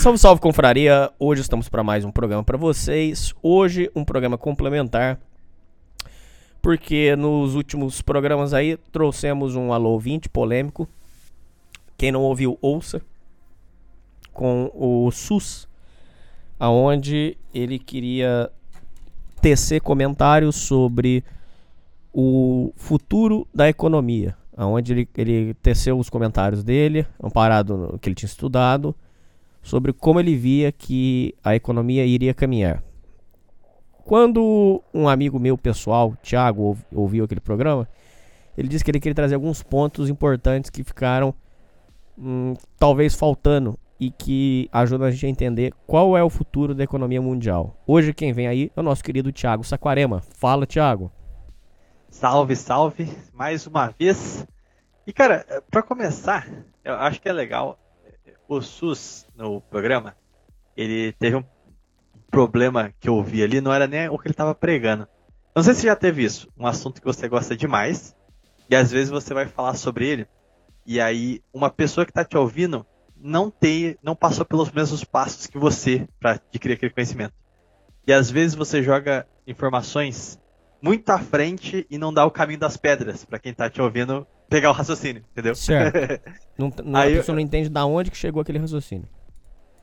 Salve, salve, confraria! Hoje estamos para mais um programa para vocês. Hoje, um programa complementar, porque nos últimos programas aí trouxemos um alô 20 polêmico. Quem não ouviu, ouça. Com o SUS, aonde ele queria tecer comentários sobre o futuro da economia. Aonde ele, ele teceu os comentários dele, amparado no que ele tinha estudado sobre como ele via que a economia iria caminhar. Quando um amigo meu pessoal, Thiago, ouviu aquele programa, ele disse que ele queria trazer alguns pontos importantes que ficaram hum, talvez faltando e que ajudam a gente a entender qual é o futuro da economia mundial. Hoje quem vem aí é o nosso querido Thiago Saquarema. Fala, Thiago. Salve, salve, mais uma vez. E cara, para começar, eu acho que é legal o SUS no programa, ele teve um problema que eu vi ali, não era nem o que ele estava pregando. Não sei se já teve isso, um assunto que você gosta demais, e às vezes você vai falar sobre ele, e aí uma pessoa que está te ouvindo não tem, não passou pelos mesmos passos que você para adquirir aquele conhecimento. E às vezes você joga informações muito à frente e não dá o caminho das pedras para quem está te ouvindo pegar o raciocínio, entendeu? Certo. não, não, aí, a pessoa não entende da onde que chegou aquele raciocínio.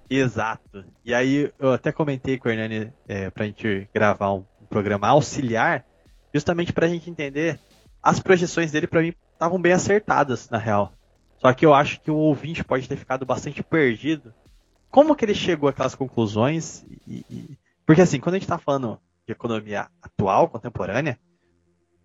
Exato. E aí eu até comentei com o Hernani é, pra gente gravar um, programa auxiliar, justamente pra gente entender as projeções dele para mim estavam bem acertadas, na real. Só que eu acho que o ouvinte pode ter ficado bastante perdido. Como que ele chegou àquelas conclusões? E, e... Porque assim, quando a gente tá falando de economia atual, contemporânea,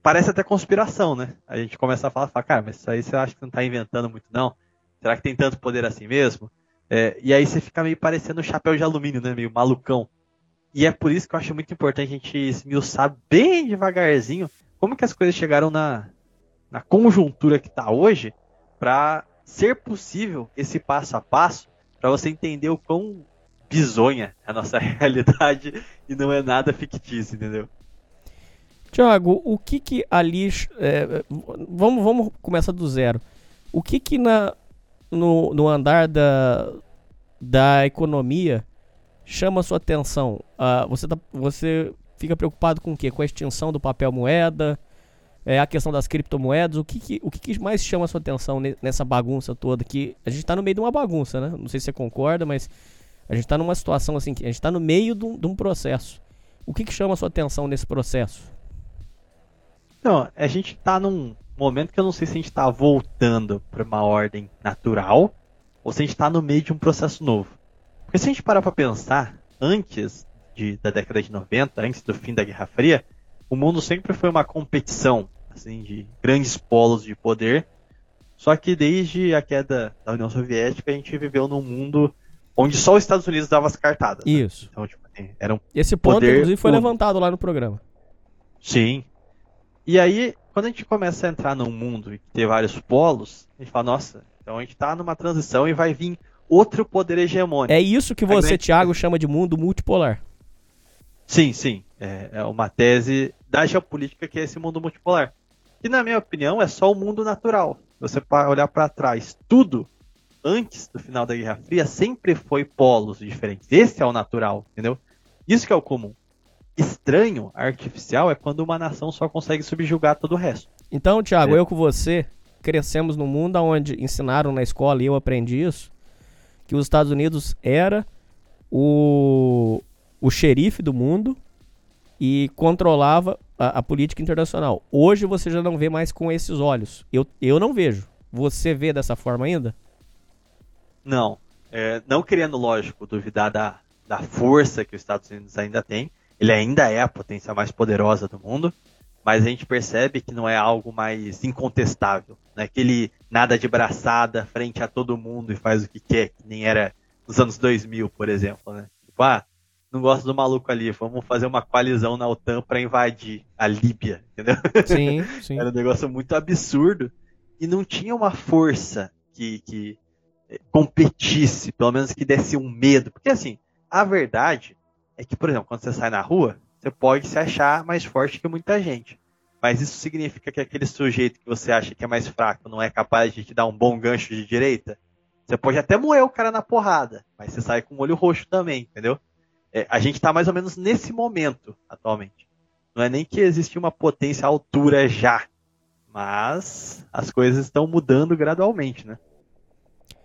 parece até conspiração, né? A gente começa a falar, fala, cara, mas isso aí você acha que não está inventando muito, não? Será que tem tanto poder assim mesmo? É, e aí você fica meio parecendo um chapéu de alumínio, né? Meio malucão. E é por isso que eu acho muito importante a gente esmiuçar bem devagarzinho como que as coisas chegaram na, na conjuntura que está hoje para ser possível esse passo a passo para você entender o quão bizonha é a nossa realidade e não é nada fictício, entendeu? Tiago, o que que ali. É, vamos, vamos começar do zero. O que que na, no, no andar da, da economia chama sua atenção? Uh, você, tá, você fica preocupado com o quê? Com a extinção do papel moeda? É, a questão das criptomoedas? O que, que, o que, que mais chama a sua atenção nessa bagunça toda? Que a gente está no meio de uma bagunça, né? Não sei se você concorda, mas a gente está numa situação assim, que a gente está no meio de um, de um processo. O que, que chama sua atenção nesse processo? Não, a gente tá num momento que eu não sei se a gente tá voltando para uma ordem natural ou se a gente tá no meio de um processo novo. Porque se a gente parar para pensar, antes de, da década de 90, antes do fim da Guerra Fria, o mundo sempre foi uma competição assim de grandes polos de poder. Só que desde a queda da União Soviética a gente viveu num mundo onde só os Estados Unidos dava as cartadas. Né? Isso. Né? Então, tipo, assim, era um Esse ponto, inclusive, foi levantado lá no programa. Sim, e aí, quando a gente começa a entrar num mundo e ter vários polos, a gente fala, nossa, então a gente está numa transição e vai vir outro poder hegemônico. É isso que você. Thiago, chama de mundo multipolar. Sim, sim. É, é uma tese da geopolítica que é esse mundo multipolar. E, na minha opinião, é só o mundo natural. Você olhar para trás, tudo antes do final da Guerra Fria sempre foi polos diferentes. Esse é o natural, entendeu? Isso que é o comum estranho, artificial, é quando uma nação só consegue subjugar todo o resto. Então, Thiago, é. eu com você crescemos num mundo onde ensinaram na escola, e eu aprendi isso, que os Estados Unidos era o, o xerife do mundo e controlava a, a, política internacional. Hoje você já não vê mais com esses olhos. Eu, eu não vejo. Você vê dessa forma ainda? Não. É, não querendo, lógico, duvidar da, da força que os Estados Unidos ainda tem. Ele ainda é a potência mais poderosa do mundo, mas a gente percebe que não é algo mais incontestável. Não é que ele nada de braçada frente a todo mundo e faz o que quer, que nem era nos anos 2000, por exemplo. Né? Tipo, ah, não gosto do maluco ali, vamos fazer uma coalizão na OTAN para invadir a Líbia, entendeu? Sim, sim. Era um negócio muito absurdo e não tinha uma força que, que competisse, pelo menos que desse um medo. Porque assim, a verdade é que, por exemplo, quando você sai na rua, você pode se achar mais forte que muita gente. Mas isso significa que aquele sujeito que você acha que é mais fraco não é capaz de te dar um bom gancho de direita? Você pode até moer o cara na porrada, mas você sai com o olho roxo também, entendeu? É, a gente está mais ou menos nesse momento atualmente. Não é nem que existe uma potência à altura já, mas as coisas estão mudando gradualmente, né?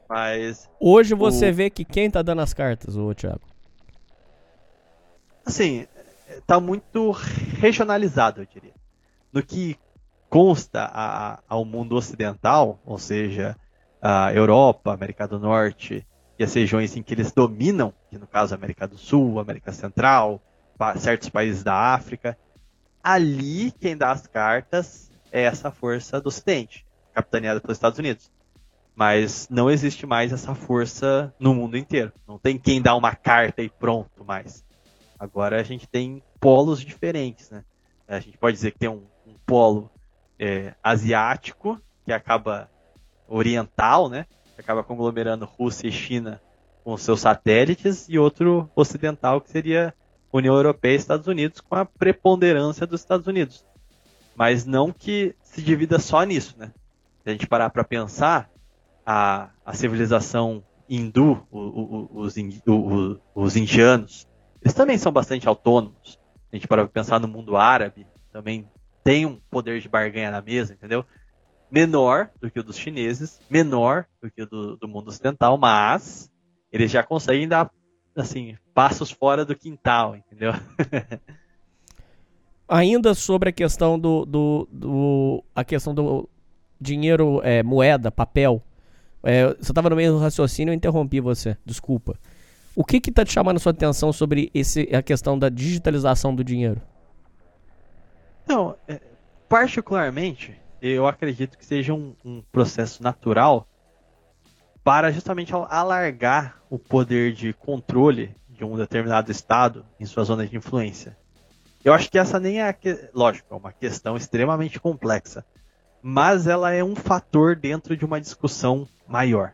Mas. Hoje você o... vê que quem tá dando as cartas, ô Thiago? Assim, tá muito regionalizado, eu diria. No que consta a, ao mundo ocidental, ou seja, a Europa, América do Norte e as regiões em que eles dominam, que no caso América do Sul, América Central, certos países da África, ali quem dá as cartas é essa força do Ocidente, capitaneada pelos Estados Unidos. Mas não existe mais essa força no mundo inteiro. Não tem quem dá uma carta e pronto mais. Agora a gente tem polos diferentes, né? A gente pode dizer que tem um, um polo é, asiático, que acaba oriental, né? que acaba conglomerando Rússia e China com seus satélites, e outro ocidental, que seria União Europeia e Estados Unidos, com a preponderância dos Estados Unidos. Mas não que se divida só nisso, né? Se a gente parar para pensar, a, a civilização hindu, o, o, os, o, os indianos, eles também são bastante autônomos. A gente para pensar no mundo árabe, também tem um poder de barganha na mesa, entendeu? menor do que o dos chineses, menor do que o do, do mundo ocidental, mas eles já conseguem dar assim passos fora do quintal, entendeu? Ainda sobre a questão do, do, do a questão do dinheiro, é, moeda, papel. É, você estava no meio do raciocínio, eu interrompi você. Desculpa. O que está te chamando a sua atenção sobre esse, a questão da digitalização do dinheiro? Não, é, particularmente, eu acredito que seja um, um processo natural para justamente alargar o poder de controle de um determinado estado em sua zona de influência. Eu acho que essa nem é, que... lógico, é uma questão extremamente complexa, mas ela é um fator dentro de uma discussão maior.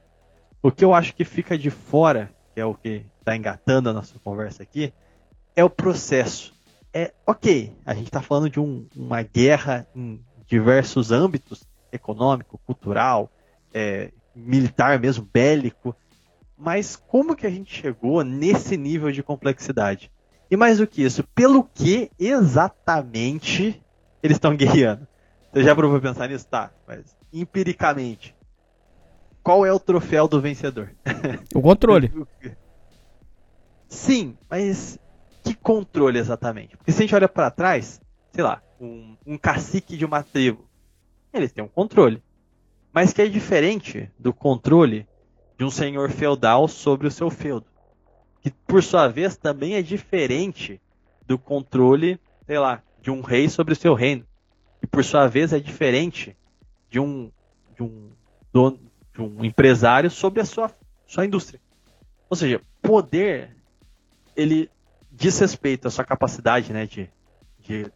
O que eu acho que fica de fora, que é o que está engatando a nossa conversa aqui, é o processo. É ok, a gente está falando de um, uma guerra em diversos âmbitos, econômico, cultural, é, militar mesmo, bélico. Mas como que a gente chegou nesse nível de complexidade? E mais do que isso, pelo que exatamente eles estão guerreando? Você já provou pensar nisso? Tá, mas empiricamente, qual é o troféu do vencedor? O controle. Sim, mas que controle exatamente? Porque se a gente olha para trás, sei lá, um, um cacique de uma tribo. Eles têm um controle. Mas que é diferente do controle de um senhor feudal sobre o seu feudo. Que, por sua vez, também é diferente do controle, sei lá, de um rei sobre o seu reino. E, por sua vez, é diferente de um, de um, dono, de um empresário sobre a sua, sua indústria. Ou seja, poder, ele diz respeito à sua capacidade né, de de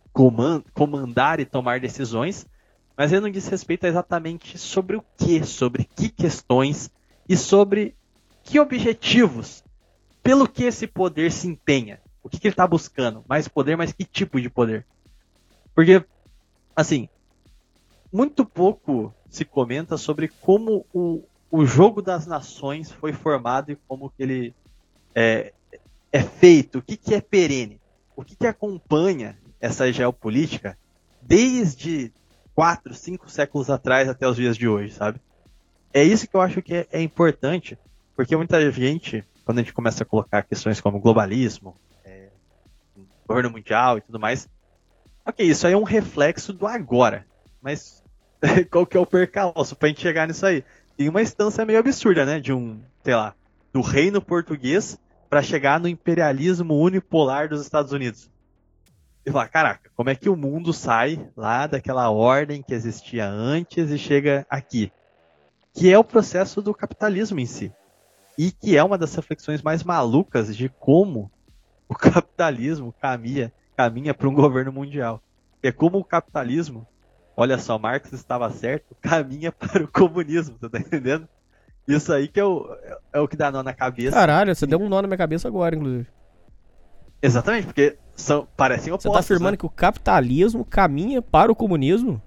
comandar e tomar decisões, mas ele não diz respeito exatamente sobre o que, sobre que questões e sobre que objetivos, pelo que esse poder se empenha, o que, que ele está buscando, mais poder, mas que tipo de poder. Porque, assim, muito pouco se comenta sobre como o, o jogo das nações foi formado e como que ele é, é feito, o que, que é perene, o que, que acompanha essa geopolítica desde quatro, cinco séculos atrás até os dias de hoje, sabe? É isso que eu acho que é, é importante Porque muita gente, quando a gente começa a colocar questões como globalismo, é, governo mundial e tudo mais, ok, isso aí é um reflexo do agora. Mas qual que é o percalço pra gente chegar nisso aí? Tem uma instância meio absurda, né? De um, sei lá, do reino português para chegar no imperialismo unipolar dos Estados Unidos. E falar, caraca, como é que o mundo sai lá daquela ordem que existia antes e chega aqui? Que é o processo do capitalismo em si. E que é uma das reflexões mais malucas de como o capitalismo caminha, caminha para um governo mundial. É como o capitalismo, olha só, Marx estava certo, caminha para o comunismo, tá entendendo? Isso aí que é o, é o que dá nó na cabeça. Caralho, você deu um nó na minha cabeça agora, inclusive. Exatamente, porque são, parecem opostos. Você tá afirmando né? que o capitalismo caminha para o comunismo?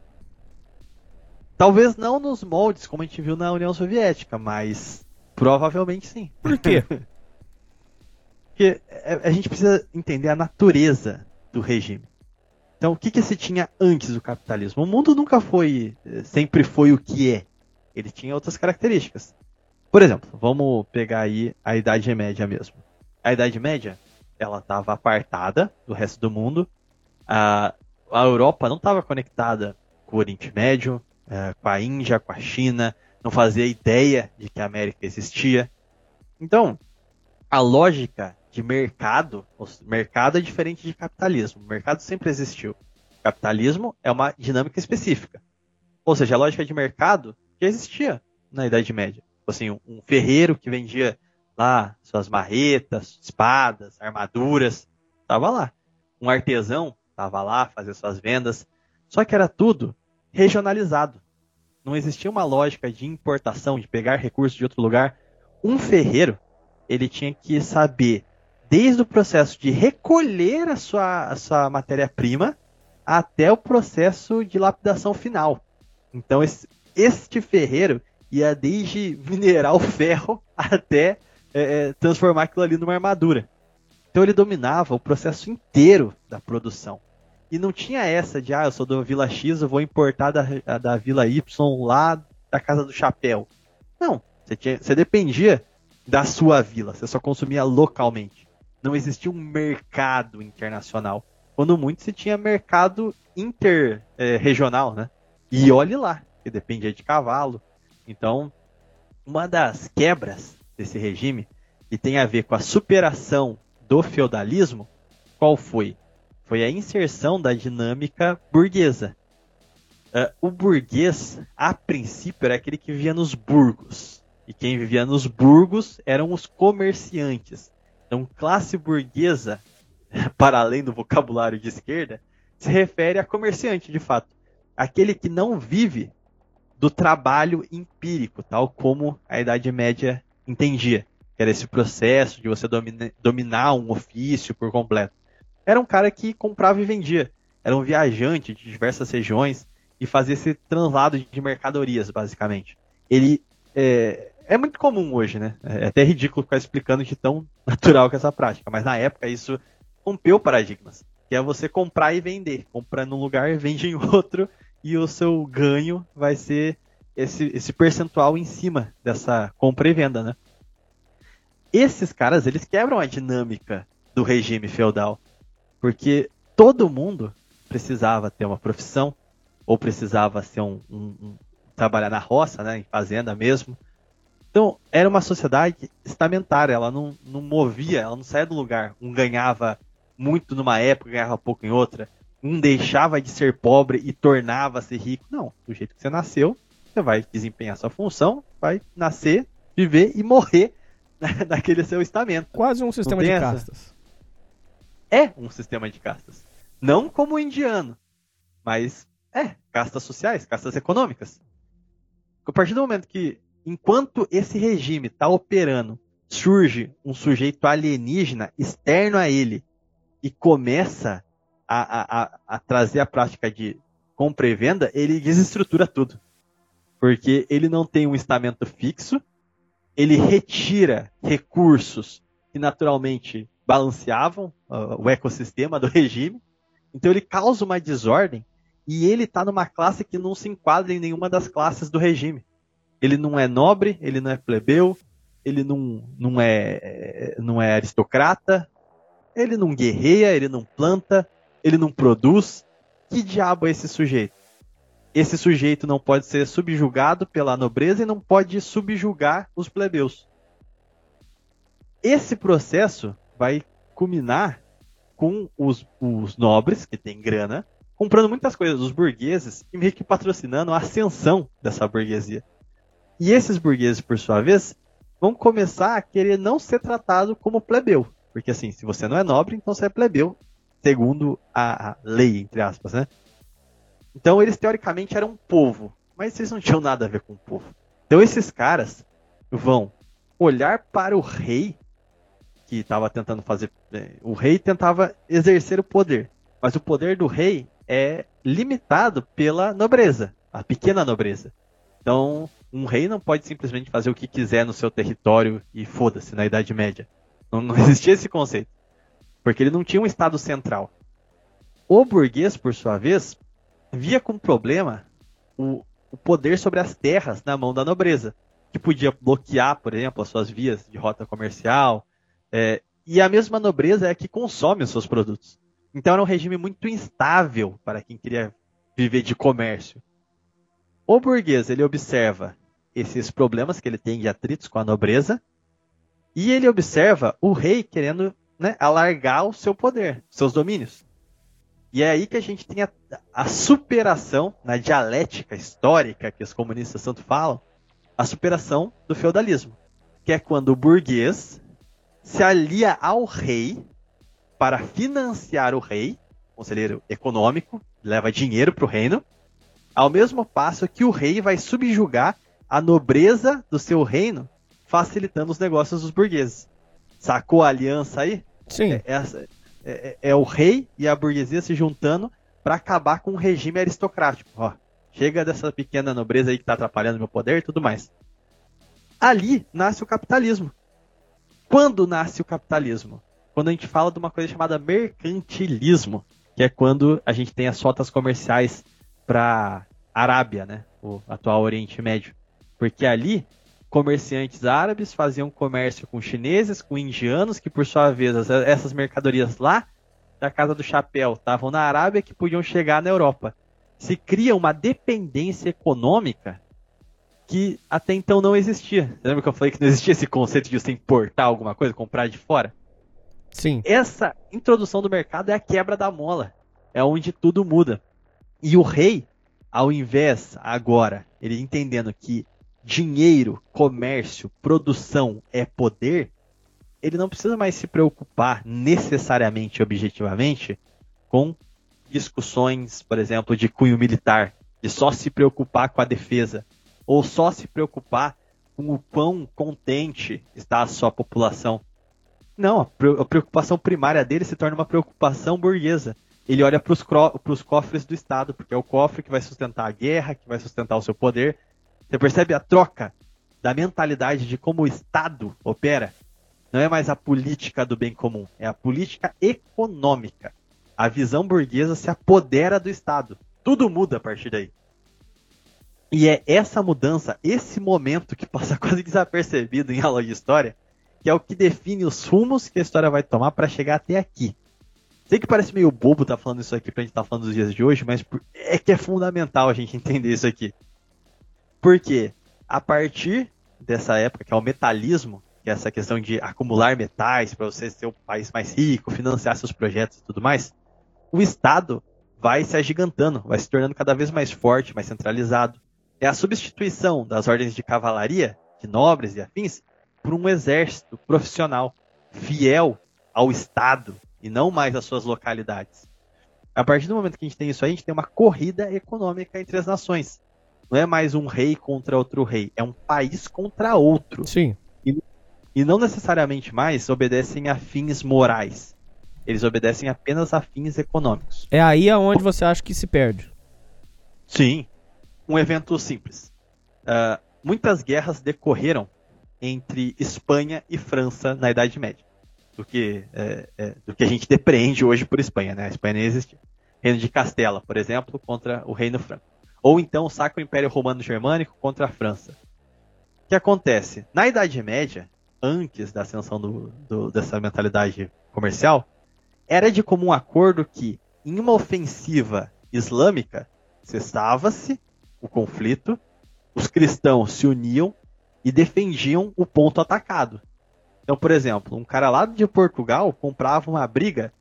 Talvez não nos moldes como a gente viu na União Soviética, mas provavelmente sim. Por quê? porque é, a gente precisa entender a natureza do regime. Então, o que, que se tinha antes do capitalismo? O mundo nunca foi, sempre foi o que é. Ele tinha outras características. Por exemplo, vamos pegar aí a Idade Média mesmo. A Idade Média, ela estava apartada do resto do mundo. A, a Europa não estava conectada com o Oriente Médio, é, com a Índia, com a China, não fazia ideia de que a América existia. Então, a lógica de mercado, mercado é diferente de capitalismo. O mercado sempre existiu. capitalismo é uma dinâmica específica. Ou seja, a lógica de mercado já existia na Idade Média. Assim, um ferreiro que vendia lá suas marretas, espadas, armaduras, estava lá. Um artesão estava lá, fazia suas vendas. Só que era tudo regionalizado. Não existia uma lógica de importação, de pegar recursos de outro lugar. Um ferreiro, ele tinha que saber, desde o processo de recolher a sua, a sua matéria-prima, até o processo de lapidação final. Então, esse, este ferreiro ia desde minerar o ferro até é, é, transformar aquilo ali numa armadura. Então ele dominava o processo inteiro da produção. E não tinha essa de, ah, eu sou da Vila X, eu vou importar da, da Vila Y lá da Casa do Chapéu. Não, você, tinha, você dependia da sua vila, você só consumia localmente. Não existia um mercado internacional. Quando muito se tinha mercado interregional, é, né? E olhe lá, que dependia de cavalo. Então, uma das quebras desse regime, que tem a ver com a superação do feudalismo, qual foi? Foi a inserção da dinâmica burguesa. Uh, o burguês, a princípio, era aquele que vivia nos burgos. E quem vivia nos burgos eram os comerciantes. Então, classe burguesa, para além do vocabulário de esquerda, se refere a comerciante, de fato. Aquele que não vive do trabalho empírico, tal como a Idade Média entendia. Que era esse processo de você domina, dominar um ofício por completo. Era um cara que comprava e vendia. Era um viajante de diversas regiões e fazia esse translado de mercadorias, basicamente. Ele é, é muito comum hoje, né? É até ridículo ficar explicando de tão natural que é essa prática, mas na época isso rompeu paradigmas. Que é você comprar e vender. Compra num lugar, vende em outro e o seu ganho vai ser esse, esse percentual em cima dessa compra e venda, né? Esses caras, eles quebram a dinâmica do regime feudal, porque todo mundo precisava ter uma profissão, ou precisava ser um, um, um trabalhar na roça, né, em fazenda mesmo. Então, era uma sociedade estamentária, ela não, não movia, ela não saía do lugar. Um ganhava muito numa época, ganhava pouco em outra um deixava de ser pobre e tornava-se rico. Não, do jeito que você nasceu, você vai desempenhar sua função, vai nascer, viver e morrer naquele seu estamento. Quase um sistema de essa? castas. É um sistema de castas. Não como o indiano, mas é, castas sociais, castas econômicas. A partir do momento que, enquanto esse regime está operando, surge um sujeito alienígena externo a ele e começa a, a, a trazer a prática de compra e venda, ele desestrutura tudo. Porque ele não tem um estamento fixo, ele retira recursos que naturalmente balanceavam uh, o ecossistema do regime, então ele causa uma desordem e ele está numa classe que não se enquadra em nenhuma das classes do regime. Ele não é nobre, ele não é plebeu, ele não, não, é, não é aristocrata, ele não guerreia, ele não planta, ele não produz. Que diabo é esse sujeito? Esse sujeito não pode ser subjugado pela nobreza e não pode subjugar os plebeus. Esse processo vai culminar com os, os nobres, que têm grana, comprando muitas coisas dos burgueses e meio que patrocinando a ascensão dessa burguesia. E esses burgueses, por sua vez, vão começar a querer não ser tratado como plebeu. Porque assim, se você não é nobre, então você é plebeu, segundo a, lei, entre aspas, né? Então eles teoricamente eram um povo, mas eles não tinham nada a ver com o povo. Então esses caras vão olhar para o rei que estava tentando fazer. É, o rei tentava exercer o poder, mas o poder do rei é limitado pela nobreza, a pequena nobreza. Então, um rei não pode simplesmente fazer o que quiser no seu território e foda-se na Idade Média. Não, não existia esse conceito. Porque ele não tinha um Estado central. O burguês, por sua vez, via como problema o, o poder sobre as terras na mão da nobreza, que podia bloquear, por exemplo, as suas vias de rota comercial. É, e a mesma nobreza é a que consome os seus produtos. Então era um regime muito instável para quem queria viver de comércio. O burguês ele observa esses problemas que ele tem de atritos com a nobreza e ele observa o rei querendo né, alargar o seu poder, seus domínios. E é aí que a gente tem a, a, superação, na dialética histórica que os comunistas tanto falam, a superação do feudalismo. Que é quando o burguês se alia ao rei para financiar o rei, conselheiro econômico, leva dinheiro para o reino, ao mesmo passo que o rei vai subjugar a nobreza do seu reino, facilitando os negócios dos burgueses. Sacou a aliança aí? Sim. É, é, é, é o rei e a burguesia se juntando para acabar com o regime aristocrático. Ó, chega dessa pequena nobreza aí que está atrapalhando meu poder e tudo mais. Ali nasce o capitalismo. Quando nasce o capitalismo? Quando a gente fala de uma coisa chamada mercantilismo, que é quando a gente tem as rotas comerciais para Arábia, né? O atual Oriente Médio. Porque ali, comerciantes árabes faziam comércio com chineses, com indianos, que por sua vez, essas mercadorias lá da Casa do Chapéu estavam na Arábia que podiam chegar na Europa. Se cria uma dependência econômica que até então não existia. Você lembra que eu falei que não existia esse conceito de você importar alguma coisa, comprar de fora? Sim. Essa introdução do mercado é a quebra da mola. É onde tudo muda. E o rei, ao invés agora, ele entendendo que dinheiro, comércio, produção é poder, ele não precisa mais se preocupar necessariamente, objetivamente, com discussões, por exemplo, de cunho militar, de só se preocupar com a defesa, ou só se preocupar com o quão contente está a sua população. Não, a preocupação primária dele se torna uma preocupação burguesa. Ele olha para os cofres do Estado, porque é o cofre que vai sustentar a guerra, que vai sustentar o seu poder, você percebe a troca da mentalidade de como o Estado opera? Não é mais a política do bem comum, é a política econômica. A visão burguesa se apodera do Estado. Tudo muda a partir daí. E é essa mudança, esse momento que passa quase desapercebido em aula de história, que é o que define os rumos que a história vai tomar para chegar até aqui. Sei que parece meio bobo estar tá falando isso aqui pra gente estar tá falando dos dias de hoje, mas é que é fundamental a gente entender isso aqui. Porque a partir dessa época, que é o metalismo, que é essa questão de acumular metais para você ser o país mais rico, financiar seus projetos e tudo mais, o Estado vai se agigantando, vai se tornando cada vez mais forte, mais centralizado. É a substituição das ordens de cavalaria, de nobres e afins, por um exército profissional, fiel ao Estado e não mais às suas localidades. A partir do momento que a gente tem isso aí, a gente tem uma corrida econômica entre as nações. Não é mais um rei contra outro rei, é um país contra outro. Sim. E, e não necessariamente mais obedecem a fins morais. Eles obedecem apenas a fins econômicos. É aí aonde você acha que se perde. Sim. Um evento simples. Uh, muitas guerras decorreram entre Espanha e França na Idade Média. Do que, é, é, do que a gente depreende hoje por Espanha, né? A Espanha nem existia. Reino de Castela, por exemplo, contra o Reino Franco ou então o Sacro Império Romano Germânico contra a França. que acontece? Na Idade Média, antes da ascensão do, do, dessa mentalidade comercial, era de comum acordo que, em uma ofensiva islâmica, cessava-se o conflito, os cristãos se uniam e defendiam o ponto atacado. Então, por exemplo, um cara lá de Portugal comprava uma briga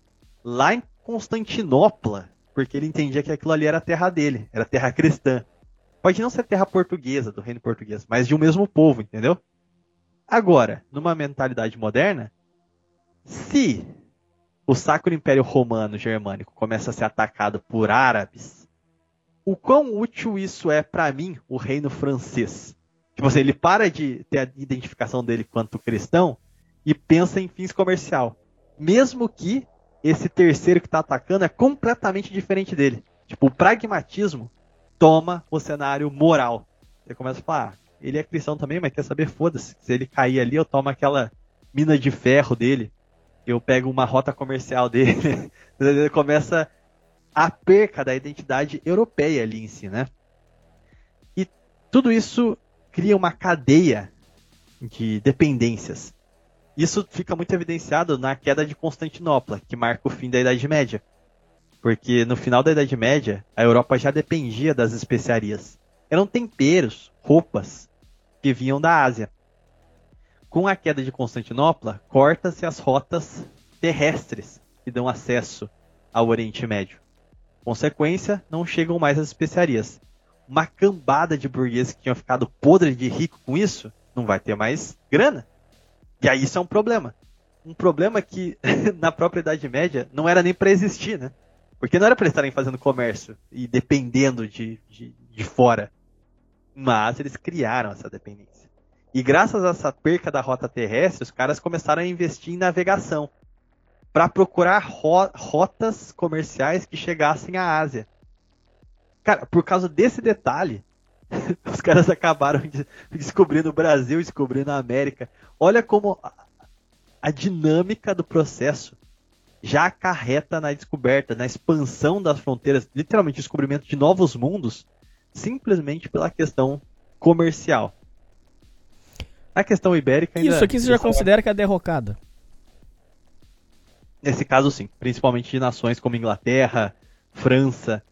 lá em Constantinopla, porque ele entendia que aquilo ali era a terra dele, era terra cristã. Pode não ser terra portuguesa, do reino português, mas de um mesmo povo, entendeu? Agora, numa mentalidade moderna, se o Sacro Império Romano Germânico começa a ser atacado por árabes, o quão útil isso é para mim, o reino francês? Tipo assim, ele para de ter a identificação dele quanto cristão e pensa em fins comercial. Mesmo que esse terceiro que está atacando é completamente diferente dele. Tipo, o pragmatismo toma o cenário moral. Você começa a falar, ah, ele é cristão também, mas quer saber, foda-se. Se ele cair ali, eu tomo aquela mina de ferro dele, eu pego uma rota comercial dele. ele começa a perca da identidade europeia ali em si, né? E tudo isso cria uma cadeia de dependências. Isso fica muito evidenciado na queda de Constantinopla, que marca o fim da Idade Média. Porque no final da Idade Média, a Europa já dependia das especiarias. Eram temperos, roupas, que vinham da Ásia. Com a queda de Constantinopla, corta-se as rotas terrestres que dão acesso ao Oriente Médio. Consequência, não chegam mais as especiarias. Uma cambada de burgueses que tinham ficado podre de rico com isso, não vai ter mais grana. E aí isso é um problema. Um problema que na própria Idade Média não era nem para existir, né? Porque não era para estarem fazendo comércio e dependendo de, de, de fora. Mas eles criaram essa dependência. E graças a essa perca da rota terrestre, os caras começaram a investir em navegação para procurar ro rotas comerciais que chegassem à Ásia. Cara, por causa desse detalhe, os caras acabaram de, descobrindo o Brasil, descobrindo a América. Olha como a, a dinâmica do processo já acarreta na descoberta, na expansão das fronteiras, literalmente descobrimento de novos mundos, simplesmente pela questão comercial. A questão ibérica ainda. Isso aqui você já considera que é derrocada? Nesse caso, sim. Principalmente de nações como Inglaterra, França.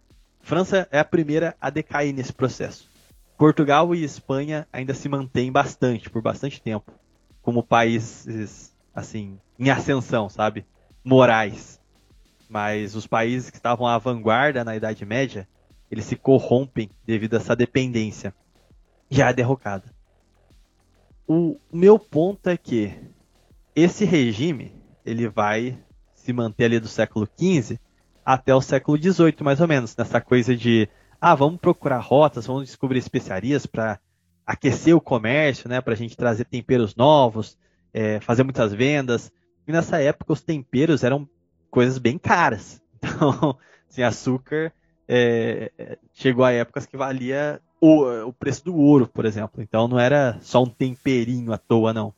França é a primeira a decair nesse processo. Portugal e Espanha ainda se mantêm bastante, por bastante tempo, como países, assim, em ascensão, sabe? Morais. Mas os países que estavam à vanguarda na Idade Média, eles se corrompem devido a essa dependência já derrocada. O meu ponto é que esse regime ele vai se manter ali do século XV até o século XVIII, mais ou menos, nessa coisa de ah, vamos procurar rotas, vamos descobrir especiarias para aquecer o comércio, né, para a gente trazer temperos novos, é, fazer muitas vendas. E nessa época os temperos eram coisas bem caras. Então, assim, açúcar é, chegou a épocas que valia o, o preço do ouro, por exemplo. Então não era só um temperinho à toa, não.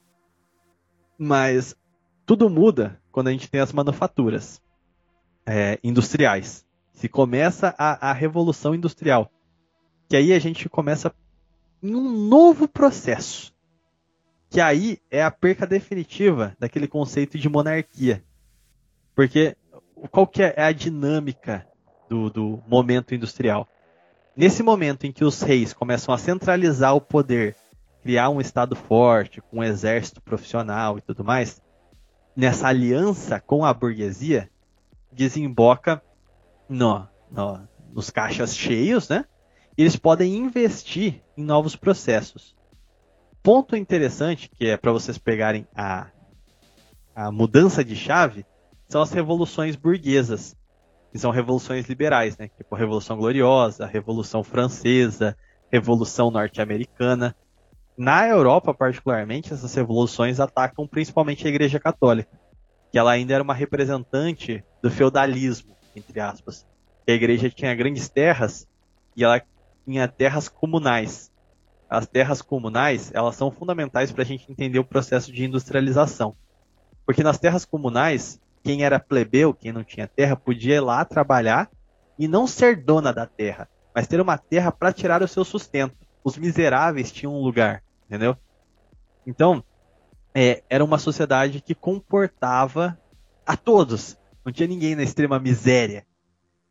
Mas tudo muda quando a gente tem as manufaturas é, industriais se começa a, a revolução industrial. Que aí a gente começa em um novo processo. Que aí é a perca definitiva daquele conceito de monarquia. Porque qual que é a dinâmica do, do momento industrial? Nesse momento em que os reis começam a centralizar o poder, criar um estado forte, com um exército profissional e tudo mais, nessa aliança com a burguesia, desemboca no, no, nos caixas cheios, né? Eles podem investir em novos processos. Ponto interessante que é para vocês pegarem a, a mudança de chave são as revoluções burguesas, que são revoluções liberais, né? Tipo a Revolução Gloriosa, a Revolução Francesa, Revolução Norte-Americana. Na Europa, particularmente, essas revoluções atacam principalmente a Igreja Católica, que ela ainda era uma representante do feudalismo entre aspas. a igreja tinha grandes terras e ela tinha terras comunais. As terras comunais, elas são fundamentais para a gente entender o processo de industrialização. Porque nas terras comunais, quem era plebeu, quem não tinha terra, podia ir lá trabalhar e não ser dona da terra, mas ter uma terra para tirar o seu sustento. Os miseráveis tinham um lugar, entendeu? Então, é, era uma sociedade que comportava a todos. Não tinha ninguém na extrema miséria.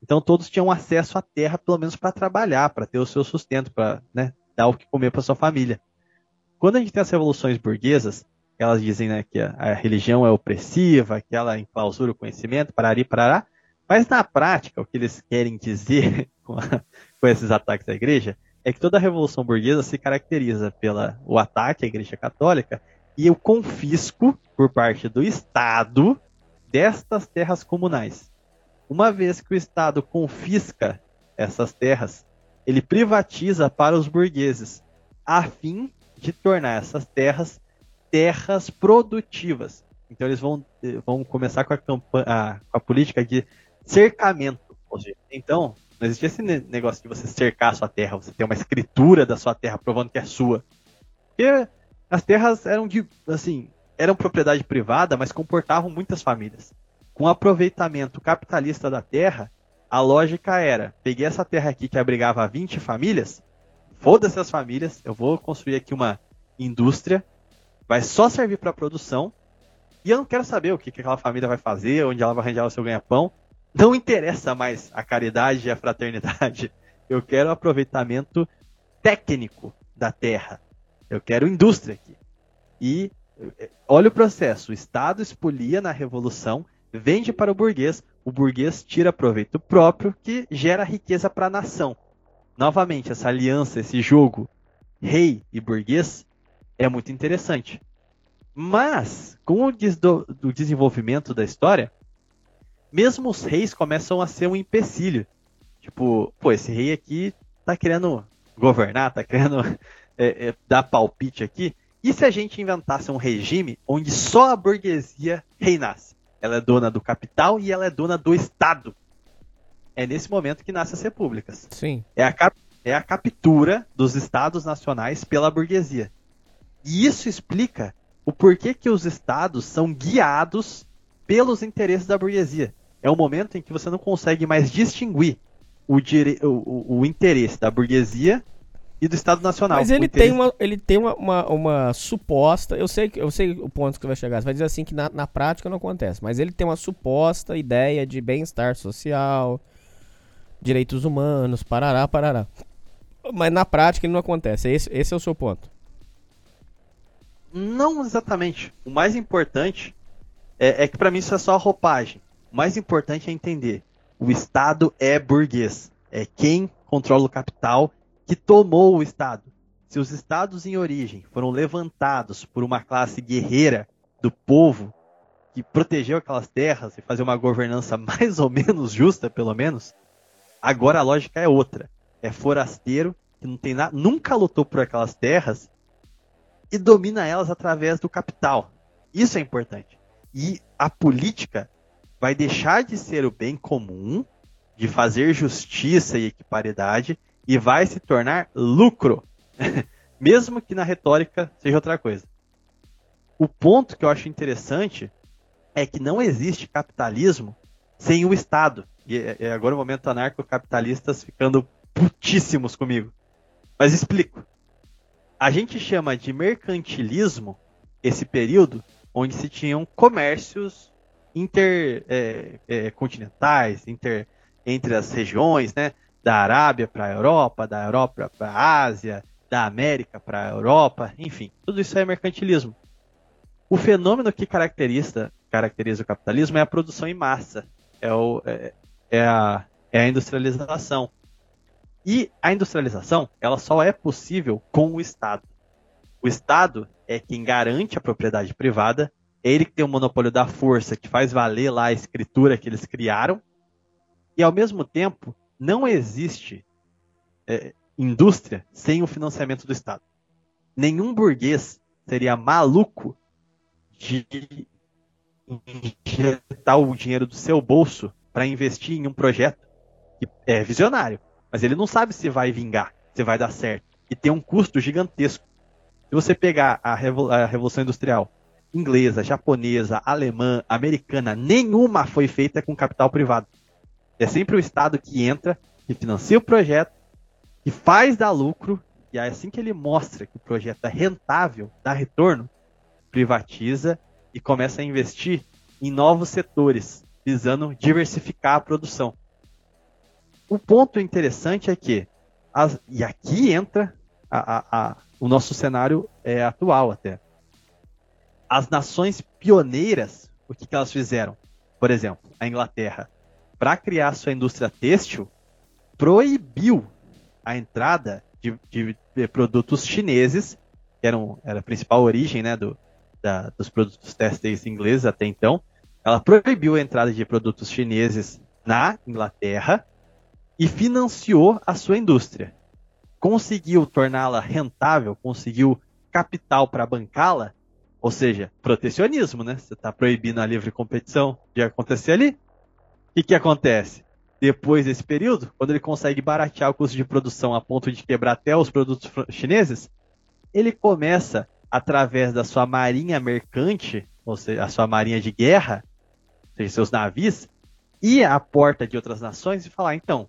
Então todos tinham acesso à terra, pelo menos para trabalhar, para ter o seu sustento, para né, dar o que comer para sua família. Quando a gente tem as revoluções burguesas, elas dizem né, que a, a, religião é opressiva, que ela enclausura o conhecimento, parari, parará. Mas na prática, o que eles querem dizer com, a, com esses ataques à igreja é que toda a revolução burguesa se caracteriza pelo ataque à igreja católica e o confisco por parte do Estado destas terras comunais. Uma vez que o Estado confisca essas terras, ele privatiza para os burgueses, a fim de tornar essas terras terras produtivas. Então eles vão, vão começar com a, campanha, com a política de cercamento. Então, não existia esse negócio de você cercar a sua terra, você ter uma escritura da sua terra provando que é sua. Porque as terras eram de, assim, eram propriedade privada, mas comportavam muitas famílias. Com o aproveitamento capitalista da terra, a lógica era: peguei essa terra aqui que abrigava 20 famílias, foda-se as famílias, eu vou construir aqui uma indústria, vai só servir para produção, e eu não quero saber o que, que aquela família vai fazer, onde ela vai arranjar o seu ganha-pão. Não interessa mais a caridade e a fraternidade. Eu quero aproveitamento técnico da terra. Eu quero indústria aqui. E olha o processo: o Estado expolia na Revolução, vende para o burguês, o burguês tira proveito próprio, que gera riqueza para a nação. Novamente, essa aliança, esse jogo rei e burguês é muito interessante. Mas, com o, desenvolvimento da história, mesmo os reis começam a ser um empecilho. Tipo, pô, esse rei aqui tá querendo governar, tá querendo é, é, dar palpite aqui. E se a gente inventasse um regime onde só a burguesia reinasse? Ela é dona do capital e ela é dona do Estado. É nesse momento que nascem as repúblicas. Sim. É a, é a captura dos estados nacionais pela burguesia. E isso explica o porquê que os estados são guiados pelos interesses da burguesia. É o momento em que você não consegue mais distinguir o, o, o interesse da burguesia e do Estado Nacional. Mas ele tem, uma, ele tem uma, uma, uma, suposta. Eu sei, eu sei o ponto que vai chegar. Você vai dizer assim que na, na prática não acontece. Mas ele tem uma suposta ideia de bem-estar social, direitos humanos, parará, parará. Mas na prática ele não acontece. Esse, esse é o seu ponto. Não exatamente. O mais importante é, é que para mim isso é só roupagem. O mais importante é entender. O Estado é burguês. É quem controla o capital que tomou o Estado. Se os estados em origem foram levantados por uma classe guerreira do povo que protegeu aquelas terras e fazia uma governança mais ou menos justa, pelo menos, agora a lógica é outra. É forasteiro que não tem nada, nunca lutou por aquelas terras e domina elas através do capital. Isso é importante. E a política vai deixar de ser o bem comum, de fazer justiça e equiparidade, e vai se tornar lucro, mesmo que na retórica seja outra coisa. O ponto que eu acho interessante é que não existe capitalismo sem o Estado. E é, é agora o momento anarcocapitalistas ficando putíssimos comigo. Mas explico. A gente chama de mercantilismo esse período onde se tinham comércios intercontinentais, é, é, inter, entre as regiões, né? Da Arábia para a Europa, da Europa para a Ásia, da América para a Europa, enfim, tudo isso é mercantilismo. O fenômeno que caracteriza, caracteriza o capitalismo é a produção em massa, é, o, é, é, a, é a industrialização. E a industrialização, ela só é possível com o Estado. O Estado é quem garante a propriedade privada, é ele que tem o monopólio da força, que faz valer lá a escritura que eles criaram, e ao mesmo tempo não existe é, indústria sem o financiamento do Estado. Nenhum burguês seria maluco de injetar o dinheiro do seu bolso para investir em um projeto que é visionário, mas ele não sabe se vai vingar, se vai dar certo, e tem um custo gigantesco. Se você pegar a, Revol a Revolução Industrial inglesa, japonesa, alemã, americana, nenhuma foi feita com capital privado. É sempre o Estado que entra, que financia o projeto, que faz dar lucro e aí assim que ele mostra que o projeto é rentável, dá retorno, privatiza e começa a investir em novos setores, visando diversificar a produção. O ponto interessante é que, as, e aqui entra a, a, a, o nosso cenário é, atual até. As nações pioneiras, o que, que elas fizeram? Por exemplo, a Inglaterra, para criar sua indústria têxtil, proibiu a entrada de, de, de produtos chineses, que eram, era a principal origem né, do, da, dos produtos têxteis ingleses até então. Ela proibiu a entrada de produtos chineses na Inglaterra e financiou a sua indústria. Conseguiu torná-la rentável, conseguiu capital para bancá-la, ou seja, protecionismo, né? Você está proibindo a livre competição de acontecer ali. Que, que acontece? Depois desse período, quando ele consegue baratear o custo de produção a ponto de quebrar até os produtos chineses, ele começa, através da sua marinha mercante, ou seja, a sua marinha de guerra, ou seja, seus navios, ir à porta de outras nações e falar: então,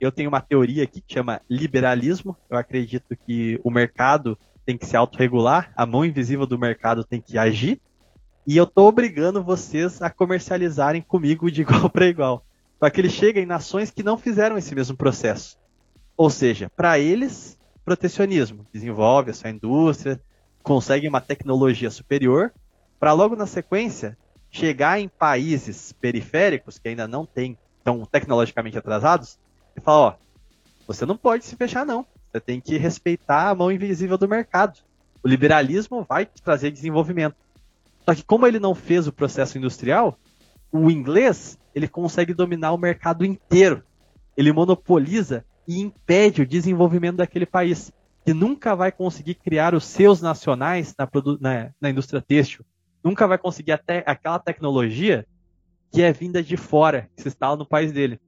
eu tenho uma teoria aqui que chama liberalismo. Eu acredito que o mercado tem que se autorregular, a mão invisível do mercado tem que agir, e eu estou obrigando vocês a comercializarem comigo de igual para igual. Para que ele chegue em nações que não fizeram esse mesmo processo. Ou seja, para eles, protecionismo. Desenvolve a sua indústria, consegue uma tecnologia superior, para logo na sequência chegar em países periféricos que ainda não têm, estão tecnologicamente atrasados, e fala, ó, você não pode se fechar não. Você tem que respeitar a mão invisível do mercado. O liberalismo vai te trazer desenvolvimento. Só que como ele não fez o processo industrial, o inglês ele consegue dominar o mercado inteiro. Ele monopoliza e impede o desenvolvimento daquele país, que nunca vai conseguir criar os seus nacionais na, na, na indústria têxtil. Nunca vai conseguir até aquela tecnologia que é vinda de fora, que se instala no país dele.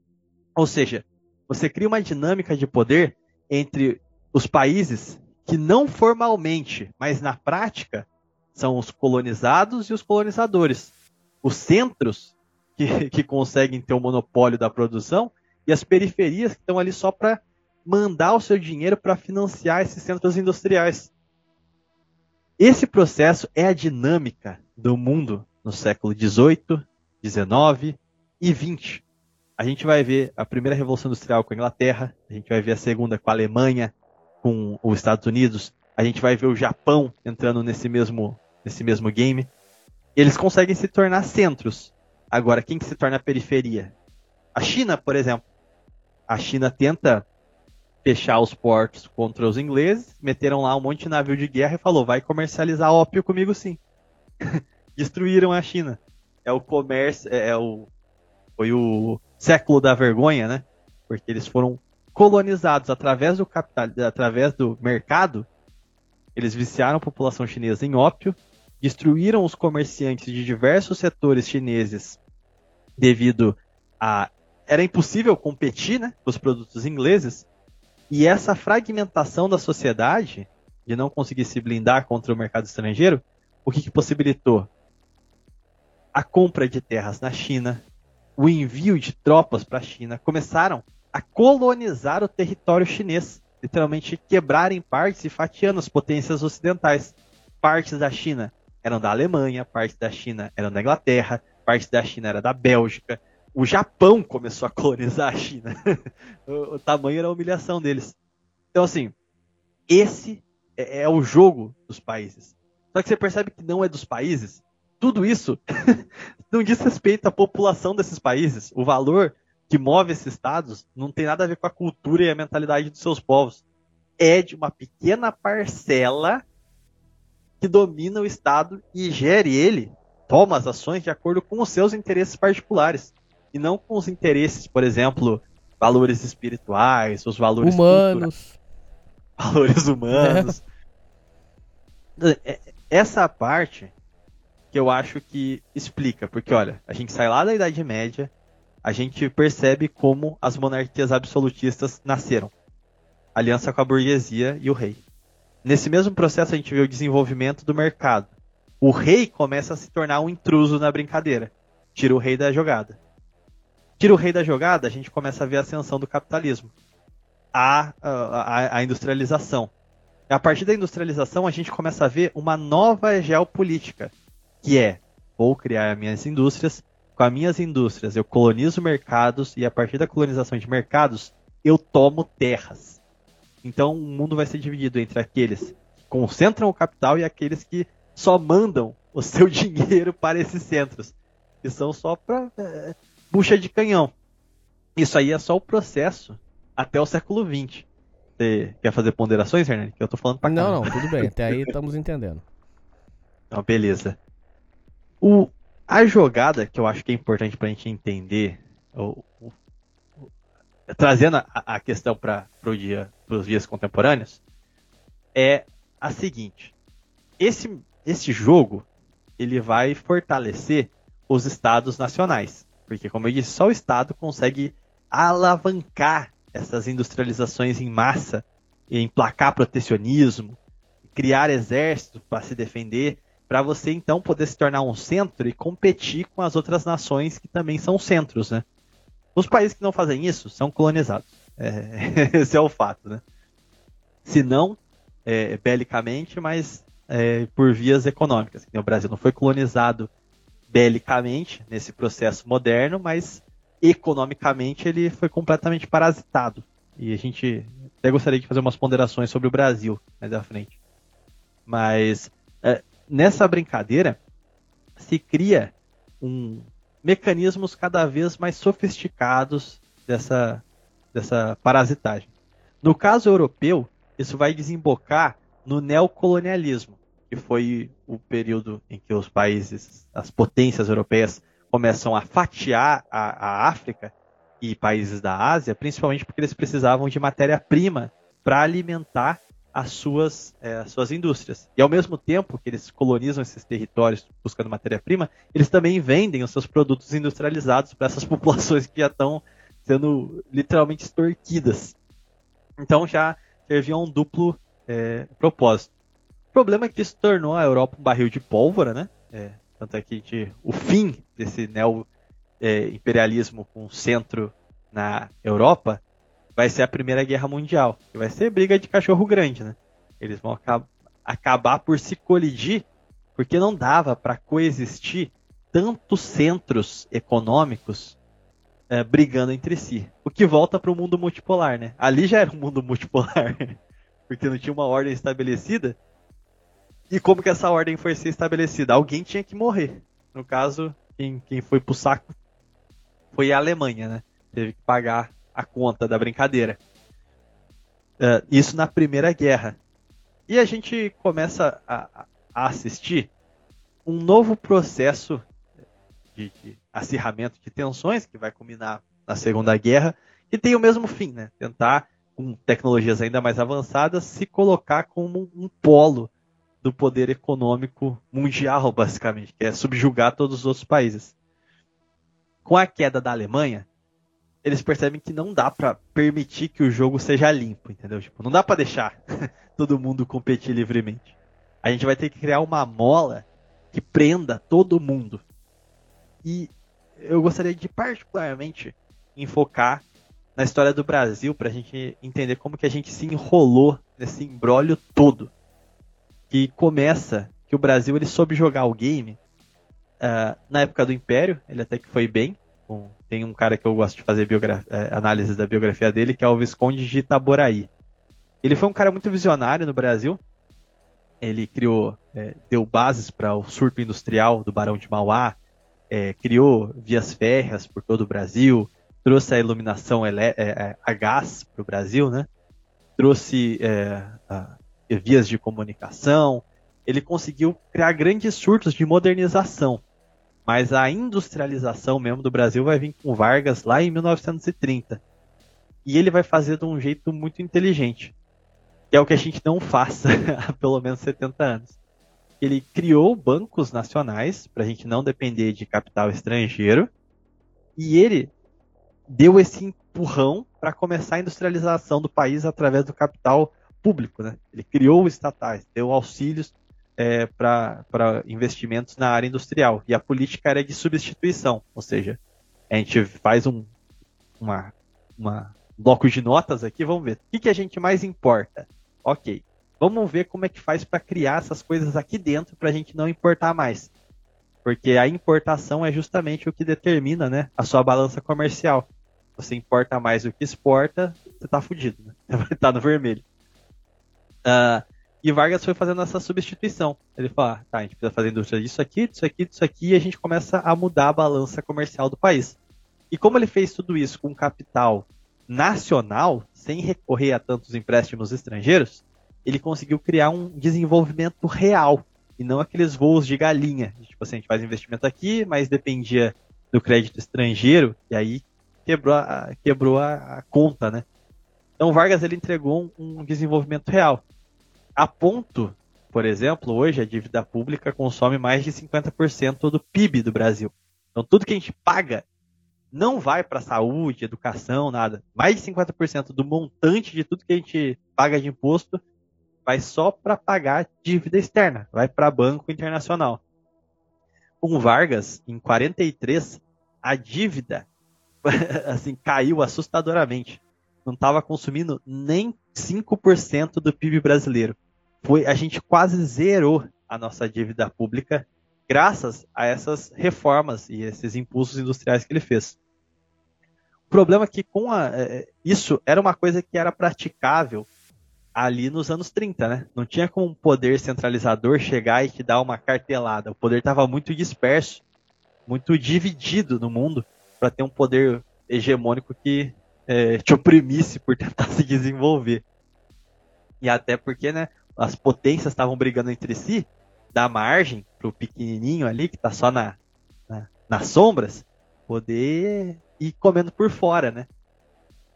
Ou seja, você cria uma dinâmica de poder entre os países que não formalmente, mas na prática, são os colonizados e os colonizadores. Os centros que, que conseguem ter o monopólio da produção e as periferias que estão ali só para mandar o seu dinheiro para financiar esses centros industriais. Esse processo é a dinâmica do mundo no século XVIII, XIX e XX a gente vai ver a primeira revolução industrial com a Inglaterra, a gente vai ver a segunda com a Alemanha, com os Estados Unidos, a gente vai ver o Japão entrando nesse mesmo, nesse mesmo game. Eles conseguem se tornar centros. Agora, quem que se torna periferia? A China, por exemplo. A China tenta fechar os portos contra os ingleses, meteram lá um monte de navio de guerra e falou: vai comercializar ópio comigo sim. Destruíram a China. É o comércio, é, é o foi o século da vergonha, né? Porque eles foram colonizados através do capital, através do mercado. Eles viciaram a população chinesa em ópio, destruíram os comerciantes de diversos setores chineses devido a era impossível competir, né, com os produtos ingleses. E essa fragmentação da sociedade de não conseguir se blindar contra o mercado estrangeiro, o que, que possibilitou? A compra de terras na China, o envio de tropas para a China, começaram a colonizar o território chinês, literalmente quebrar em partes e fatiando as potências ocidentais. Partes da China eram da Alemanha, partes da China eram da Inglaterra, partes da China era da Bélgica. O Japão começou a colonizar a China. o, o tamanho era a humilhação deles. Então, assim, esse é, é o jogo dos países. Só que você percebe que não é dos países, tudo isso não diz respeito à população desses países. O valor que move esses estados não tem nada a ver com a cultura e a mentalidade dos seus povos. É de uma pequena parcela que domina o estado e gere ele, toma as ações de acordo com os seus interesses particulares e não com os interesses, por exemplo, valores espirituais, os valores humanos, valores humanos. É. Essa parte que eu acho que explica, porque olha, a gente sai lá da Idade Média, a gente percebe como as monarquias absolutistas nasceram. Aliança com a burguesia e o rei. Nesse mesmo processo a gente vê o desenvolvimento do mercado. O rei começa a se tornar um intruso na brincadeira. Tira o rei da jogada. Tira o rei da jogada, a gente começa a ver a ascensão do capitalismo. A, a, a industrialização. a partir da industrialização, a gente começa a ver uma nova geopolítica, que é: vou criar minhas indústrias, com as minhas indústrias eu colonizo mercados, e a partir da colonização de mercados, eu tomo terras. Então o mundo vai ser dividido entre aqueles que concentram o capital e aqueles que só mandam o seu dinheiro para esses centros, que são só para é, bucha de canhão. Isso aí é só o processo até o século XX. Você quer fazer ponderações, Hernani? Que eu tô falando pra cá. Não, não, tudo bem. Até aí estamos entendendo. Então, beleza. O, a jogada que eu acho que é importante pra gente entender, o, o, trazendo a, a questão para dia, os dias contemporâneos, é a seguinte. Esse, esse jogo, ele vai fortalecer os estados nacionais. Porque, como eu disse, só o Estado consegue alavancar essas industrializações em massa, emplacar protecionismo, criar exércitos para se defender, para você então poder se tornar um centro e competir com as outras nações que também são centros, né? Os países que não fazem isso são colonizados. É, esse é o fato, né? Se não é, belicamente, mas é, por vias econômicas. O Brasil não foi colonizado belicamente nesse processo moderno, mas economicamente ele foi completamente parasitado. E a gente até gostaria de fazer umas ponderações sobre o Brasil mais à frente. Mas é, nessa brincadeira se cria um mecanismos cada vez mais sofisticados dessa, dessa parasitagem. No caso europeu, isso vai desembocar no neocolonialismo, que foi o período em que os países, as potências europeias, começam a fatiar a, a África e países da Ásia, principalmente porque eles precisavam de matéria-prima para alimentar as suas, é, as suas indústrias. E ao mesmo tempo que eles colonizam esses territórios buscando matéria-prima, eles também vendem os seus produtos industrializados para essas populações que já estão sendo literalmente extorquidas. Então já servia um duplo é, propósito. O problema é que isso tornou a Europa um barril de pólvora, né? É, tanto é que de, o fim desse neo-imperialismo é, com centro na Europa vai ser a Primeira Guerra Mundial. Que vai ser briga de cachorro grande, né? Eles vão acab acabar por se colidir, porque não dava para coexistir tantos centros econômicos é, brigando entre si. O que volta para o mundo multipolar, né? Ali já era um mundo multipolar, porque não tinha uma ordem estabelecida e como que essa ordem foi ser estabelecida? Alguém tinha que morrer. No caso, quem, quem foi pro saco foi a Alemanha, né? Teve que pagar a conta da brincadeira. Uh, isso na Primeira Guerra. E a gente começa a, a assistir um novo processo de, de, acirramento de tensões que vai culminar na Segunda Guerra e tem o mesmo fim, né? Tentar, com tecnologias ainda mais avançadas, se colocar como um polo do poder econômico mundial, basicamente, que é subjugar todos os outros países. Com a queda da Alemanha, eles percebem que não dá para permitir que o jogo seja limpo, entendeu? Tipo, não dá para deixar todo mundo competir livremente. A gente vai ter que criar uma mola que prenda todo mundo. E eu gostaria de particularmente enfocar na história do Brasil para a gente entender como que a gente se enrolou nesse embrólio todo que começa que o Brasil ele soube jogar o game uh, na época do Império, ele até que foi bem. Com, tem um cara que eu gosto de fazer uh, análise da biografia dele, que é o Visconde de Itaboraí. Ele foi um cara muito visionário no Brasil. Ele criou, é, deu bases para o surto industrial do Barão de Mauá, é, criou vias férreas por todo o Brasil, trouxe a iluminação é, a gás para o Brasil, né? Trouxe a, vias de comunicação, ele conseguiu criar grandes surtos de modernização. Mas a industrialização mesmo do Brasil vai vir com Vargas lá em 1930. E ele vai fazer de um jeito muito inteligente. Que é o que a gente não faz há pelo menos 70 anos. Ele criou bancos nacionais para a gente não depender de capital estrangeiro. E ele deu esse empurrão para começar a industrialização do país através do capital público, né? Ele criou estatais, deu auxílios é, para investimentos na área industrial. E a política era de substituição, ou seja, a gente faz um uma, uma bloco de notas aqui, vamos ver. O que, que a gente mais importa? Ok, vamos ver como é que faz para criar essas coisas aqui dentro para a gente não importar mais. Porque a importação é justamente o que determina né, a sua balança comercial. Você importa mais do que exporta, você tá fudido, né? Estar no vermelho. Uh, e Vargas foi fazendo essa substituição. Ele falou: ah, tá, a gente precisa fazer indústria disso aqui, disso aqui, disso aqui, e a gente começa a mudar a balança comercial do país. E como ele fez tudo isso com capital nacional, sem recorrer a tantos empréstimos estrangeiros, ele conseguiu criar um desenvolvimento real e não aqueles voos de galinha. Tipo assim, a gente faz investimento aqui, mas dependia do crédito estrangeiro, e aí quebrou a, quebrou a, a conta, né? Então Vargas ele entregou um, um desenvolvimento real. A ponto, por exemplo, hoje a dívida pública consome mais de 50% do PIB do Brasil. Então tudo que a gente paga não vai para saúde, educação, nada. Mais de 50% do montante de tudo que a gente paga de imposto vai só para pagar dívida externa, vai para banco internacional. Com Vargas, em 43, a dívida assim caiu assustadoramente. Não estava consumindo nem 5% do PIB brasileiro. Foi a gente quase zerou a nossa dívida pública graças a essas reformas e esses impulsos industriais que ele fez. O problema é que com a, é, isso era uma coisa que era praticável ali nos anos 30, né? Não tinha como um poder centralizador chegar e te dar uma cartelada. O poder estava muito disperso, muito dividido no mundo para ter um poder hegemônico que é, te oprimisse por tentar se desenvolver. E até porque, né, as potências estavam brigando entre si, dá margem pro pequenininho ali que tá só na, na nas sombras poder ir comendo por fora, né?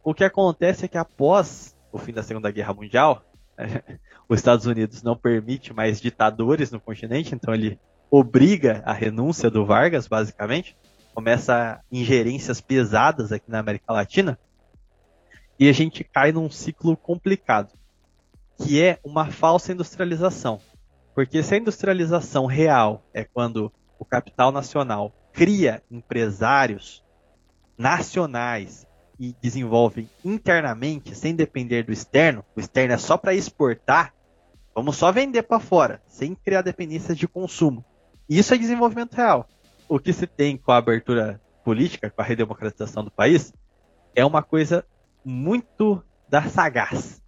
O que acontece é que após o fim da Segunda Guerra Mundial, os Estados Unidos não permite mais ditadores no continente, então ele obriga a renúncia do Vargas, basicamente. Começa ingerências pesadas aqui na América Latina. E a gente cai num ciclo complicado, que é uma falsa industrialização. Porque se a industrialização real é quando o capital nacional cria empresários nacionais e desenvolvem internamente, sem depender do externo, o externo é só para exportar, vamos só vender para fora, sem criar dependência de consumo. Isso é desenvolvimento real. O que se tem com a abertura política, com a redemocratização do país, é uma coisa muito da sagaz.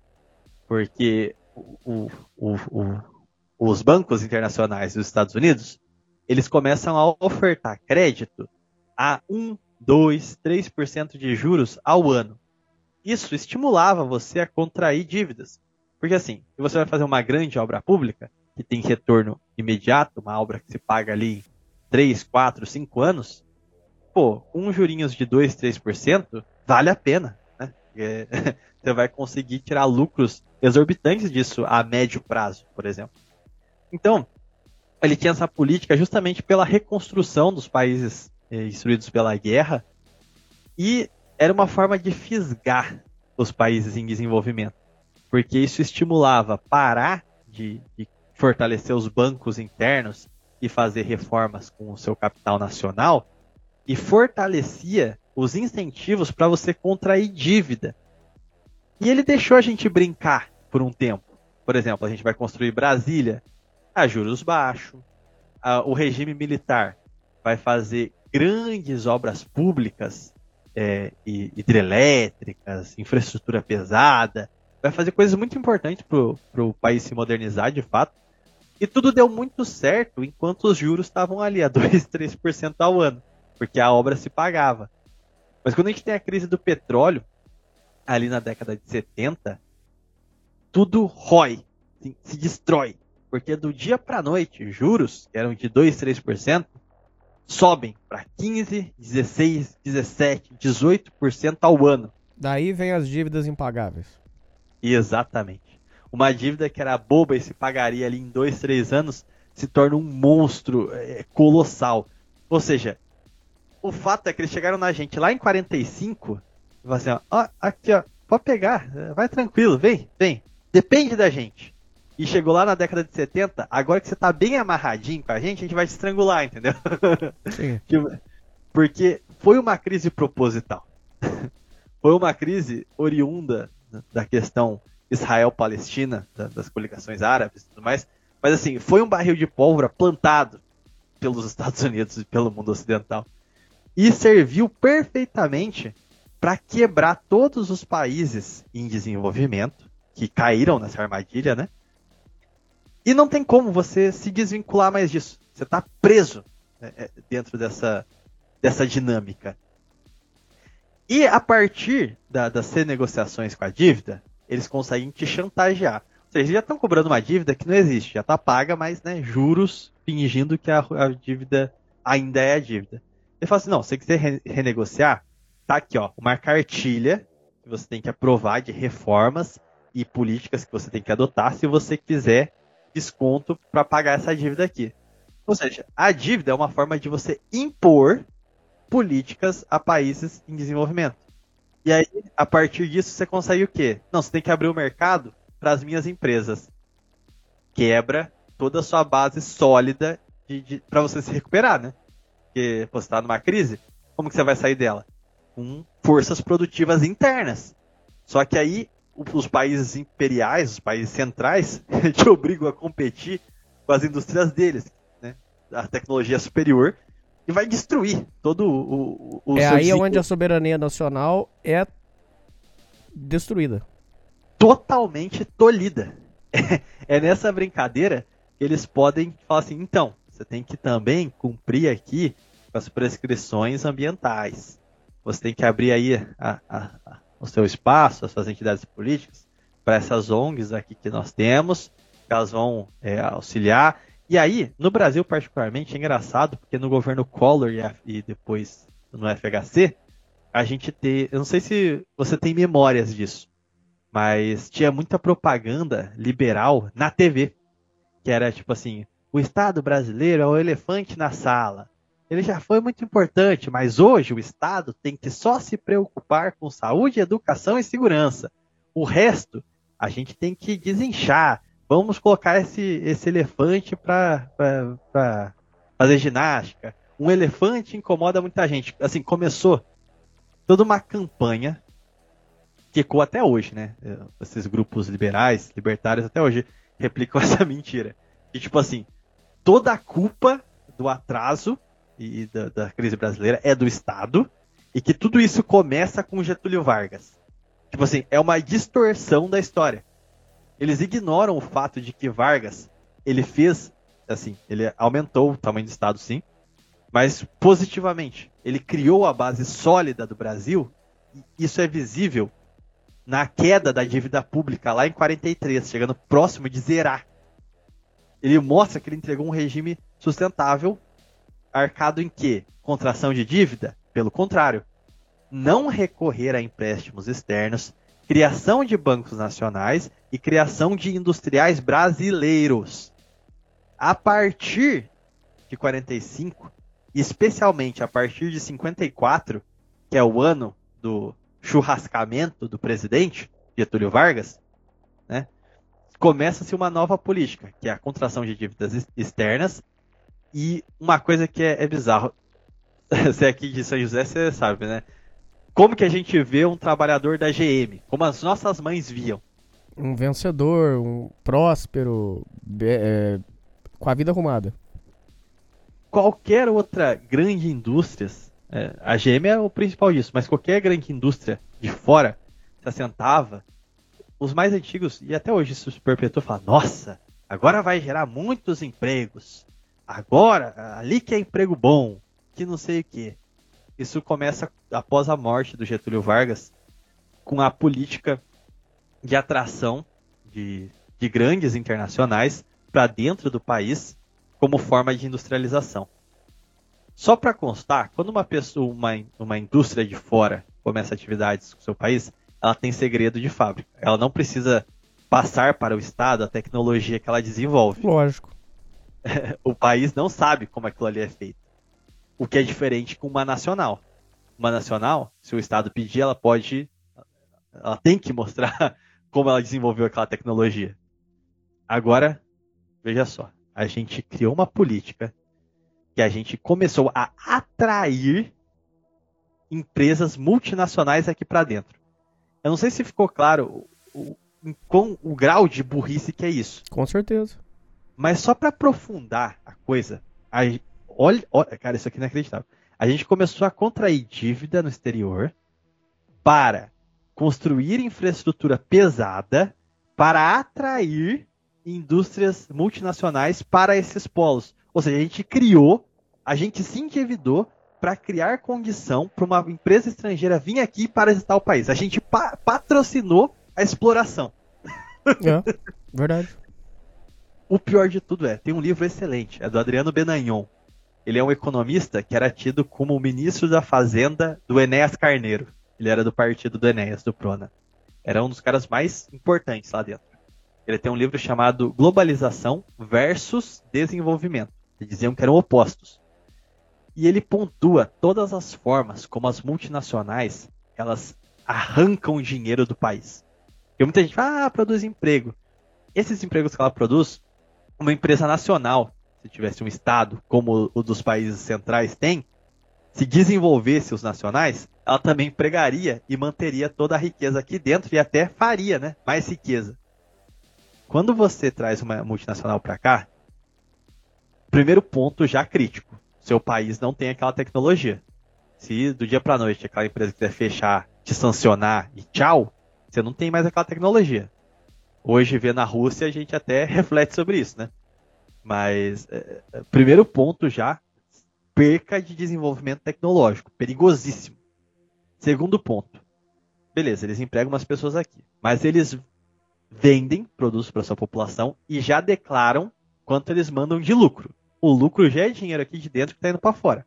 Porque o, o, o, os bancos internacionais dos Estados Unidos, eles começam a ofertar crédito a um 2, 3% de juros ao ano. Isso estimulava você a contrair dívidas. Porque assim, se você vai fazer uma grande obra pública, que tem retorno imediato, uma obra que se paga ali em 3, 4, 5 anos, pô, com jurinhos de 2, 3%, vale a pena. Né? você vai conseguir tirar lucros exorbitantes disso a médio prazo, por exemplo. Então, ele tinha essa política justamente pela reconstrução dos países é, instruídos pela guerra, e era uma forma de fisgar os países em desenvolvimento, porque isso estimulava parar de, de fortalecer os bancos internos e fazer reformas com o seu capital nacional e fortalecia os incentivos para você contrair dívida. E ele deixou a gente brincar por um tempo. Por exemplo, a gente vai construir Brasília a juros baixos, o regime militar vai fazer grandes obras públicas, é, hidrelétricas, infraestrutura pesada, vai fazer coisas muito importantes para o país se modernizar de fato. E tudo deu muito certo enquanto os juros estavam ali a 2, 3% ao ano, porque a obra se pagava. Mas quando a gente tem a crise do petróleo, ali na década de 70, tudo rói, se destrói. Porque do dia para noite, juros, que eram de 2, 3%, sobem para 15, 16, 17, 18% ao ano. Daí vem as dívidas impagáveis. Exatamente. Uma dívida que era boba e se pagaria ali em 2, 3 anos se torna um monstro é, colossal. Ou seja, o fato é que eles chegaram na gente lá em 45 e falaram assim, ó, aqui ó, pode pegar, vai tranquilo, vem, vem. Depende da gente e chegou lá na década de 70, agora que você tá bem amarradinho com a gente, a gente vai te estrangular, entendeu? Sim. Porque foi uma crise proposital. foi uma crise oriunda da questão Israel-Palestina, da, das coligações árabes e tudo mais. Mas assim, foi um barril de pólvora plantado pelos Estados Unidos e pelo mundo ocidental. E serviu perfeitamente para quebrar todos os países em desenvolvimento que caíram nessa armadilha, né? E não tem como você se desvincular mais disso. Você está preso né, é, dentro dessa, dessa dinâmica. E a partir da, das renegociações com a dívida, eles conseguem te chantagear. Ou seja, eles já estão cobrando uma dívida que não existe, já está paga, mas né, juros fingindo que a, a, dívida ainda é a dívida. Ele fala assim: não, se você quiser re renegociar, tá aqui, ó, uma cartilha que você tem que aprovar de reformas e políticas que você tem que adotar se você quiser desconto para pagar essa dívida aqui. Ou seja, a dívida é uma forma de você impor políticas a países em desenvolvimento. E aí, a partir disso, você consegue o quê? Não, você tem que abrir o mercado para as minhas empresas. Quebra toda a sua base sólida para você se recuperar, né? Porque você está numa crise, como que você vai sair dela? Com forças produtivas internas. Só que aí os países imperiais, os países centrais, te obrigam a competir com as indústrias deles, né? A tecnologia superior e vai destruir todo o, o, o É aí ciclo. onde a soberania nacional é destruída. Totalmente tolhida. É nessa brincadeira que eles podem falar assim, então, você tem que também cumprir aqui com as prescrições ambientais. Você tem que abrir aí a, a, a, o seu espaço, as suas entidades políticas, para essas ONGs aqui que nós temos, que elas vão é, auxiliar. E aí, no Brasil particularmente, é engraçado, porque no governo Collor e, e depois no FHC, a gente tem. Eu não sei se você tem memórias disso, mas tinha muita propaganda liberal na TV. Que era tipo assim: o Estado brasileiro é o elefante na sala. Ele já foi muito importante, mas hoje o Estado tem que só se preocupar com saúde, educação e segurança. O resto a gente tem que desinchar, vamos colocar esse, esse elefante para fazer ginástica. Um elefante incomoda muita gente. Assim, começou toda uma campanha que ecoa até hoje, né? Esses grupos liberais, libertários, até hoje replicam essa mentira. E tipo assim, toda a culpa do atraso e da, da crise brasileira é do Estado e que tudo isso começa com Getúlio Vargas. Tipo assim, é uma distorção da história. Eles ignoram o fato de que Vargas, ele fez, assim, ele aumentou o tamanho do Estado, sim, mas positivamente. Ele criou a base sólida do Brasil, e isso é visível na queda da dívida pública lá em 43, chegando próximo de zerar. Ele mostra que ele entregou um regime sustentável, arcado em que? Contração de dívida? Pelo contrário, não recorrer a empréstimos externos, criação de bancos nacionais e criação de industriais brasileiros. A partir de 45, especialmente a partir de 54, que é o ano do churrascamento do presidente Getúlio Vargas, né, começa-se uma nova política, que é a contração de dívidas externas e uma coisa que é, é bizarro. Você é aqui de São José, você sabe, né? Como que a gente vê um trabalhador da GM? Como as nossas mães viam? um vencedor, um próspero, é, com a vida arrumada. Qualquer outra grande indústria, é, a GM é o principal disso, mas qualquer grande indústria de fora se assentava, os mais antigos, e até hoje isso se perpetua, falam, nossa, agora vai gerar muitos empregos, agora, ali que é emprego bom, que não sei o que. Isso começa após a morte do Getúlio Vargas, com a política de atração de, de grandes internacionais para dentro do país como forma de industrialização. Só para constar, quando uma pessoa, uma, uma indústria de fora começa atividades no seu país, ela tem segredo de fábrica. Ela não precisa passar para o Estado a tecnologia que ela desenvolve. Lógico. o país não sabe como aquilo ali é feito. O que é diferente com uma nacional. Uma nacional, se o Estado pedir, ela pode. Ela tem que mostrar como ela desenvolveu aquela tecnologia. Agora, veja só, a gente criou uma política que a gente começou a atrair empresas multinacionais aqui para dentro. Eu não sei se ficou claro, em com o grau de burrice que é isso. Com certeza. Mas só para aprofundar a coisa, a, olha, olha, cara, isso aqui é inacreditável. A gente começou a contrair dívida no exterior para construir infraestrutura pesada para atrair indústrias multinacionais para esses polos. Ou seja, a gente criou, a gente se endividou para criar condição para uma empresa estrangeira vir aqui para visitar o país. A gente pa patrocinou a exploração. É, verdade. O pior de tudo é, tem um livro excelente, é do Adriano Benagnon. Ele é um economista que era tido como o ministro da Fazenda do Enéas Carneiro. Ele era do partido do Enéas, do Prona. Era um dos caras mais importantes lá dentro. Ele tem um livro chamado Globalização versus Desenvolvimento. Eles diziam que eram opostos. E ele pontua todas as formas como as multinacionais elas arrancam dinheiro do país. Porque muita gente fala, ah, produz emprego. Esses empregos que ela produz, uma empresa nacional, se tivesse um Estado como o dos países centrais tem, se desenvolvesse os nacionais, ela também empregaria e manteria toda a riqueza aqui dentro e até faria né, mais riqueza. Quando você traz uma multinacional para cá, primeiro ponto já crítico, seu país não tem aquela tecnologia. Se do dia para noite aquela empresa quiser fechar, te sancionar e tchau, você não tem mais aquela tecnologia. Hoje, vê na Rússia, a gente até reflete sobre isso, né? Mas, é, é, primeiro ponto já, perca de desenvolvimento tecnológico, perigosíssimo. Segundo ponto, beleza, eles empregam umas pessoas aqui, mas eles vendem produtos para sua população e já declaram quanto eles mandam de lucro. O lucro já é dinheiro aqui de dentro que está indo para fora.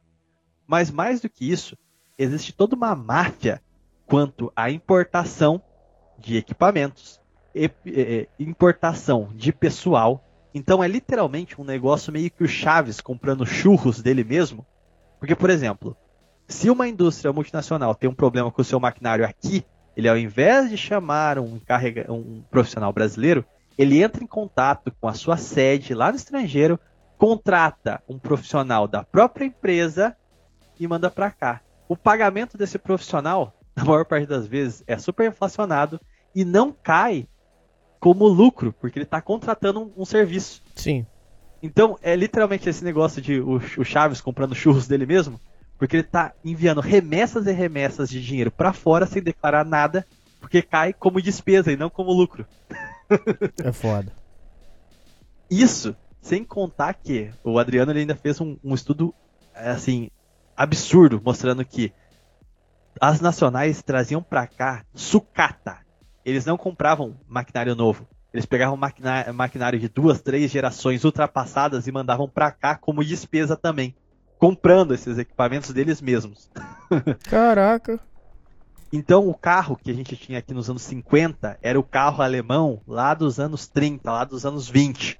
Mas mais do que isso, existe toda uma máfia quanto à importação de equipamentos, importação de pessoal. Então é literalmente um negócio meio que o Chaves comprando churros dele mesmo. Porque, por exemplo, se uma indústria multinacional tem um problema com o seu maquinário aqui, ele ao invés de chamar um, carrega, um profissional brasileiro, ele entra em contato com a sua sede lá no estrangeiro, contrata um profissional da própria empresa e manda para cá. O pagamento desse profissional, na maior parte das vezes, é super inflacionado e não cai como lucro, porque ele está contratando um, um, serviço. Sim. Então, é literalmente esse negócio de o, o Chaves comprando churros dele mesmo, porque ele está enviando remessas e remessas de dinheiro para fora sem declarar nada, porque cai como despesa e não como lucro. É foda. Isso, sem contar que o Adriano ainda fez um, um estudo assim absurdo, mostrando que as nacionais traziam para cá sucata, eles não compravam maquinário novo. Eles pegavam maquinário, de duas, três gerações ultrapassadas e mandavam para cá como despesa também. Comprando esses equipamentos deles mesmos. Caraca. Então o carro que a gente tinha aqui nos anos 50 era o carro alemão lá dos anos 30, lá dos anos 20.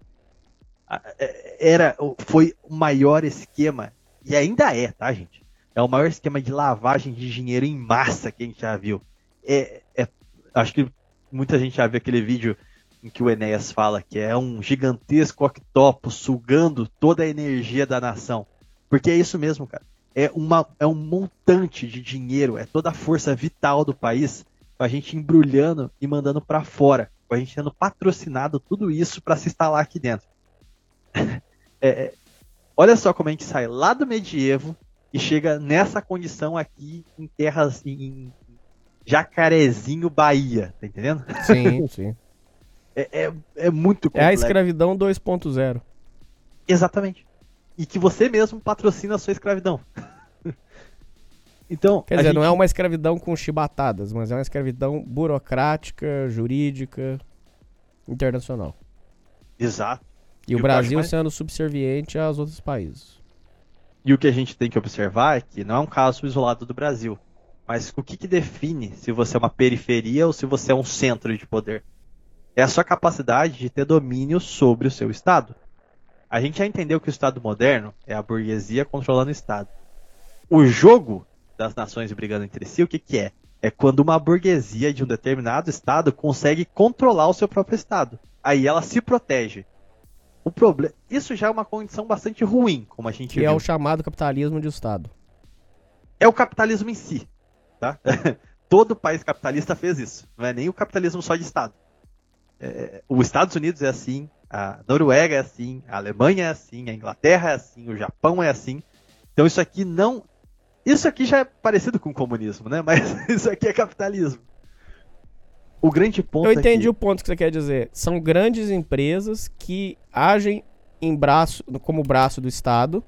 É, era, foi o maior esquema, e ainda é, tá, gente? É o maior esquema de lavagem de dinheiro em massa que a gente já viu. É, é acho que muita gente já viu aquele vídeo em que o Enéas fala que é um gigantesco octopus sugando toda a energia da nação. Porque é isso mesmo, cara. É, uma, é um montante de dinheiro, é toda a força vital do país, a gente embrulhando e mandando para fora, a gente tendo patrocinado tudo isso para se instalar aqui dentro. é, é, olha só como a gente sai lá do medievo e chega nessa condição aqui em terras, em, Jacarezinho, Bahia, tá entendendo? Sim, sim. É, é, é muito complexo. É a escravidão 2.0. Exatamente. E que você mesmo patrocina a sua escravidão. então. Quer dizer, gente... não é uma escravidão com chibatadas, mas é uma escravidão burocrática, jurídica, internacional. Exato. E, e o Brasil mais... sendo subserviente aos outros países. E o que a gente tem que observar é que não é um caso isolado do Brasil. Mas o que, que define se você é uma periferia ou se você é um centro de poder? É a sua capacidade de ter domínio sobre o seu Estado. A gente já entendeu que o Estado moderno é a burguesia controlando o Estado. O jogo das nações brigando entre si, o que, que é? É quando uma burguesia de um determinado Estado consegue controlar o seu próprio Estado. Aí ela se protege. O problema, isso já é uma condição bastante ruim, como a gente que é viu. é o chamado capitalismo de Estado. É o capitalismo em si. Tá? Todo país capitalista fez isso. Não é nem o capitalismo só de Estado. É, os Estados Unidos é assim, a Noruega é assim, a Alemanha é assim, a Inglaterra é assim, o Japão é assim. Então isso aqui não. Isso aqui já é parecido com o comunismo, né? Mas isso aqui é capitalismo. O grande ponto Eu entendi é que... o ponto que você quer dizer. São grandes empresas que agem em braço, como braço do Estado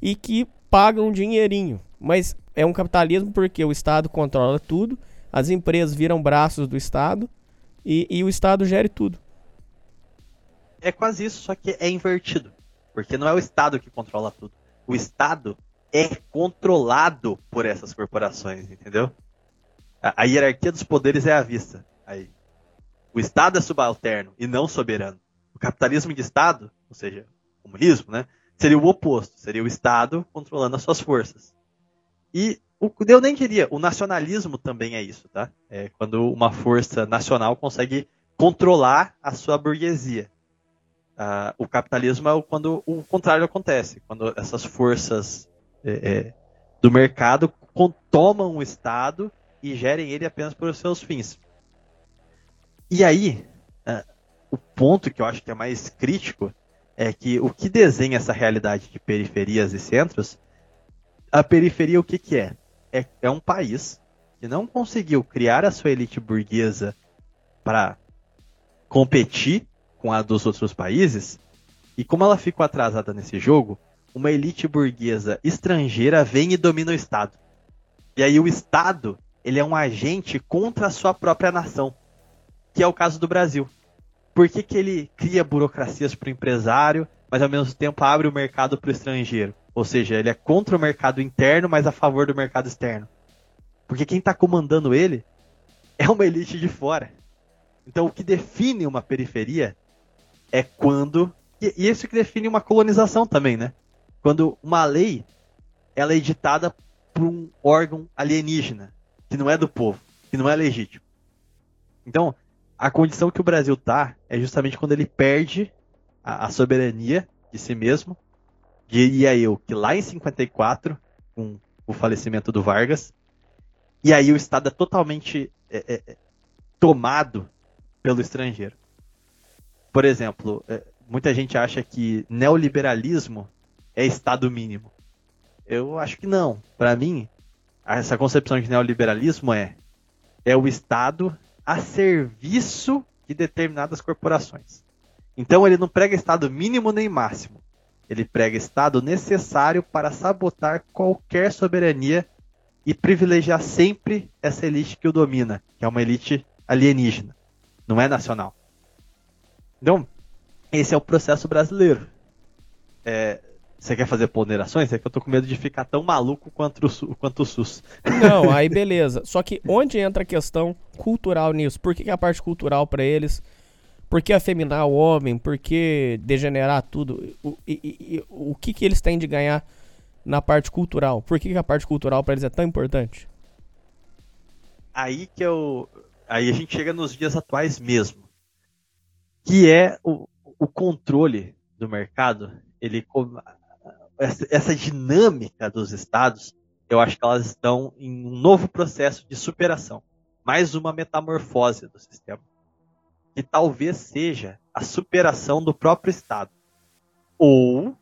e que pagam um dinheirinho. Mas é um capitalismo porque o Estado controla tudo, as empresas viram braços do Estado e, e o Estado gere tudo. É quase isso, só que é invertido. Porque não é o Estado que controla tudo. O Estado é controlado por essas corporações, entendeu? A, a hierarquia dos poderes é à vista. Aí. O Estado é subalterno e não soberano. O capitalismo de Estado, ou seja, o comunismo, né, seria o oposto. Seria o Estado controlando as suas forças. E o, eu nem diria, o nacionalismo também é isso, tá? É quando uma força nacional consegue controlar a sua burguesia. Uh, o capitalismo é quando o contrário acontece, quando essas forças é, é, do mercado tomam o Estado e gerem ele apenas por seus fins. E aí, uh, o ponto que eu acho que é mais crítico é que o que desenha essa realidade de periferias e centros, a periferia o que, que é? é? É um país que não conseguiu criar a sua elite burguesa para competir com a dos outros países, e como ela ficou atrasada nesse jogo, uma elite burguesa estrangeira vem e domina o Estado. E aí o Estado, ele é um agente contra a sua própria nação, que é o caso do Brasil. Por que, que ele cria burocracias para o empresário, mas ao mesmo tempo abre o mercado para o estrangeiro? Ou seja, ele é contra o mercado interno, mas a favor do mercado externo. Porque quem está comandando ele é uma elite de fora. Então o que define uma periferia é quando. E, isso que define uma colonização também, né? Quando uma lei ela é editada por um órgão alienígena, que não é do povo, que não é legítimo. Então, a condição que o Brasil tá é justamente quando ele perde a, a soberania de si mesmo. Diria eu que lá em 54, com o falecimento do Vargas, e aí o Estado é totalmente é, é, é tomado pelo estrangeiro. Por exemplo, é, muita gente acha que neoliberalismo é Estado mínimo. Eu acho que não. Para mim, essa concepção de neoliberalismo é é o Estado a serviço de determinadas corporações. Então ele não prega Estado mínimo nem máximo. Ele prega Estado necessário para sabotar qualquer soberania e privilegiar sempre essa elite que o domina, que é uma elite alienígena, não é nacional. Então, esse é o processo brasileiro. É, você quer fazer ponderações? É que eu tô com medo de ficar tão maluco quanto o, quanto o SUS. Não, aí beleza. Só que onde entra a questão cultural nisso? Por que, que a parte cultural para eles? Por que afeminar o homem? Por que degenerar tudo? O, e, e, o que, que eles têm de ganhar na parte cultural? Por que, que a parte cultural para eles é tão importante? Aí que eu. Aí a gente chega nos dias atuais mesmo que é o, o controle do mercado. Ele essa, essa dinâmica dos estados, eu acho que elas estão em um novo processo de superação, mais uma metamorfose do sistema, que talvez seja a superação do próprio estado ou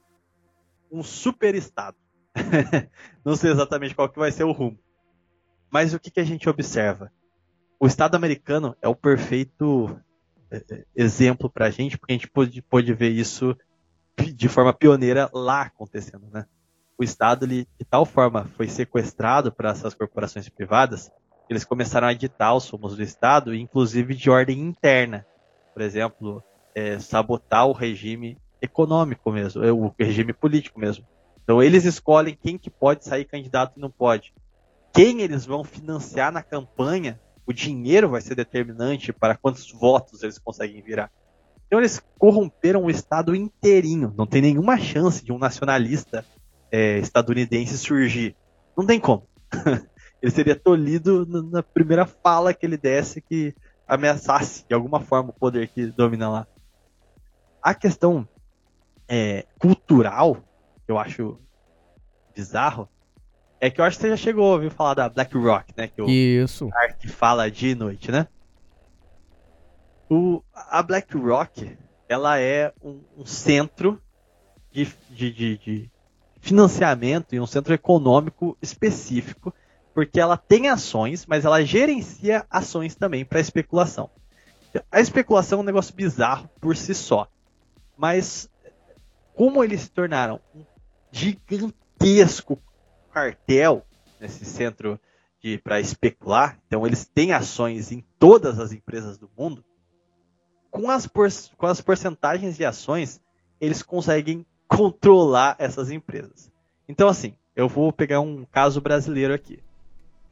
um superestado. Não sei exatamente qual que vai ser o rumo. Mas o que, que a gente observa? O Estado americano é o perfeito exemplo para a gente, porque a gente pôde, pôde ver isso de forma pioneira lá acontecendo, né? O Estado, ele, de tal forma, foi sequestrado para essas corporações privadas, eles começaram a editar os rumos do Estado, inclusive de ordem interna. Por exemplo, é, sabotar o regime econômico mesmo, é, o regime político mesmo. Então eles escolhem quem que pode sair candidato e não pode. Quem eles vão financiar na campanha o dinheiro vai ser determinante para quantos votos eles conseguem virar. Então eles corromperam o Estado inteirinho. Não tem nenhuma chance de um nacionalista é, estadunidense surgir. Não tem como. ele seria tolhido na primeira fala que ele desse que ameaçasse de alguma forma o poder que domina lá. A questão é, cultural, eu acho bizarro, é que eu acho que você já chegou a ouvir falar da Black Rock, né? Que o Isso. que fala de noite, né? O, a BlackRock, ela é um, um centro de, de, de, de financiamento e um centro econômico específico, porque ela tem ações, mas ela gerencia ações também para especulação. A especulação é um negócio bizarro por si só, mas como eles se tornaram um gigantesco cartel nesse centro para especular, então eles têm ações em todas as empresas do mundo, com as, por, com as porcentagens de ações, eles conseguem controlar essas empresas. Então, assim, eu vou pegar um caso brasileiro aqui.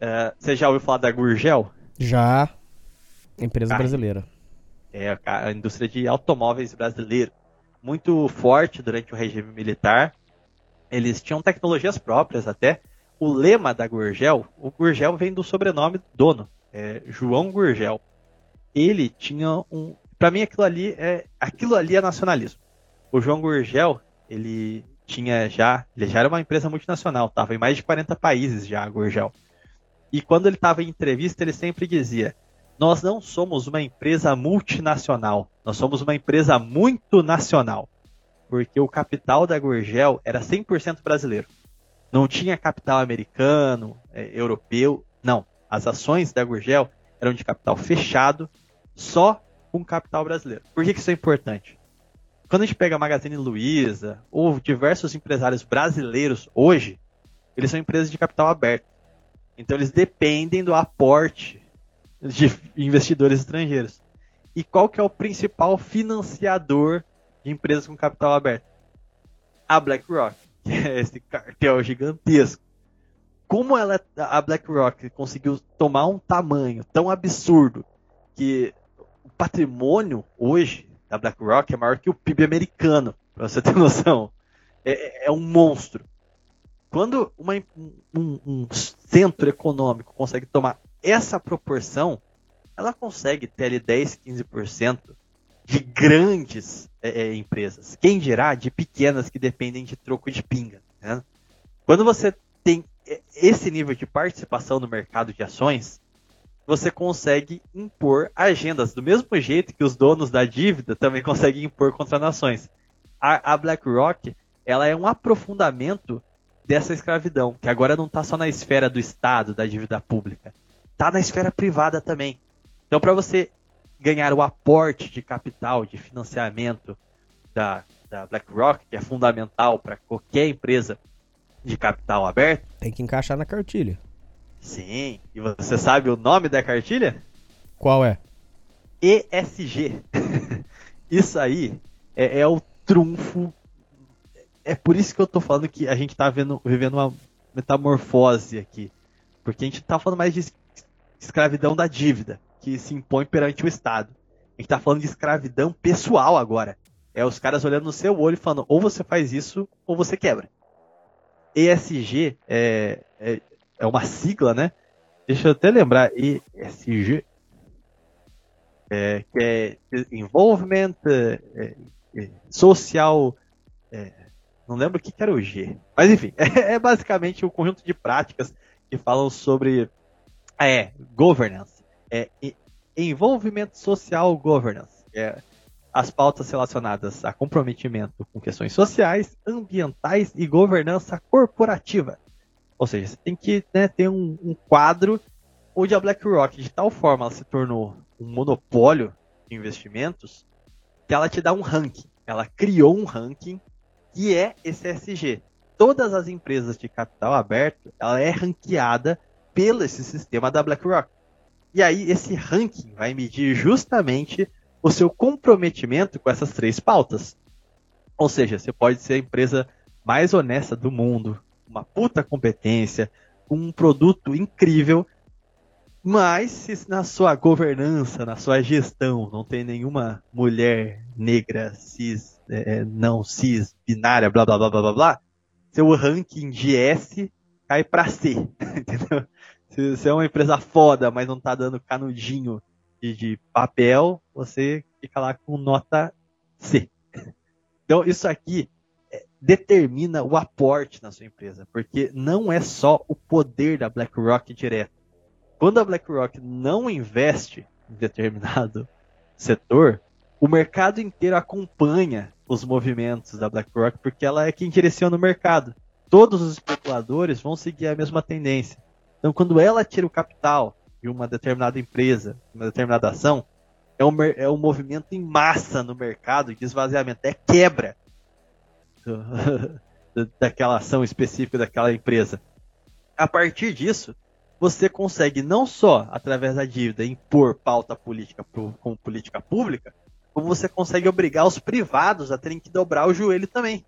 Uh, você já ouviu falar da Gurgel? Já. Empresa brasileira. É, a indústria de automóveis brasileiro. Muito forte durante o regime militar. Eles tinham tecnologias próprias até. O lema da Gurgel, o Gurgel vem do sobrenome dono, é João Gurgel. Ele tinha um, para mim aquilo ali é aquilo ali é nacionalismo. O João Gurgel, ele tinha já, ele já era uma empresa multinacional, estava em mais de 40 países já, a Gurgel. E quando ele estava em entrevista, ele sempre dizia: Nós não somos uma empresa multinacional, nós somos uma empresa muito nacional. Porque o capital da Gurgel era 100% brasileiro. Não tinha capital americano, é, europeu, não. As ações da Gurgel eram de capital fechado, só com capital brasileiro. Por que, que isso é importante? Quando a gente pega a Magazine Luiza ou diversos empresários brasileiros hoje, eles são empresas de capital aberto. Então eles dependem do aporte de investidores estrangeiros. E qual que é o principal financiador de empresas com capital aberto? A BlackRock, que é esse cartel gigantesco. Como ela, a BlackRock conseguiu tomar um tamanho tão absurdo que o patrimônio hoje da BlackRock é maior que o PIB americano, para você ter noção. É, é um monstro. Quando uma, um, um, centro econômico consegue tomar essa proporção, ela consegue ter ali 10, 15% de grandes é, é, empresas. Quem dirá de pequenas que dependem de troco de pinga. Né? Quando você tem esse nível de participação no mercado de ações, você consegue impor agendas, do mesmo jeito que os donos da dívida também conseguem impor contra nações. A, a BlackRock ela é um aprofundamento dessa escravidão, que agora não está só na esfera do Estado, da dívida pública, está na esfera privada também. Então, para você ganhar o aporte de capital, de financiamento da, da BlackRock, que é fundamental para qualquer empresa de capital aberto, tem que encaixar na cartilha. Sim. E você sabe o nome da cartilha? Qual é? ESG. Isso aí é, é, o trunfo. É por isso que eu tô falando que a gente tá vendo, vivendo uma metamorfose aqui. Porque a gente tá falando mais de escravidão da dívida, que se impõe perante o Estado. A gente tá falando de escravidão pessoal agora. É os caras olhando no seu olho e falando, ou você faz isso, ou você quebra. ESG é, é, é uma sigla, né? Deixa eu até lembrar, ESG, é, que é Involvement é, é, Social, é, não lembro o que, que era o G, mas enfim, é, é basicamente o um conjunto de práticas que falam sobre é, governance, é, Envolvimento Social Governance, é, as pautas relacionadas a comprometimento com questões sociais, ambientais e governança corporativa. Ou seja, você tem que né, ter um, um quadro onde a BlackRock, de tal forma, ela se tornou um monopólio de investimentos, que ela te dá um ranking. Ela criou um ranking que é esse SG. Todas as empresas de capital aberto, ela é ranqueada pelo esse sistema da BlackRock. E aí esse ranking vai medir justamente o seu comprometimento com essas três pautas. Ou seja, você pode ser a empresa mais honesta do mundo, uma puta competência, um produto incrível, mas se na sua governança, na sua gestão, não tem nenhuma mulher negra, cis, é, é não cis, binária, blá blá blá blá blá seu ranking de S cai para C, entendeu? Se você é uma empresa foda, mas não tá dando canudinho de, de papel, você fica lá com nota C. Então isso aqui determina o aporte na sua empresa, porque não é só o poder da BlackRock direto. Quando a BlackRock não investe em determinado setor, o mercado inteiro acompanha os movimentos da BlackRock porque ela é quem direciona o mercado. Todos os especuladores vão seguir a mesma tendência. Então, quando ela tira o capital de uma determinada empresa, uma determinada ação, é um, é um movimento em massa no mercado de esvaziamento, é quebra daquela ação específica daquela empresa. A partir disso, você consegue não só, através da dívida, impor pauta política como política pública, como você consegue obrigar os privados a terem que dobrar o joelho também.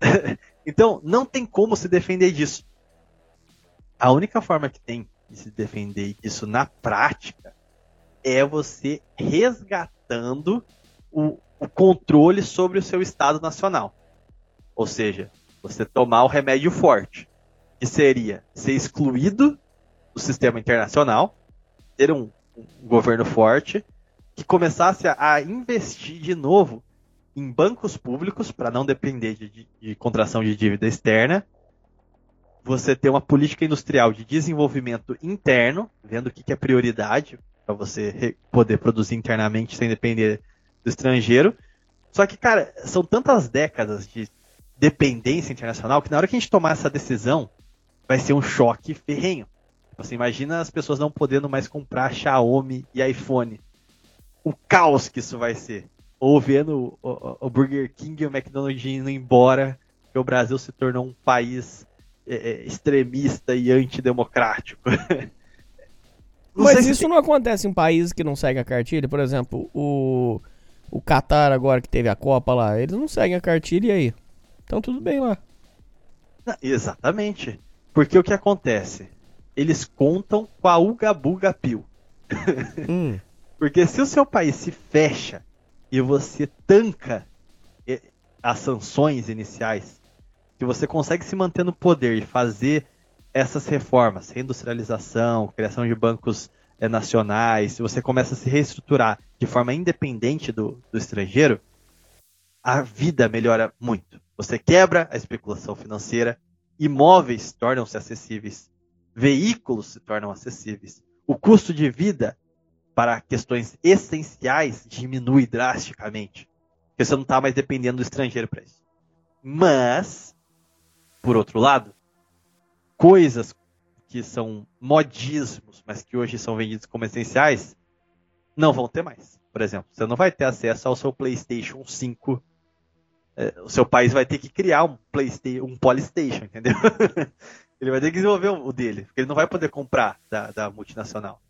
então, não tem como se defender disso. A única forma que tem de se defender disso na prática é você resgatando o, o controle sobre o seu Estado Nacional. Ou seja, você tomar o remédio forte, que seria ser excluído do sistema internacional, ter um, um governo forte, que começasse a, investir de novo em bancos públicos para não depender de, de, de, contração de dívida externa. Você ter uma política industrial de desenvolvimento interno, vendo o que, que é prioridade para você poder produzir internamente sem depender do estrangeiro. Só que, cara, são tantas décadas de dependência internacional que na hora que a gente tomar essa decisão, vai ser um choque ferrenho. Você imagina as pessoas não podendo mais comprar Xiaomi e iPhone. O caos que isso vai ser. Ou vendo o, o Burger King e o McDonald's indo embora, que o Brasil se tornou um país é, é extremista e antidemocrático. Mas isso tem... não acontece em países que não seguem a cartilha? Por exemplo, o, o Qatar agora que teve a Copa lá, eles não seguem a cartilha e aí? Então tudo bem lá. Exatamente. Porque o que acontece? Eles contam com a Uga Buga Pio. Hum. Porque se o seu país se fecha e você tanca as sanções iniciais, que você consegue se manter no poder e fazer essas reformas, reindustrialização, criação de bancos é, nacionais, se você começa a se reestruturar de forma independente do, do estrangeiro, a vida melhora muito. Você quebra a especulação financeira, imóveis tornam-se acessíveis, veículos se tornam acessíveis, o custo de vida para questões essenciais diminui drasticamente, porque você não está mais dependendo do estrangeiro para isso. Mas, por outro lado, coisas que são modismos, mas que hoje são vendidos como essenciais, não vão ter mais. Por exemplo, você não vai ter acesso ao seu PlayStation 5 é, o seu país vai ter que criar um PlayStation, um Polystation, entendeu? ele vai ter que desenvolver o dele, porque ele não vai poder comprar da, da multinacional.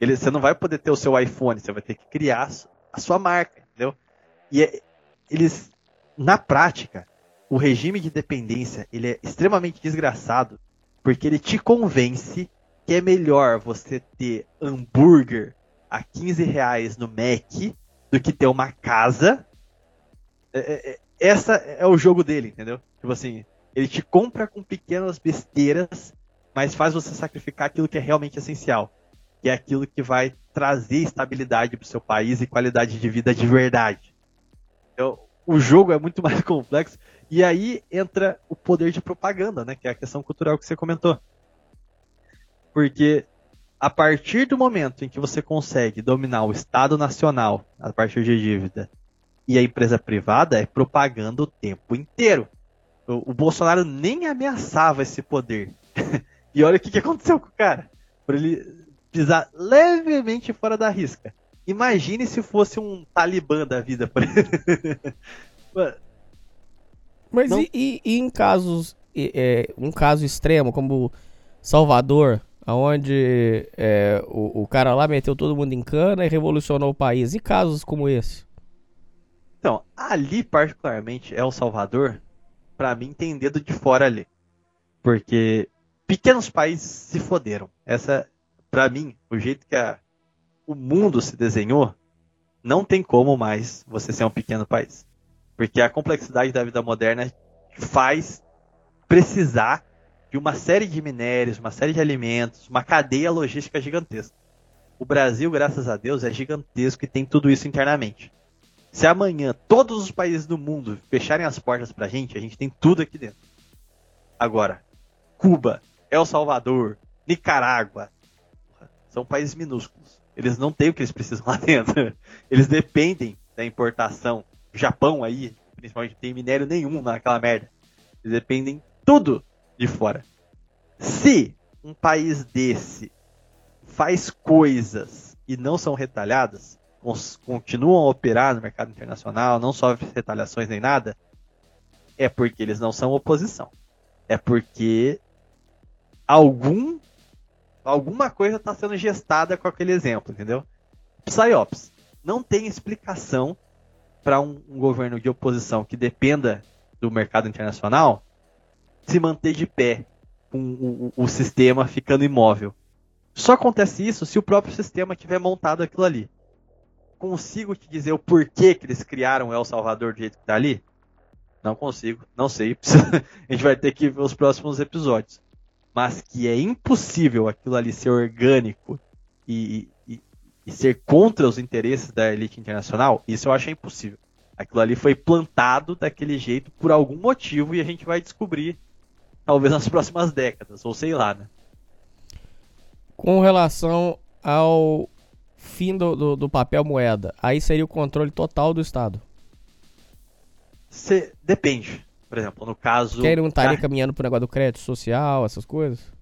Ele, você não vai poder ter o seu iPhone, você vai ter que criar a sua marca, entendeu? E é, eles, na prática, o regime de dependência ele é extremamente desgraçado, porque ele te convence que é melhor você ter hambúrguer a 15 reais no Mac do que ter uma casa. É, é, é essa é o jogo dele, entendeu? Tipo assim, ele te compra com pequenas besteiras, mas faz você sacrificar aquilo que é realmente essencial, que é aquilo que vai trazer estabilidade para o seu país e qualidade de vida de verdade. Então, o jogo é muito mais complexo e aí entra o poder de propaganda, né? Que é a questão cultural que você comentou. Porque a partir do momento em que você consegue dominar o Estado Nacional a partir de dívida e a empresa privada é propaganda o tempo inteiro. O, o Bolsonaro nem ameaçava esse poder. e olha o que, que aconteceu com o cara. Por ele pisar levemente fora da risca. Imagine se fosse um talibã da vida. Por Mas e, e, e, em casos, é, um caso extremo como Salvador, onde é, o, o cara lá meteu todo mundo em cana e revolucionou o país. E casos como esse? Então, ali particularmente, El Salvador, para mim tem dedo de fora ali. Porque pequenos países se foderam. Essa, para mim, o jeito que a, o mundo se desenhou, não tem como mais você ser um pequeno país. Porque a complexidade da vida moderna faz precisar de uma série de minérios, uma série de alimentos, uma cadeia logística gigantesca. O Brasil, graças a Deus, é gigantesco e tem tudo isso internamente. Se amanhã todos os países do mundo fecharem as portas pra gente, a gente tem tudo aqui dentro. Agora, Cuba, El Salvador, Nicarágua, são países minúsculos. Eles não têm o que eles precisam lá dentro. Eles dependem da importação. O Japão aí, principalmente, não tem minério nenhum naquela merda. Eles dependem tudo de fora. Se um país desse faz coisas e não são retalhadas, continuam a operar no mercado internacional, não sofrem retaliações nem nada, é porque eles não são oposição. É porque algum alguma coisa está sendo gestada com aquele exemplo, entendeu? Psyops. Não tem explicação para um, um, governo de oposição que dependa do mercado internacional se manter de pé com o, o, sistema ficando imóvel. Só acontece isso se o próprio sistema tiver montado aquilo ali. Consigo te dizer o porquê que eles criaram El Salvador do jeito que está ali? Não consigo, não sei. a gente vai ter que ver os próximos episódios mas que é impossível aquilo ali ser orgânico e, e, e, ser contra os interesses da elite internacional, isso eu acho impossível. Aquilo ali foi plantado daquele jeito por algum motivo e a gente vai descobrir talvez nas próximas décadas, ou sei lá, né? Com relação ao fim do, do, do papel moeda, aí seria o controle total do Estado. Cê, depende. Por exemplo, no caso. Que ele não estaria caminhando pro negócio do crédito social, essas coisas?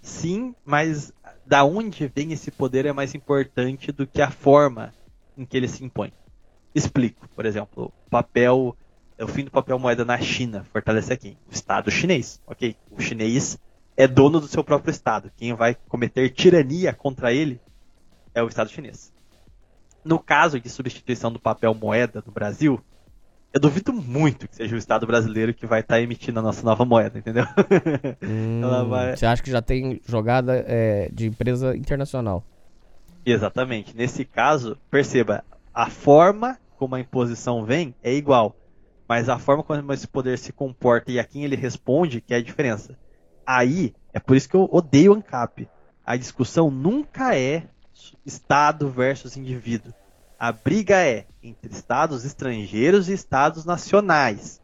Sim, mas da onde vem esse poder é mais importante do que a forma em que ele se impõe. Explico, por exemplo, o papel, o fim do papel moeda na China fortalece aqui o Estado chinês, ok? O chinês é dono do seu próprio Estado. Quem vai cometer tirania contra ele é o Estado chinês. No caso de substituição do papel moeda no Brasil, eu duvido muito que seja o Estado brasileiro que vai estar tá emitindo a nossa nova moeda, entendeu? Hum, vai... Você acha que já tem jogada é, de empresa internacional? Exatamente. Nesse caso, perceba, a forma como a imposição vem é igual, mas a forma como esse poder se comporta e a quem ele responde que é a diferença. Aí, é por isso que eu odeio o ANCAP. A discussão nunca é Estado versus indivíduo. A briga é entre estados estrangeiros e estados nacionais.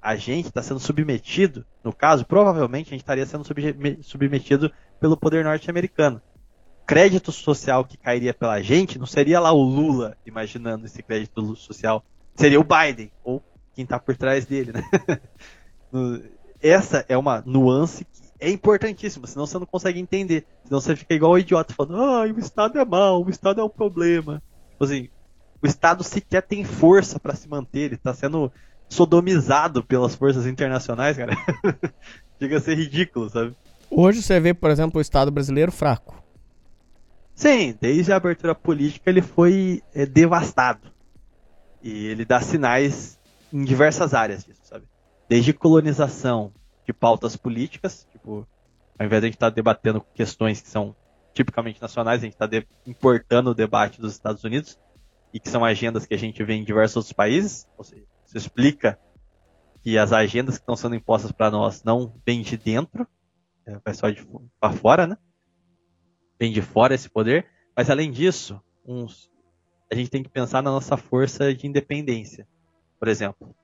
A gente está sendo submetido, no caso, provavelmente a gente estaria sendo submetido pelo poder norte-americano. Crédito social que cairia pela gente não seria lá o Lula imaginando esse crédito social, seria o Biden, ou quem está por trás dele, né? Essa é uma nuance que é importantíssima, senão você não consegue entender. Senão você fica igual o idiota falando, ah, o Estado é mau, o Estado é um problema. Tipo assim, o Estado sequer tem força para se manter, ele está sendo sodomizado pelas forças internacionais, cara. Chega a ser ridículo, sabe? Hoje você vê, por exemplo, o Estado brasileiro fraco. Sim, desde a abertura política ele foi é, devastado. E ele dá sinais em diversas áreas disso, sabe? Desde colonização de pautas políticas, tipo, ao invés de a gente estar tá debatendo questões que são tipicamente nacionais, a gente está importando o debate dos Estados Unidos, e que são agendas que a gente vê em diversos outros países. Ou seja, isso explica que as agendas que estão sendo impostas para nós não vêm de dentro, é, vai só de para fora, né? Vem de fora esse poder. Mas além disso, uns, a gente tem que pensar na nossa força de independência. Por exemplo,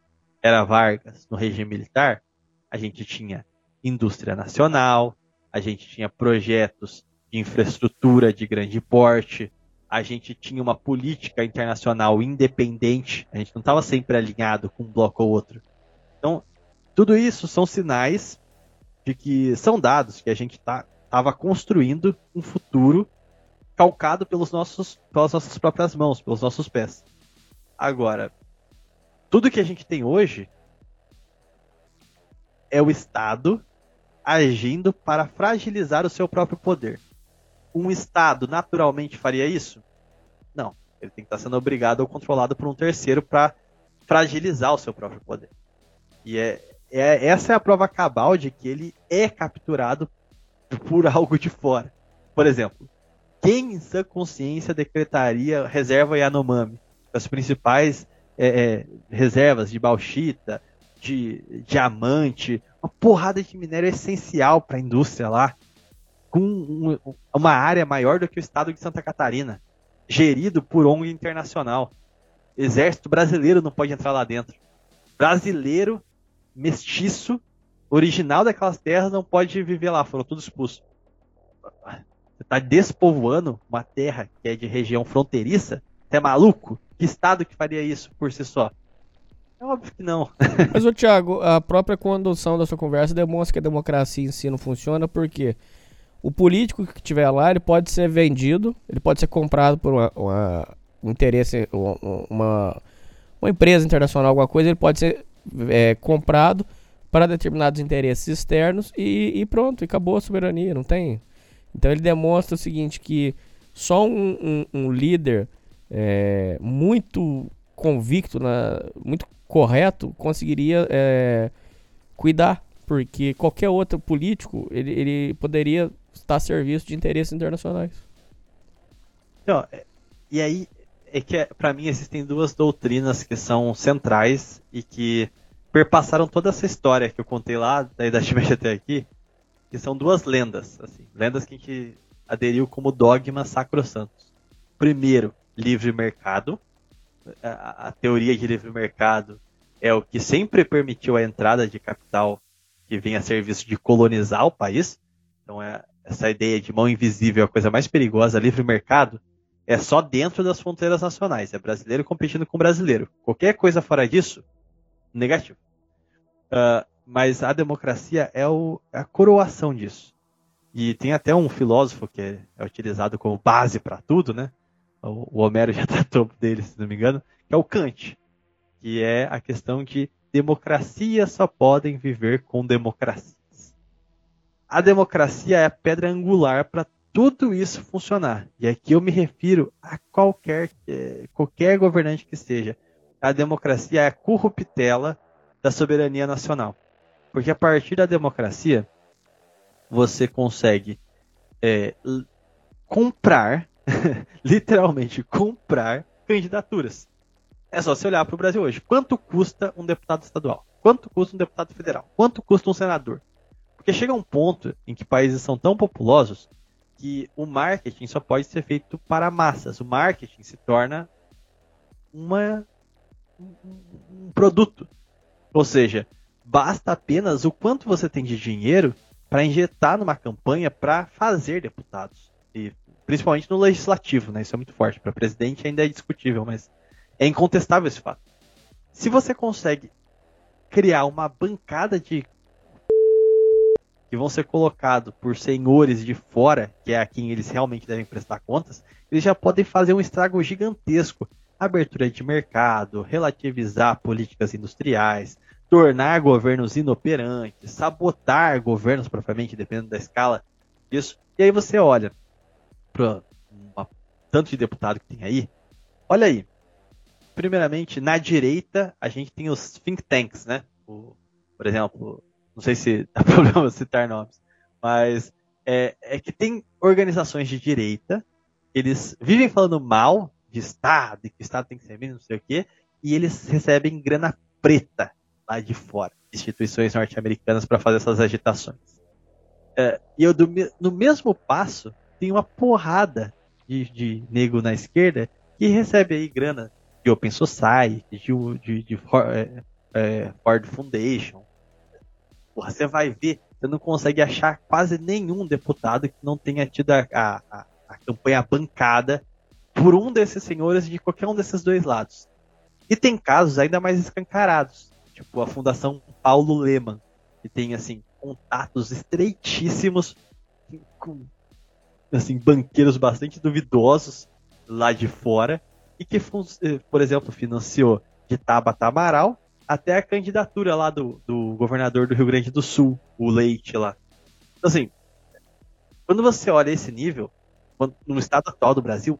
era Vargas no regime militar, a gente tinha indústria nacional, a gente tinha projetos de infraestrutura de grande porte, a gente tinha uma política internacional independente, a gente não estava sempre alinhado com um bloco ou outro. Então, tudo isso são sinais de que são dados que a gente estava tá, construindo um futuro calcado pelos nossos, pelas nossas próprias mãos, pelos nossos pés. Agora, tudo que a gente tem hoje é o Estado agindo para fragilizar o seu próprio poder um Estado naturalmente faria isso? Não. Ele tem que estar sendo obrigado ou controlado por um terceiro para fragilizar o seu próprio poder. E é, é, essa é a prova cabal de que ele é capturado por algo de fora. Por exemplo, quem em sua consciência decretaria reserva Yanomami? As principais é, é, reservas de bauxita, de diamante, uma porrada de minério essencial para a indústria lá com uma área maior do que o estado de Santa Catarina, gerido por ONG internacional. Exército brasileiro não pode entrar lá dentro. Brasileiro, mestiço, original daquelas terras não pode viver lá, foram todos expulsos. Você está despovoando uma terra que é de região fronteiriça? Você é maluco? Que estado que faria isso por si só? É óbvio que não. Mas, ô Thiago, a própria condução da sua conversa demonstra que a democracia em si não funciona, porque o político que estiver lá, ele pode ser vendido, ele pode ser comprado por uma, uma um interesse, uma, uma, empresa internacional, alguma coisa, ele pode ser é, comprado para determinados interesses externos e, e, pronto, e acabou a soberania, não tem? Então ele demonstra o seguinte, que só um, um, um líder é, muito convicto, na, muito correto, conseguiria é, cuidar, porque qualquer outro político ele, ele poderia estar a serviço de interesses internacionais. Não, é, e aí é que para mim existem duas doutrinas que são centrais e que perpassaram toda essa história que eu contei lá da Idade Média até aqui, que são duas lendas, assim, lendas que a gente aderiu como dogma sacrosantos. Primeiro, livre mercado. A, a teoria de livre mercado é o que sempre permitiu a entrada de capital que vem a serviço de colonizar o país. Então, é, essa ideia de mão invisível a coisa mais perigosa. Livre mercado é só dentro das fronteiras nacionais. É brasileiro competindo com brasileiro. Qualquer coisa fora disso, negativo. Uh, mas a democracia é, o, é, a coroação disso. E tem até um filósofo que é, é utilizado como base para tudo, né? O, o Homero já tratou dele, se não me engano, que é o Kant que é a questão de democracia só podem viver com democracias. A democracia é a pedra angular para tudo isso funcionar. E aqui eu me refiro a qualquer, eh, qualquer governante que seja. A democracia é a corruptela da soberania nacional. Porque a partir da democracia, você consegue é, comprar, literalmente comprar candidaturas. É só você olhar para o Brasil hoje. Quanto custa um deputado estadual? Quanto custa um deputado federal? Quanto custa um senador? Porque chega um ponto em que países são tão populosos que o marketing só pode ser feito para massas. O marketing se torna uma, um produto. Ou seja, basta apenas o quanto você tem de dinheiro para injetar numa campanha para fazer deputados. E principalmente no legislativo, né? Isso é muito forte. Para presidente ainda é discutível, mas é incontestável esse fato. Se você consegue criar uma bancada de que vão ser colocados por senhores de fora, que é a quem eles realmente devem prestar contas, eles já podem fazer um estrago gigantesco. Abertura de mercado, relativizar políticas industriais, tornar governos inoperantes, sabotar governos propriamente, dependendo da escala disso. E aí você olha para tanto de deputado que tem aí. Olha aí, primeiramente, na direita, a gente tem os think tanks, né? O, por exemplo, não sei se dá problema citar nomes, mas é, é, que tem organizações de direita, eles vivem falando mal de Estado, de que o Estado tem que ser mínimo, não sei o quê, e eles recebem grana preta lá de fora, instituições norte-americanas para fazer essas agitações. É, e eu, do, no mesmo passo, tem uma porrada de, de nego na esquerda que recebe aí grana de Open Society, de, de, de é, é, Ford Foundation. Porra, você vai ver, você não consegue achar quase nenhum deputado que não tenha tido a, a, a campanha bancada por um desses senhores de qualquer um desses dois lados. E tem casos ainda mais escancarados, tipo a Fundação Paulo Leman, que tem assim contatos estreitíssimos com assim banqueiros bastante duvidosos lá de fora e que, eh, por exemplo, financiou de Tabata Amaral até a candidatura lá do, do governador do Rio Grande do Sul, o Leite lá. Então, assim, quando você olha esse nível, no estado atual do Brasil,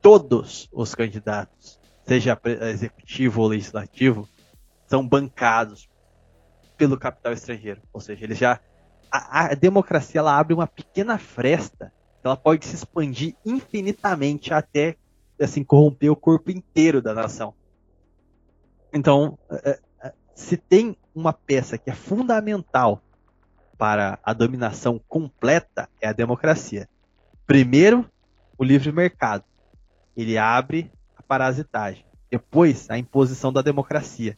todos os candidatos, seja executivo ou legislativo, são bancados pelo capital estrangeiro. Ou seja, eles já. A, a democracia ela abre uma pequena fresta, ela pode se expandir infinitamente até assim, corromper o corpo inteiro da nação. Então, é, é, se tem uma peça que é fundamental para a dominação completa, é a democracia. Primeiro, o livre mercado. Ele abre a parasitagem. Depois, a imposição da democracia.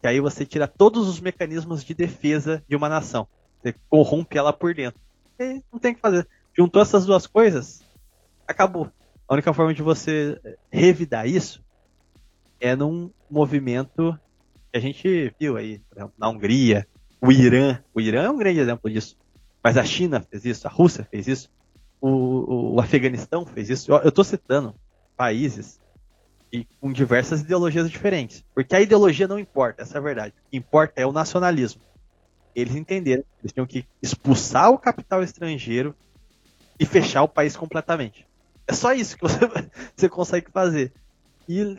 Que aí você tira todos os mecanismos de defesa de uma nação. Você corrompe ela por dentro. E não tem o que fazer. Juntou essas duas coisas, acabou. A única forma de você revidar isso é num movimento que a gente viu aí, por exemplo, na Hungria, o Irã. O Irã é um grande exemplo disso. Mas a China fez isso, a Rússia fez isso, o, o, Afeganistão fez isso. Eu estou citando países e com diversas ideologias diferentes. Porque a ideologia não importa, essa é a verdade. O que importa é o nacionalismo. Eles entenderam que eles tinham que expulsar o capital estrangeiro e fechar o país completamente. É só isso que você, você consegue fazer. E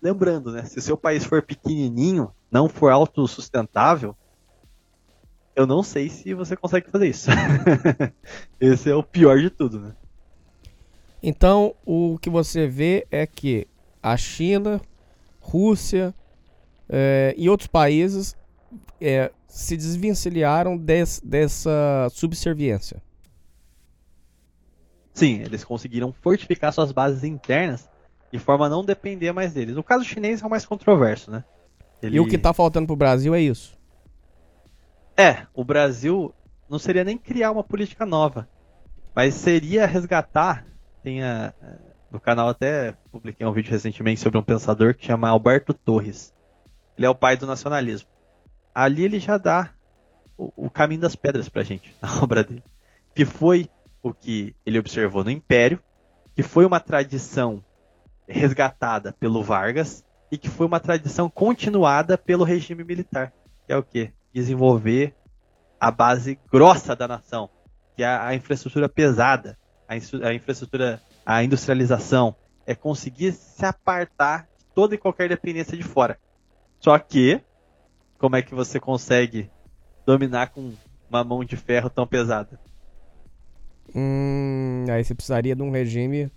lembrando, né? Se o seu país for pequenininho, não for autossustentável, eu não sei se você consegue fazer isso. Esse é o pior de tudo, né? Então, o que você vê é que a China, Rússia é, e outros países é, se desvencilharam des, dessa subserviência. Sim, eles conseguiram fortificar suas bases internas de forma a não depender mais deles. O caso chinês é o mais controverso, né? Ele... E o que está faltando para o Brasil é isso. É, o Brasil não seria nem criar uma política nova, mas seria resgatar. Tem a, no canal até publiquei um vídeo recentemente sobre um pensador que chama Alberto Torres. Ele é o pai do nacionalismo. Ali ele já dá o, o caminho das pedras pra gente, na obra dele. Que foi o que ele observou no Império, que foi uma tradição resgatada pelo Vargas e que foi uma tradição continuada pelo regime militar. Que é o quê? desenvolver a base grossa da nação, que é a, infraestrutura pesada, a, infraestrutura, a industrialização, é conseguir se apartar de toda e qualquer dependência de fora. Só que, como é que você consegue dominar com uma mão de ferro tão pesada? Hum, aí você precisaria de um regime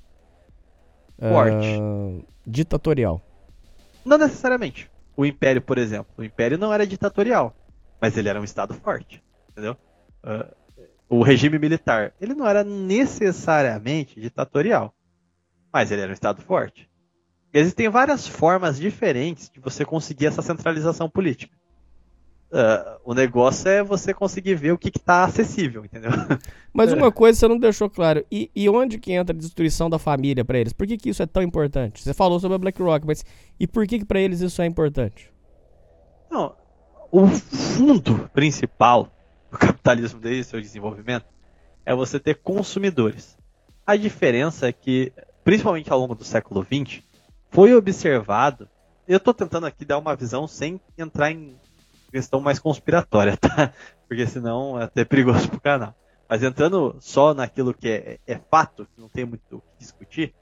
uh, ditatorial. Não necessariamente. O Império, por exemplo, o Império não era ditatorial mas ele era um estado forte, entendeu? Uh, o regime militar, ele não era necessariamente ditatorial, mas ele era um estado forte. Existem várias formas diferentes de você conseguir essa centralização política. Uh, o negócio é você conseguir ver o que está acessível, entendeu? Mas uma coisa você não deixou claro. E, e onde que entra a destruição da família para eles? Por que, que isso é tão importante? Você falou sobre a BlackRock, mas e por que, que para eles isso é importante? Não, o fundo principal do capitalismo desde seu desenvolvimento é você ter consumidores. A diferença é que, principalmente ao longo do século XX, foi observado. Eu estou tentando aqui dar uma visão sem entrar em questão mais conspiratória, tá? Porque senão é até perigoso para o canal. Mas entrando só naquilo que é, é fato, que não tem muito o que discutir,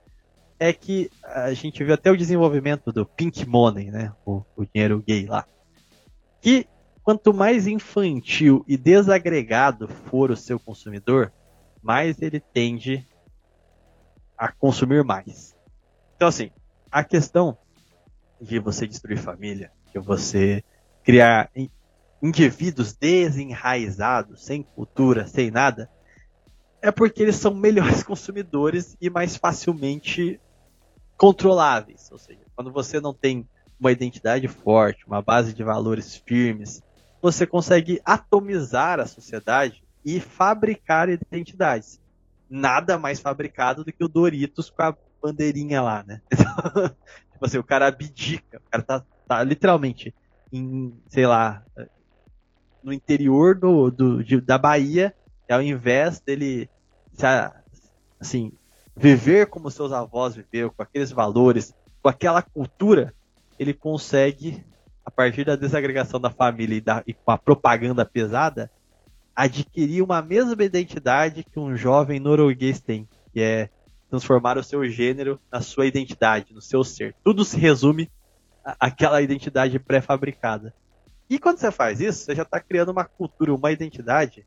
é que a gente viu até o desenvolvimento do pink money, né? O, o dinheiro gay lá. E quanto mais infantil e desagregado for o seu consumidor, mais ele tende a consumir mais. Então, assim, a questão de você destruir família, de você criar indivíduos desenraizados, sem cultura, sem nada, é porque eles são melhores consumidores e mais facilmente controláveis. Ou seja, quando você não tem uma identidade forte, uma base de valores firmes, você consegue atomizar a sociedade e fabricar identidades. Nada mais fabricado do que o Doritos com a bandeirinha lá, né? Então, tipo assim, o cara abdica, o cara tá, tá literalmente em, sei lá, no interior do, do de, da Bahia, e ao invés dele assim, viver como seus avós viveram, com aqueles valores, com aquela cultura, ele consegue, a partir da desagregação da família e, da, e com a propaganda pesada, adquirir uma mesma identidade que um jovem norueguês tem, que é transformar o seu gênero na sua identidade, no seu ser. Tudo se resume àquela identidade pré-fabricada. E quando você faz isso, você já está criando uma cultura, uma identidade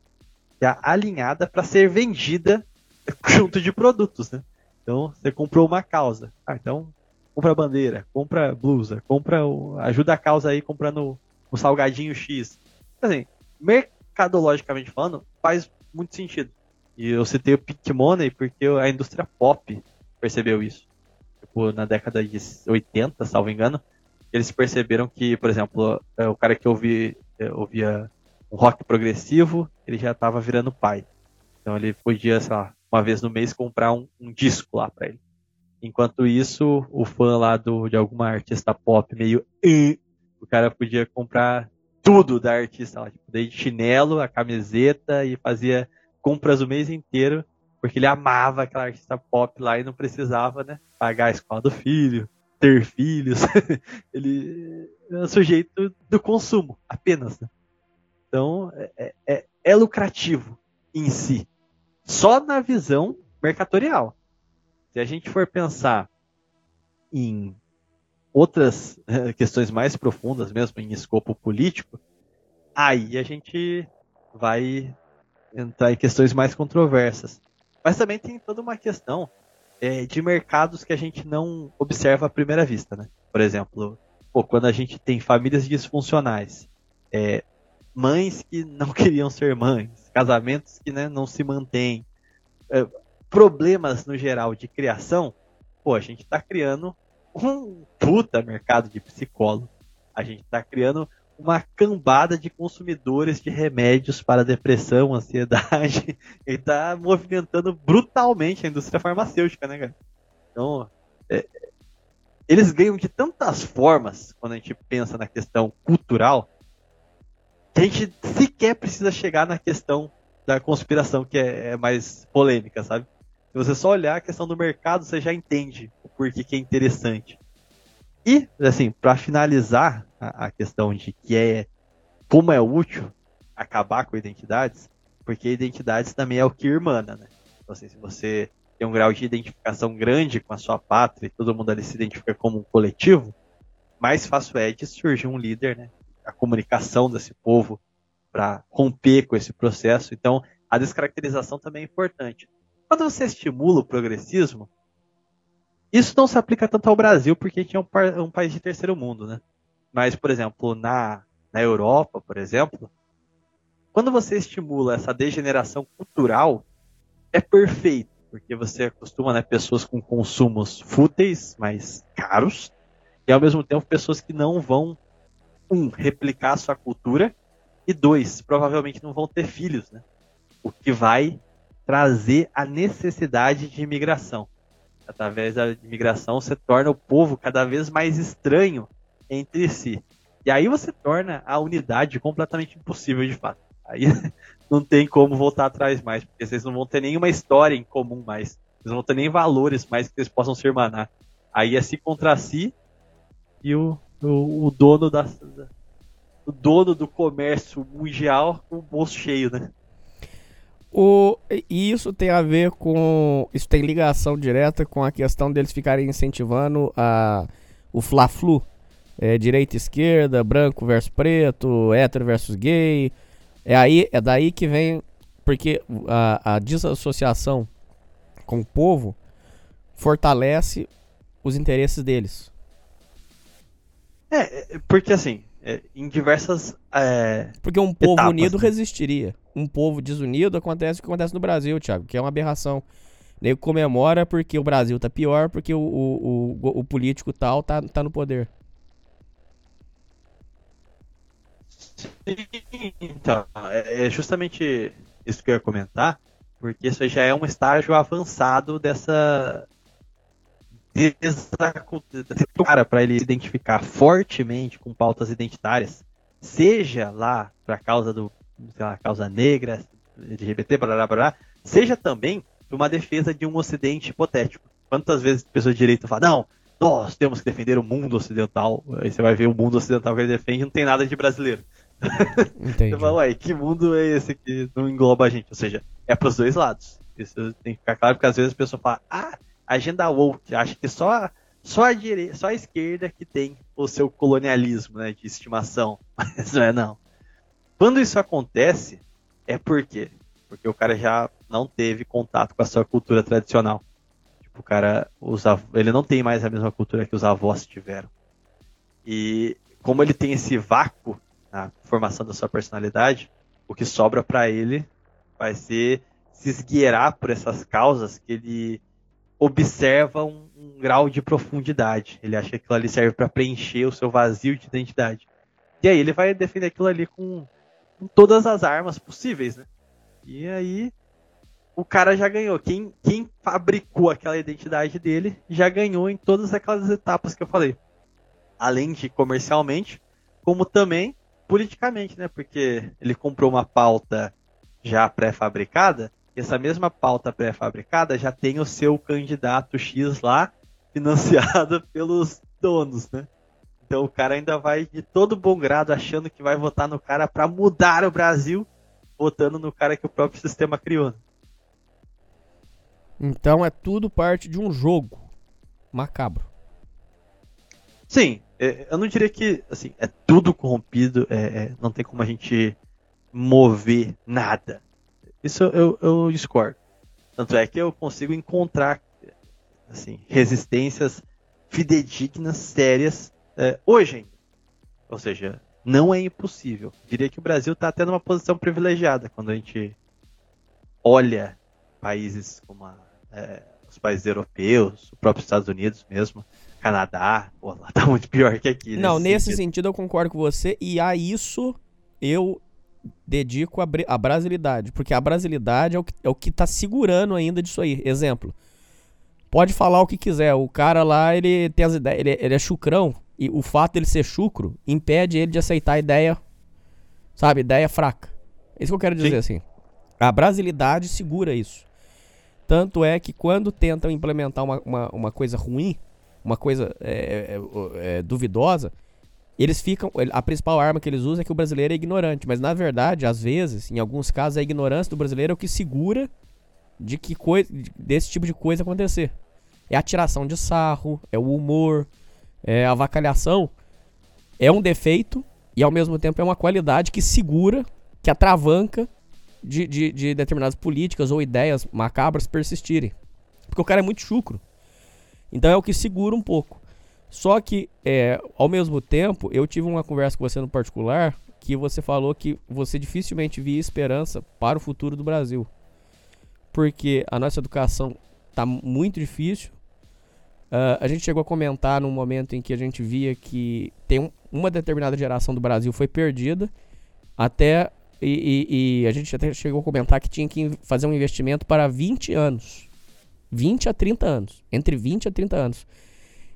já alinhada para ser vendida junto de produtos, né? Então, você comprou uma causa. Ah, então compra bandeira, compra blusa, compra o, ajuda a causa aí comprando o salgadinho X. Assim, mercadologicamente falando, faz muito sentido. E eu citei o Pink Money porque a indústria pop percebeu isso. Tipo, na década de 80, salvo engano, eles perceberam que, por exemplo, é, o cara que ouvia, é, ouvia um rock progressivo, ele já estava virando pai. Então ele podia, sei lá, uma vez no mês, comprar um, um disco lá para ele. Enquanto isso, o fã lá do, de alguma artista pop meio. O cara podia comprar tudo da artista lá, tipo, desde chinelo, a camiseta e fazia compras o mês inteiro, porque ele amava aquela artista pop lá e não precisava, né, pagar a escola do filho, ter filhos. ele é sujeito do consumo, apenas, né? Então, é, é, é lucrativo em si. Só na visão mercatorial. Se a gente for pensar em outras eh, questões mais profundas, mesmo em escopo político, aí a gente vai entrar em questões mais controversas. Mas também tem toda uma questão é, de mercados que a gente não observa à primeira vista, né? Por exemplo, pô, quando a gente tem famílias disfuncionais, é, mães que não queriam ser mães, casamentos que né, não se mantêm, é, problemas no geral de criação, pô, a gente está criando um puta mercado de psicólogo. A gente está criando uma cambada de consumidores de remédios para depressão, ansiedade, e está movimentando brutalmente a indústria farmacêutica, né, cara? Então, é, eles ganham de tantas formas quando a gente pensa na questão cultural, que a gente sequer precisa chegar na questão da conspiração, que é, é mais polêmica, sabe? Se você só olhar a questão do mercado, você já entende o porquê que é interessante. E, assim, para finalizar a, a, questão de que é como é útil acabar com identidades, porque identidades também é o que irmana, né? Então, assim, se você tem um grau de identificação grande com a sua pátria e todo mundo ali se identifica como um coletivo, mais fácil é de surgir um líder, né? A comunicação desse povo para romper com esse processo. Então, a descaracterização também é importante. Quando você estimula o progressismo, isso não se aplica tanto ao Brasil, porque a gente é um, um país de terceiro mundo, né? Mas, por exemplo, na, na Europa, por exemplo, quando você estimula essa degeneração cultural, é perfeito, porque você acostuma né, pessoas com consumos fúteis, mais caros, e ao mesmo tempo pessoas que não vão, um, replicar a sua cultura, e dois, provavelmente não vão ter filhos, né? O que vai trazer a necessidade de imigração. Através da imigração, você torna o povo cada vez mais estranho entre si. E aí você torna a unidade completamente impossível de fato. Aí não tem como voltar atrás mais, porque vocês não vão ter nenhuma história em comum mais. Vocês não vão ter nem valores mais que vocês possam se irmanar. Aí é si contra si e o, o, o dono da, o dono do comércio mundial com o bolso cheio, né? O, e isso tem a ver com. Isso tem ligação direta com a questão deles ficarem incentivando a, o Fla-Flu. É, direita esquerda, branco versus preto, hétero versus gay. É, aí, é daí que vem. Porque a, a desassociação com o povo fortalece os interesses deles. É, é porque assim, é, em diversas. É, Porque um povo etapas, unido né? resistiria. Um povo desunido acontece o que acontece no Brasil, Thiago, que é uma aberração. Nego comemora porque o Brasil tá pior, porque o, o, o, o político tal tá, tá no poder. Sim, então, é, é justamente isso que eu ia comentar, porque isso já é um estágio avançado dessa cara para ele se identificar fortemente com pautas identitárias, seja lá para a causa do, sei lá, causa negra, LGBT, blá, blá, blá, seja também para uma defesa de um Ocidente hipotético. Quantas vezes pessoas de direito falam, não, nós temos que defender o mundo ocidental. Aí você vai ver o mundo ocidental que ele defende, não tem nada de brasileiro. Entendi. você fala, ué, que mundo é esse que não engloba a gente? Ou seja, é para os dois lados. Isso tem que ficar claro, porque às vezes a pessoa fala, ah, agenda woke, acha que só, só, a direita, só a esquerda que tem o seu colonialismo né, de estimação. Mas não é não. Quando isso acontece, é por quê? Porque o cara já não teve contato com a sua cultura tradicional. Tipo, o cara, os ele não tem mais a mesma cultura que os avós tiveram. E como ele tem esse vácuo na formação da sua personalidade, o que sobra para ele vai ser se esgueirar por essas causas que ele observa um, um, grau de profundidade. Ele acha que aquilo ali serve para preencher o seu vazio de identidade. E aí ele vai defender aquilo ali com, com todas as armas possíveis, né? E aí o cara já ganhou. Quem, quem fabricou aquela identidade dele já ganhou em todas aquelas etapas que eu falei. Além de comercialmente, como também politicamente, né? Porque ele comprou uma pauta já pré-fabricada, essa mesma pauta pré-fabricada já tem o seu candidato X lá, financiado pelos donos, né? Então o cara ainda vai de todo bom grado achando que vai votar no cara para mudar o Brasil, votando no cara que o próprio sistema criou. Né? Então é tudo parte de um jogo macabro. Sim, é, eu não diria que assim é tudo corrompido, é, é, não tem como a gente mover nada. Isso eu, eu discordo. Tanto é que eu consigo encontrar assim, resistências fidedignas, sérias, é, hoje ainda. Ou seja, não é impossível. Diria que o Brasil está tendo uma posição privilegiada quando a gente olha países como a, é, os países europeus, o próprio Estados Unidos mesmo, Canadá, pô, lá tá muito pior que aqui. Não, nesse sentido. sentido eu concordo com você, e a isso eu dedico a, a brasilidade, porque a brasilidade é o, que, é o que tá segurando ainda disso aí. Exemplo, pode falar o que quiser, o cara lá, ele tem as ideias, ele, ele é chucrão, e o fato dele ser chucro impede ele de aceitar a ideia, sabe, ideia fraca. É isso que eu quero dizer, Sim. assim. A brasilidade segura isso. Tanto é que quando tentam implementar uma, uma, uma coisa ruim, uma coisa é, é, é, duvidosa, eles ficam. A principal arma que eles usam é que o brasileiro é ignorante. Mas na verdade, às vezes, em alguns casos, a ignorância do brasileiro é o que segura de que coisa, desse tipo de coisa acontecer. É a tiração de sarro, é o humor, é a avacalhação. É um defeito e ao mesmo tempo é uma qualidade que segura, que atravanca de, de, de determinadas políticas ou ideias macabras persistirem. Porque o cara é muito chucro. Então é o que segura um pouco. Só que, é, ao mesmo tempo, eu tive uma conversa com você no particular que você falou que você dificilmente via esperança para o futuro do Brasil. Porque a nossa educação está muito difícil. Uh, a gente chegou a comentar num momento em que a gente via que tem um, uma determinada geração do Brasil foi perdida até e, e, e, a gente até chegou a comentar que tinha que fazer um investimento para 20 anos. 20 a 30 anos. Entre 20 a 30 anos.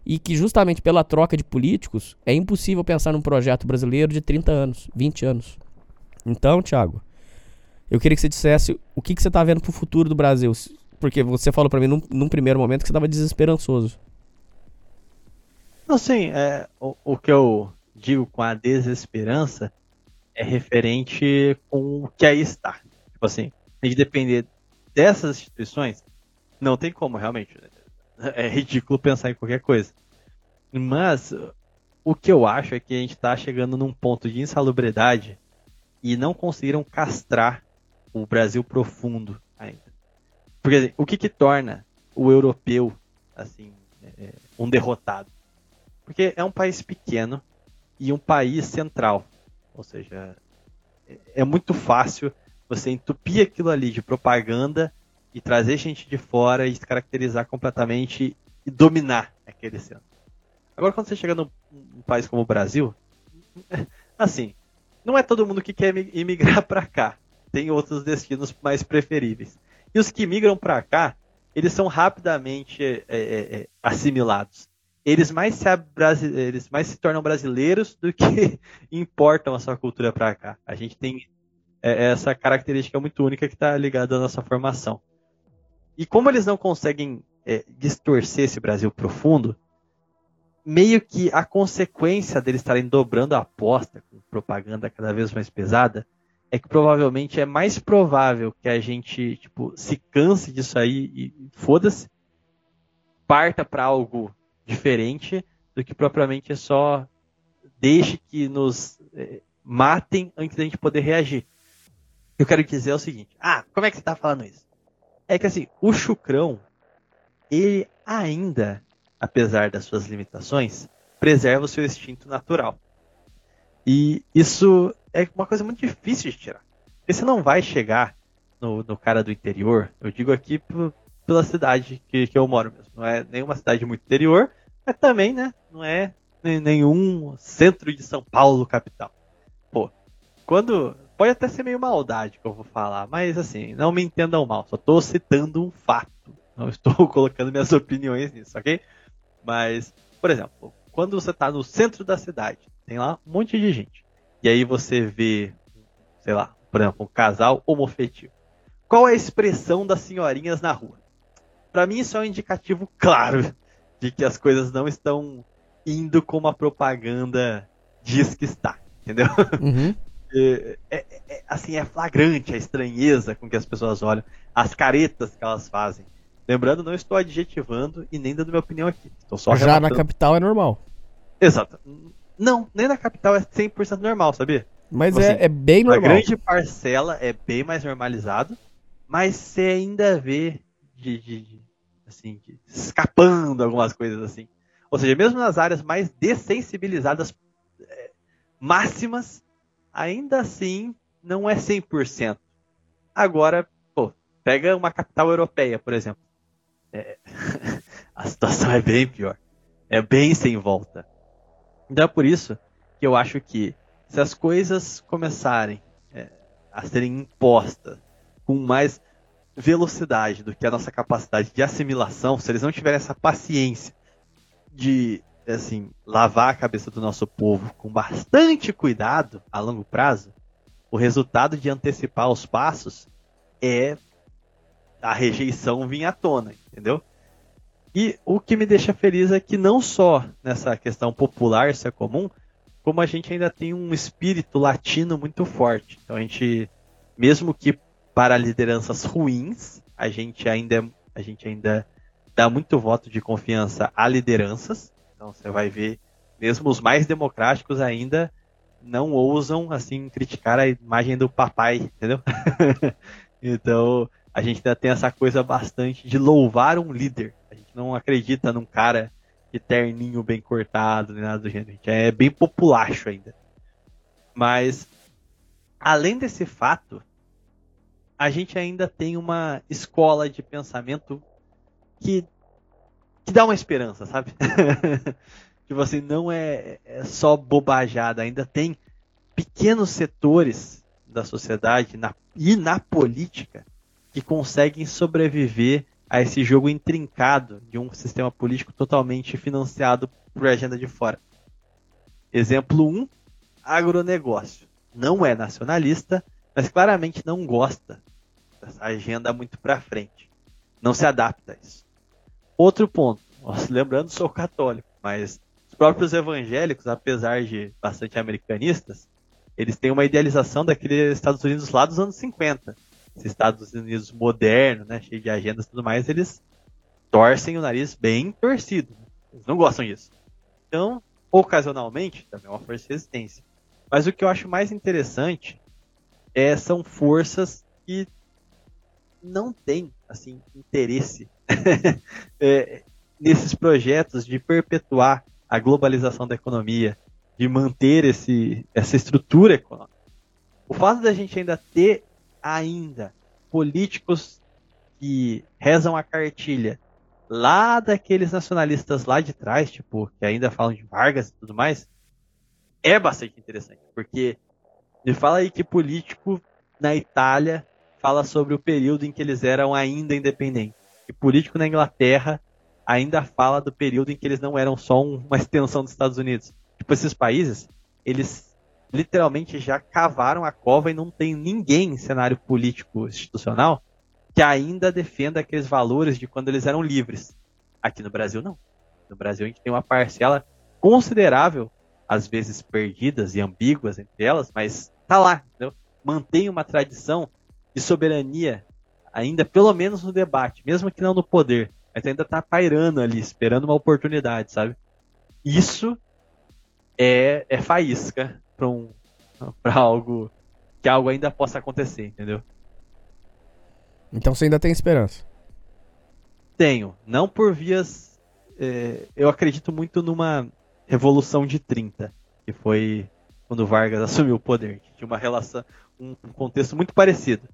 E que justamente pela troca de políticos, é impossível pensar num projeto brasileiro de 30 anos, 20 anos. Então, Thiago, eu queria que você dissesse o que, que você está vendo para o futuro do Brasil. Porque você falou para mim num, num, primeiro momento que você estava desesperançoso. Não, sim. É, o, o que eu digo com a desesperança é referente com o que aí está. Tipo assim, a gente depender dessas instituições, não tem como, realmente. É ridículo pensar em qualquer coisa. Mas o que eu acho é que a gente está chegando num ponto de insalubridade e não conseguiram castrar o Brasil profundo ainda. Porque assim, o que, que torna o europeu assim é, um derrotado? Porque é um país pequeno e um país central. Ou seja, é muito fácil você entupir aquilo ali de propaganda e trazer gente de fora e se caracterizar completamente e dominar aquele centro. Agora, quando você chega num, num país como o Brasil, assim, não é todo mundo que quer imigrar para cá. Tem outros destinos mais preferíveis. E os que migram para cá, eles são rapidamente é, é, é, assimilados eles mais, se eles mais se tornam brasileiros do que importam a sua cultura para cá. A gente tem é, essa característica muito única que está ligada à nossa formação. E como eles não conseguem é, distorcer esse Brasil profundo, meio que a consequência deles estarem dobrando a aposta com propaganda cada vez mais pesada é que provavelmente é mais provável que a gente tipo se canse disso aí e foda-se, parta para algo diferente do que propriamente só deixe que nos é, matem antes da gente poder reagir. Eu quero dizer o seguinte: ah, como é que você está falando isso? É que assim, o chucrão, ele ainda, apesar das suas limitações, preserva o seu instinto natural. E isso é uma coisa muito difícil de tirar. Porque você não vai chegar no, no cara do interior, eu digo aqui pela cidade que, que eu moro mesmo. Não é nenhuma cidade muito interior, mas também, né? Não é nenhum centro de São Paulo, capital. Pô, quando pode até ser meio maldade que eu vou falar, mas assim, não me entendam mal, só estou citando um fato. Não estou colocando minhas opiniões nisso, ok? Mas, por exemplo, quando você está no centro da cidade, tem lá um monte de gente. E aí você vê, sei lá, por exemplo, um casal homofetivo. Qual é a expressão das senhorinhas na rua? Para mim, isso é um indicativo claro de que as coisas não estão indo como a propaganda diz que está, entendeu? Uhum. É, é, é, assim, é flagrante a estranheza com que as pessoas olham, as caretas que elas fazem. Lembrando, não estou adjetivando e nem dando minha opinião aqui. Estou só Já na capital é normal. Exato. Não, nem na capital é 100% normal, sabia? Mas Assim, é, é bem normal. grande parcela é bem mais normalizado, mas você ainda vê de, de- de- assim, de- escapando algumas coisas assim. Ou seja, mesmo nas áreas mais dessensibilizadas é, máximas, ainda assim não é 100%. Agora, pô, pega uma capital europeia, por exemplo. É, a situação é bem pior. É bem sem volta. Então é por isso que eu acho que se as coisas começarem é, a serem impostas com mais velocidade do que a nossa capacidade de assimilação, se eles não tiverem essa paciência de assim lavar a cabeça do nosso povo com bastante cuidado a longo prazo, o resultado de antecipar os passos é a rejeição vir à tona, entendeu? E o que me deixa feliz é que não só nessa questão popular isso é comum, como a gente ainda tem um espírito latino muito forte. Então a gente, mesmo que para lideranças ruins, a gente ainda, a gente ainda dá muito voto de confiança a lideranças. Então você vai ver, mesmo os mais democráticos ainda não ousam assim criticar a imagem do papai, entendeu? então a gente ainda tem essa coisa bastante de louvar um líder. A gente não acredita num cara de terninho bem cortado, nem nada do gênero. A gente é bem populacho ainda. Mas, além desse fato, a gente ainda tem uma escola de pensamento que, que dá uma esperança, sabe? tipo assim, não é, é só bobajada, ainda tem pequenos setores da sociedade na, e na política que conseguem sobreviver a esse jogo intrincado de um sistema político totalmente financiado por agenda de fora. Exemplo 1, um, agronegócio. Não é nacionalista, mas claramente não gosta dessa agenda muito para frente. Não se adapta a isso. Outro ponto, lembrando, sou católico, mas os próprios evangélicos, apesar de bastante americanistas, eles têm uma idealização daqueles Estados Unidos lá dos anos 50 esses Estados Unidos moderno, né, cheio de agendas e tudo mais, eles torcem o nariz bem torcido. Eles não gostam disso. Então, ocasionalmente, também é uma força de resistência. Mas o que eu acho mais interessante é, são forças que não têm assim, interesse é, nesses projetos de perpetuar a globalização da economia, de manter esse, essa estrutura econômica. O fato da gente ainda ter ainda políticos que rezam a cartilha lá daqueles nacionalistas lá de trás, tipo, que ainda falam de Vargas e tudo mais, é bastante interessante, porque me fala aí que político na Itália fala sobre o período em que eles eram ainda independentes. E político na Inglaterra ainda fala do período em que eles não eram só uma extensão dos Estados Unidos. Tipo, esses países, eles literalmente já cavaram a cova e não tem ninguém em cenário político institucional que ainda defenda aqueles valores de quando eles eram livres. Aqui no Brasil, não. No Brasil, a gente tem uma parcela considerável, às vezes perdidas e ambíguas entre elas, mas tá lá, entendeu? Mantém uma tradição de soberania, ainda pelo menos no debate, mesmo que não no poder, mas ainda tá pairando ali, esperando uma oportunidade, sabe? Isso é, é faísca para um, pra algo que algo ainda possa acontecer, entendeu? Então você ainda tem esperança. Tenho. Não por vias. É, eu acredito muito numa Revolução de 30, que foi quando Vargas assumiu o poder. Que tinha uma relação, um contexto muito parecido.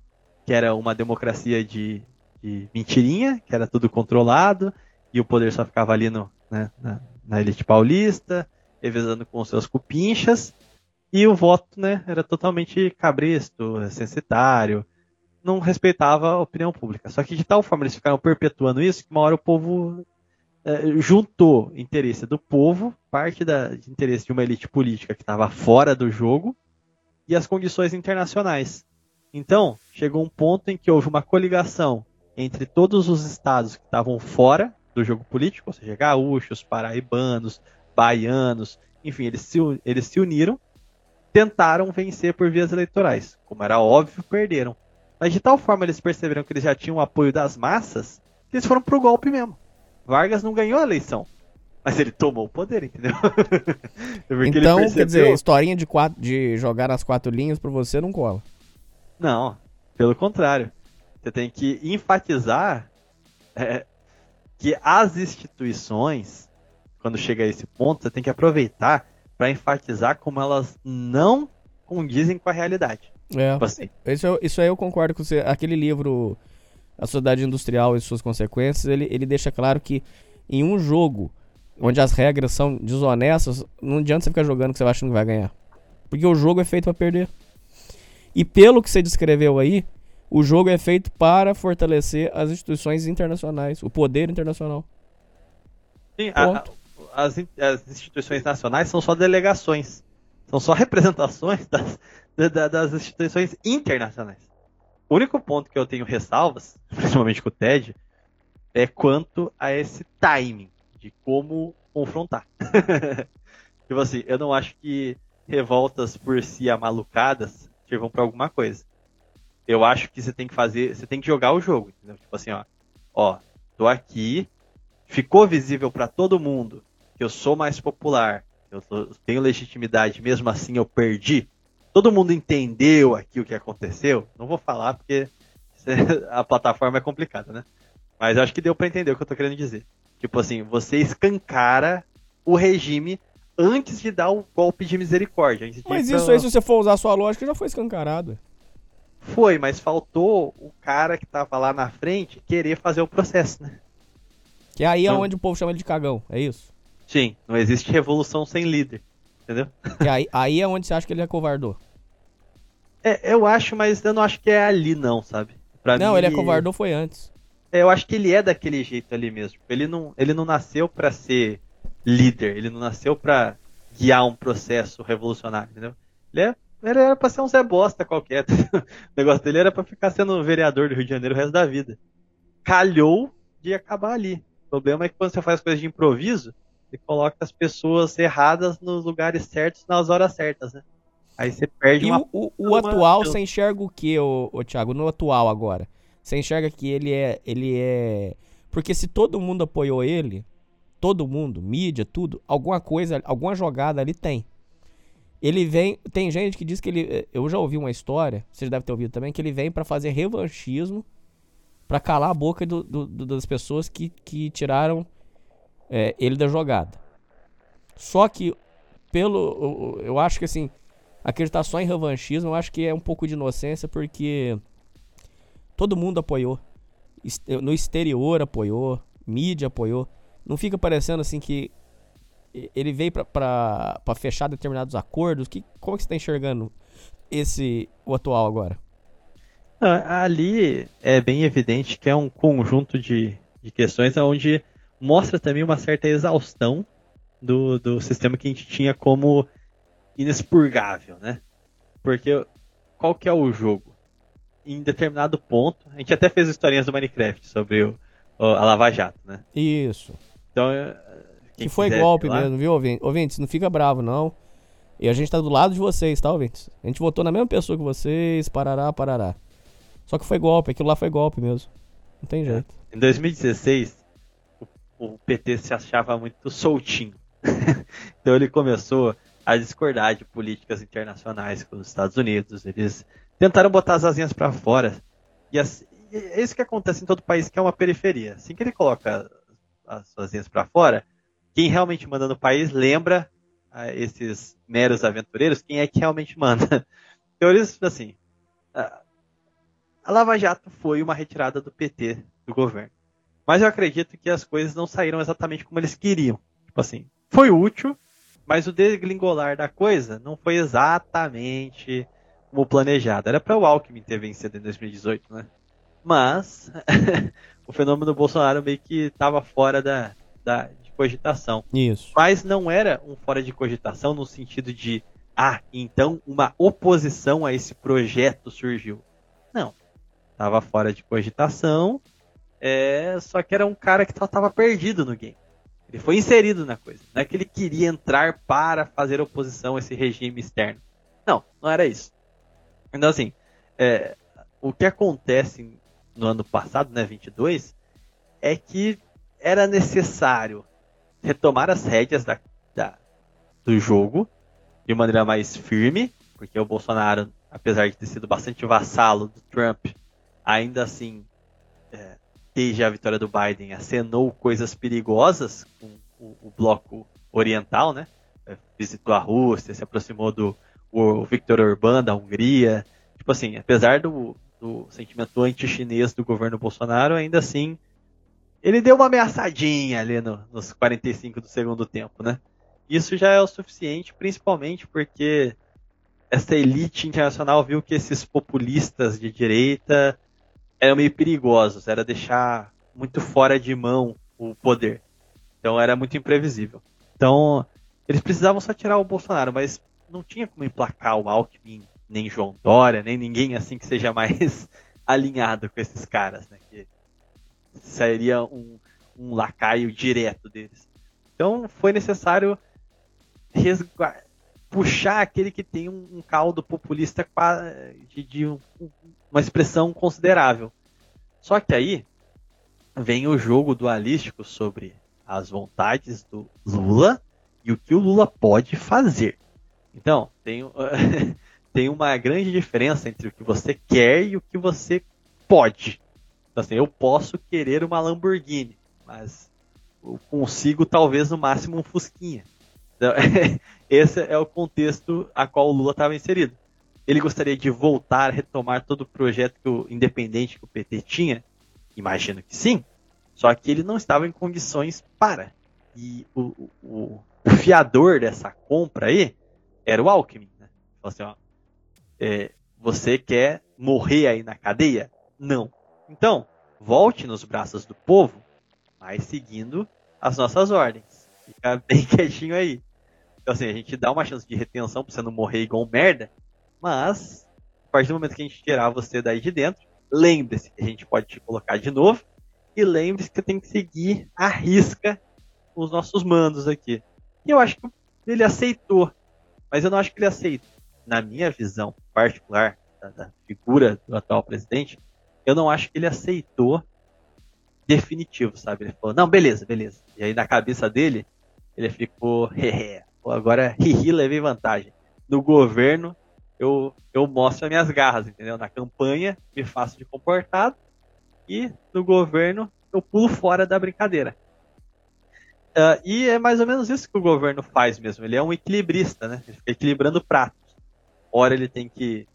Que era uma democracia de, de mentirinha, que era tudo controlado, e o poder só ficava ali no, né, na, na elite paulista, revezando com seus cupinchas. E o voto, né, era totalmente cabresto, censitário, não respeitava a opinião pública. Só que de tal forma eles ficaram perpetuando isso que uma hora o povo é, juntou interesse do povo, parte da, de interesse de uma elite política que estava fora do jogo, e as condições internacionais. Então, chegou um ponto em que houve uma coligação entre todos os estados que estavam fora do jogo político, ou seja, gaúchos, paraibanos, baianos, enfim, eles se, eles se uniram, tentaram vencer por vias eleitorais. Como era óbvio, perderam. Mas de tal forma eles perceberam que eles já tinham o apoio das massas, que eles foram pro golpe mesmo. Vargas não ganhou a eleição. Mas ele tomou o poder, entendeu? então, percebeu... quer dizer, historinha de, quatro, de jogar nas quatro linhas pra você não cola. Não, pelo contrário. Você tem que enfatizar é, que as instituições, quando chega a esse ponto, você tem que aproveitar para enfatizar como elas não condizem com a realidade. É. Tipo assim. isso, isso aí eu concordo com você. Aquele livro, A Sociedade Industrial e Suas Consequências, ele, ele deixa claro que em um jogo onde as regras são desonestas, não adianta você ficar jogando que você acha que vai ganhar. Porque o jogo é feito para perder. E pelo que você descreveu aí, o jogo é feito para fortalecer as instituições internacionais, o poder internacional. Sim, a, as, as, instituições nacionais são só delegações. São só representações das, das instituições internacionais. O único ponto que eu tenho ressalvas, principalmente com o TED, é quanto a esse timing de como confrontar. tipo assim, eu não acho que revoltas por si amalucadas sirvam para alguma coisa. Eu acho que você tem que fazer, você tem que jogar o jogo, entendeu? Tipo assim, ó, ó, tô aqui, ficou visível para todo mundo que eu sou mais popular, eu tenho legitimidade, mesmo assim eu perdi. Todo mundo entendeu aqui o que aconteceu. Não vou falar porque a plataforma é complicada, né? Mas acho que deu para entender o que eu tô querendo dizer. Tipo assim, você escancara o regime antes de dar o golpe de misericórdia. Mas isso pra... aí, se você for usar a sua lógica, já foi escancarado. Foi, mas faltou o cara que tava lá na frente querer fazer o processo, né? Que aí é então... onde o povo chama ele de cagão, é isso? Sim, não existe revolução sem líder, entendeu? Que aí, aí é onde você acha que ele é covardou. É, eu acho, mas eu não acho que é ali não, sabe? Pra não, mim, ele é covardou foi antes. É, eu acho que ele é daquele jeito ali mesmo. Ele não, ele não nasceu para ser líder, ele não nasceu para guiar um processo revolucionário, entendeu? Ele, é, ele era pra ser um Zé Bosta qualquer. o negócio dele era pra ficar sendo vereador do Rio de Janeiro o resto da vida. Calhou de acabar ali. O problema é que quando você faz coisas de improviso, você coloca as pessoas erradas nos lugares certos nas horas certas, né? Aí você perde e uma... o, o, o atual, você enxerga o que, ô, ô, Thiago? No atual agora? Você enxerga que ele é, ele é. Porque se todo mundo apoiou ele, todo mundo, mídia, tudo, alguma coisa, alguma jogada ali tem. Ele vem. Tem gente que diz que ele. Eu já ouvi uma história, vocês devem ter ouvido também, que ele vem para fazer revanchismo para calar a boca do, do, do, das pessoas que, que tiraram é, ele da jogada. Só que, pelo. Eu, eu acho que assim, acreditar só em revanchismo, eu acho que é um pouco de inocência, porque Todo mundo apoiou. No exterior apoiou, mídia apoiou. Não fica parecendo assim que ele veio para fechar determinados acordos. Que, como é que você está enxergando esse o atual agora? Ali é bem evidente que é um conjunto de, de questões onde mostra também uma certa exaustão do, do sistema que a gente tinha como inexpurgável, né? Porque qual que é o jogo? em determinado ponto. A gente até fez historinhas do Minecraft sobre o, o a Lava Jato, né? Isso. Então. Que foi golpe mesmo, viu, ouvintes? Ouvintes, não fica bravo, não. E a gente tá do lado de vocês, tá, ouvintes? A gente votou na mesma pessoa que vocês, parará, parará. Só que foi golpe, aquilo lá foi golpe mesmo. Não tem jeito. É. Em 2016, o, o PT se achava muito soltinho. então ele começou a discordar de políticas internacionais com os Estados Unidos. Eles tentaram botar as asinhas para fora. E assim, é isso que acontece em todo país que é uma periferia. Assim que ele coloca as suas asinhas para fora, quem realmente manda no país lembra a ah, esses meros aventureiros quem é que realmente manda. Então eles, assim, a Lava Jato foi uma retirada do PT do governo. Mas eu acredito que as coisas não saíram exatamente como eles queriam. Tipo assim, foi útil, Mas o degringolar da coisa não foi exatamente como planejado. Era para o Alckmin ter vencido em 2018, né? Mas o fenômeno Bolsonaro meio que estava fora da, da de cogitação. Isso. Mas não era um fora de cogitação no sentido de ah, então uma oposição a esse projeto surgiu. Não. Estava fora de cogitação, é, só que era um cara que estava perdido no game. Ele foi inserido na coisa. Não é que ele queria entrar para fazer oposição a esse regime externo. Não, não era isso. Então, assim, é, o que acontece no ano passado, né, 22, é que era necessário retomar as rédeas da, da, do jogo de maneira mais firme, porque o Bolsonaro, apesar de ter sido bastante vassalo do Trump, ainda assim é, desde a vitória do Biden, acenou coisas perigosas com o, o bloco oriental, né? É, visitou a Rússia, se aproximou do o Viktor Orbán da Hungria. Tipo assim, apesar do, do sentimento anti-chinês do governo Bolsonaro, ainda assim, ele deu uma ameaçadinha ali no, nos 45 do segundo tempo, né? Isso já é o suficiente, principalmente porque essa elite internacional viu que esses populistas de direita eram meio perigosos, era deixar muito fora de mão o poder. Então era muito imprevisível. Então, eles precisavam só tirar o Bolsonaro, mas não tinha como emplacar o Alckmin, nem João Dória, nem ninguém assim que seja mais alinhado com esses caras, né? Que seria um, um lacaio direto deles. Então foi necessário puxar aquele que tem um, um caldo populista de, de um, uma expressão considerável. Só que aí vem o jogo dualístico sobre as vontades do Lula e o que o Lula pode fazer. Então, tem, tem uma grande diferença entre o que você quer e o que você pode. Então, assim, eu posso querer uma Lamborghini, mas eu consigo talvez no máximo um Fusquinha. Então, esse é o contexto a qual o Lula estava inserido ele gostaria de voltar, retomar todo o projeto que o, independente que o PT tinha? Imagino que sim. Só que ele não estava em condições para. E o, o, o fiador dessa compra aí era o Alckmin. Né? Assim, ó, é, você quer morrer aí na cadeia? Não. Então, volte nos braços do povo, mas seguindo as nossas ordens. Fica bem quietinho aí. Então, assim, a gente dá uma chance de retenção pra você não morrer igual um merda, mas, a partir do momento que a gente tirar você daí de dentro, lembre-se que a gente pode te colocar de novo. E lembre-se que tem que seguir a risca os nossos mandos aqui. E eu acho que ele aceitou. Mas eu não acho que ele aceita. Na minha visão particular da, da figura do atual presidente, eu não acho que ele aceitou definitivo, sabe? Ele falou, não, beleza, beleza. E aí na cabeça dele, ele ficou, hehe, agora hihi, levei vantagem. No governo, eu, eu mostro as minhas garras, entendeu? Na campanha, me faço de comportado e no governo, eu pulo fora da brincadeira. Uh, e é mais ou menos isso que o governo faz mesmo. Ele é um equilibrista, né? Ele fica equilibrando pratos. Ora ele tem que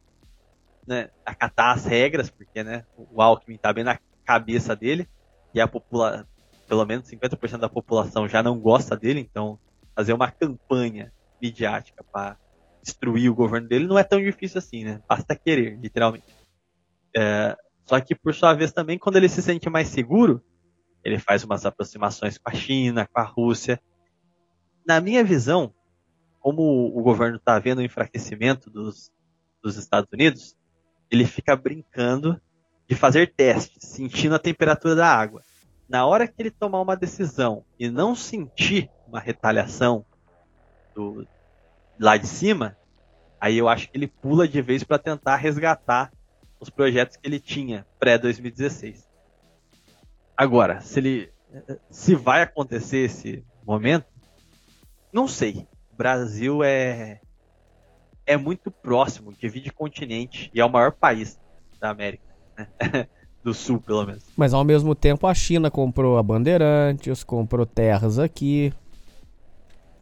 né, acatar as regras, porque né, o Alckmin está bem na cabeça dele, e a população, pelo menos 50% da população já não gosta dele, então fazer uma campanha midiática para destruir o governo dele não é tão difícil assim, né? Basta querer, literalmente. É, só que, por sua vez, também, quando ele se sente mais seguro, ele faz umas aproximações com a China, com a Rússia. Na minha visão, como o governo está vendo o enfraquecimento dos, dos Estados Unidos, ele fica brincando de fazer testes, sentindo a temperatura da água. Na hora que ele tomar uma decisão e não sentir uma retaliação do, lá de cima, aí eu acho que ele pula de vez para tentar resgatar os projetos que ele tinha pré-2016. Agora, se ele se vai acontecer esse momento, não sei. Brasil é é muito próximo, divide continente e é o maior país da América, né? do Sul, pelo menos. Mas ao mesmo tempo a China comprou a Bandeirantes, comprou terras aqui.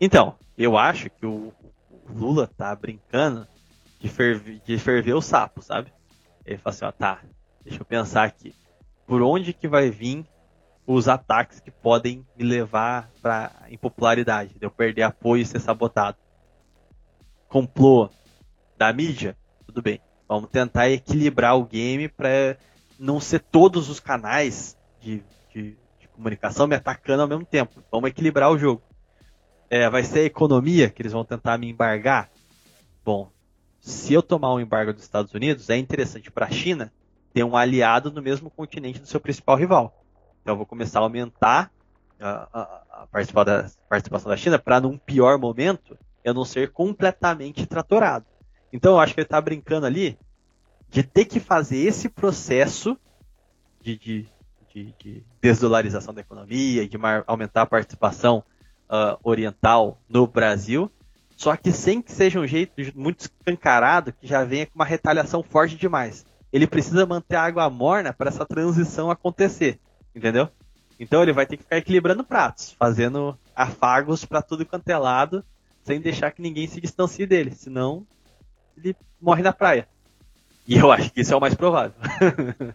Então, eu acho que o, Lula tá brincando de ferver, de ferver o sapo, sabe? Ele fala assim, ó, tá, deixa eu pensar aqui. Por onde que vai vir os ataques que podem me levar para impopularidade, de eu perder apoio e ser sabotado. Complô da mídia, tudo bem. Vamos tentar equilibrar o game para não ser todos os canais de, de, de, comunicação me atacando ao mesmo tempo. Vamos equilibrar o jogo. É, vai ser a economia que eles vão tentar me embargar? Bom, se eu tomar um embargo dos Estados Unidos, é interessante para a China ter um aliado no mesmo continente do seu principal rival. Então eu vou começar a aumentar a, a, a participação da China para, num pior momento, eu não ser completamente tratorado. Então eu acho que ele está brincando ali de ter que fazer esse processo de, de, de, de desdolarização da economia, de aumentar a participação uh, oriental no Brasil, só que sem que seja um jeito muito escancarado que já venha com uma retaliação forte demais. Ele precisa manter a água morna para essa transição acontecer. Entendeu? Então ele vai ter que ficar equilibrando pratos, fazendo afagos para tudo quanto é lado, sem deixar que ninguém se distancie dele, senão ele morre na praia. E eu acho que isso é o mais provável.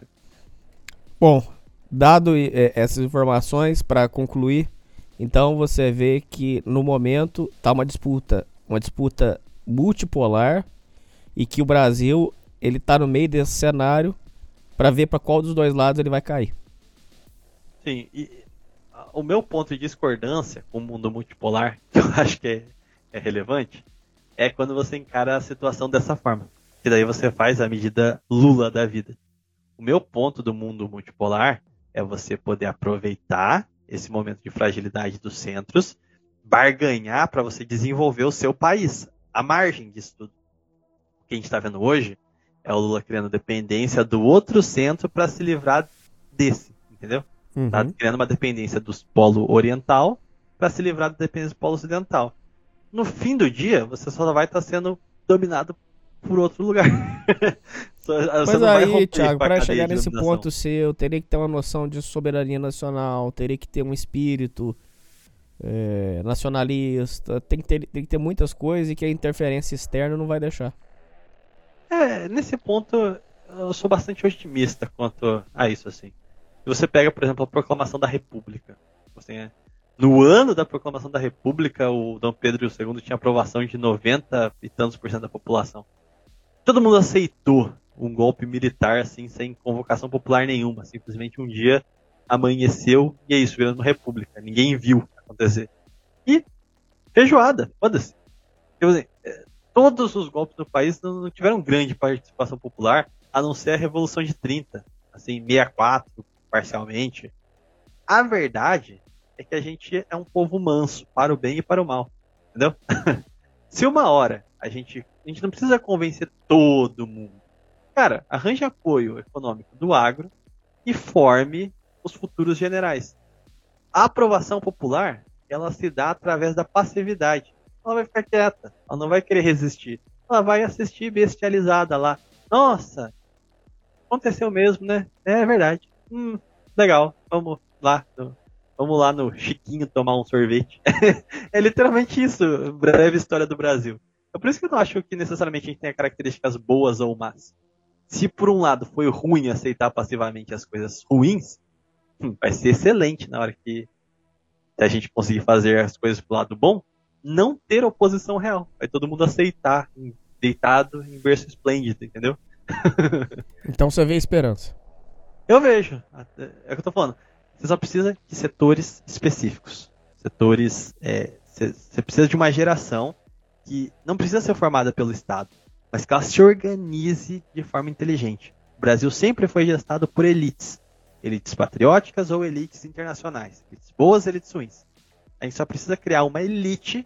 Bom, dado é, essas informações para concluir, então você vê que no momento tá uma disputa, uma disputa multipolar e que o Brasil ele tá no meio desse cenário para ver para qual dos dois lados ele vai cair. Sim, e o meu ponto de discordância com o mundo multipolar, que eu acho que é, é relevante, é quando você encara a situação dessa forma. Que daí você faz a medida Lula da vida. O meu ponto do mundo multipolar é você poder aproveitar esse momento de fragilidade dos centros, barganhar para você desenvolver o seu país, a margem disso tudo. O que a gente está vendo hoje é o Lula criando dependência do outro centro para se livrar desse, entendeu? Tá uhum. Tá criando uma dependência do polo oriental para se livrar da dependência do polo ocidental. No fim do dia, você só vai estar tá sendo dominado por outro lugar. Mas aí, Thiago, para chegar nesse ponto seu, teria que ter uma noção de soberania nacional, teria que ter um espírito é, nacionalista, tem que, ter, tem que ter muitas coisas e que a interferência externa não vai deixar. É, nesse ponto eu sou bastante otimista quanto a isso, assim. Você pega, por exemplo, a proclamação da República. Você, no ano da proclamação da República, o Dom Pedro II tinha aprovação de 90 e tantos por cento da população. Todo mundo aceitou um golpe militar assim, sem convocação popular nenhuma. Simplesmente um dia amanheceu e é isso, virando república. Ninguém viu acontecer. E feijoada, foda-se. Assim, é, todos os golpes no país não tiveram grande participação popular, a não ser a Revolução de 30, assim, 64, parcialmente. A verdade é que a gente é um povo manso, para o bem e para o mal. Entendeu? Se uma hora a gente. A gente não precisa convencer todo mundo. Cara, arranje apoio econômico do agro e forme os futuros generais. A aprovação popular, ela se dá através da passividade. Ela vai ficar quieta, ela não vai querer resistir. Ela vai assistir bestializada lá. Nossa, aconteceu mesmo, né? É verdade hum, legal, vamos lá, no, vamos lá no Chiquinho tomar um sorvete. é literalmente isso, breve história do Brasil. É por isso que eu não acho que necessariamente a gente tenha características boas ou más. Se por um lado foi ruim aceitar passivamente as coisas ruins, hum, vai ser excelente na hora que a gente conseguir fazer as coisas pro lado bom, não ter oposição real. Vai todo mundo aceitar, deitado em berço esplêndido, entendeu? então você vê esperança. Eu vejo. É o que eu tô falando. Você só precisa de setores específicos. Setores. É, você precisa de uma geração que não precisa ser formada pelo Estado, mas que ela se organize de forma inteligente. O Brasil sempre foi gestado por elites. Elites patrióticas ou elites internacionais. Elites boas, elites ruins. A gente só precisa criar uma elite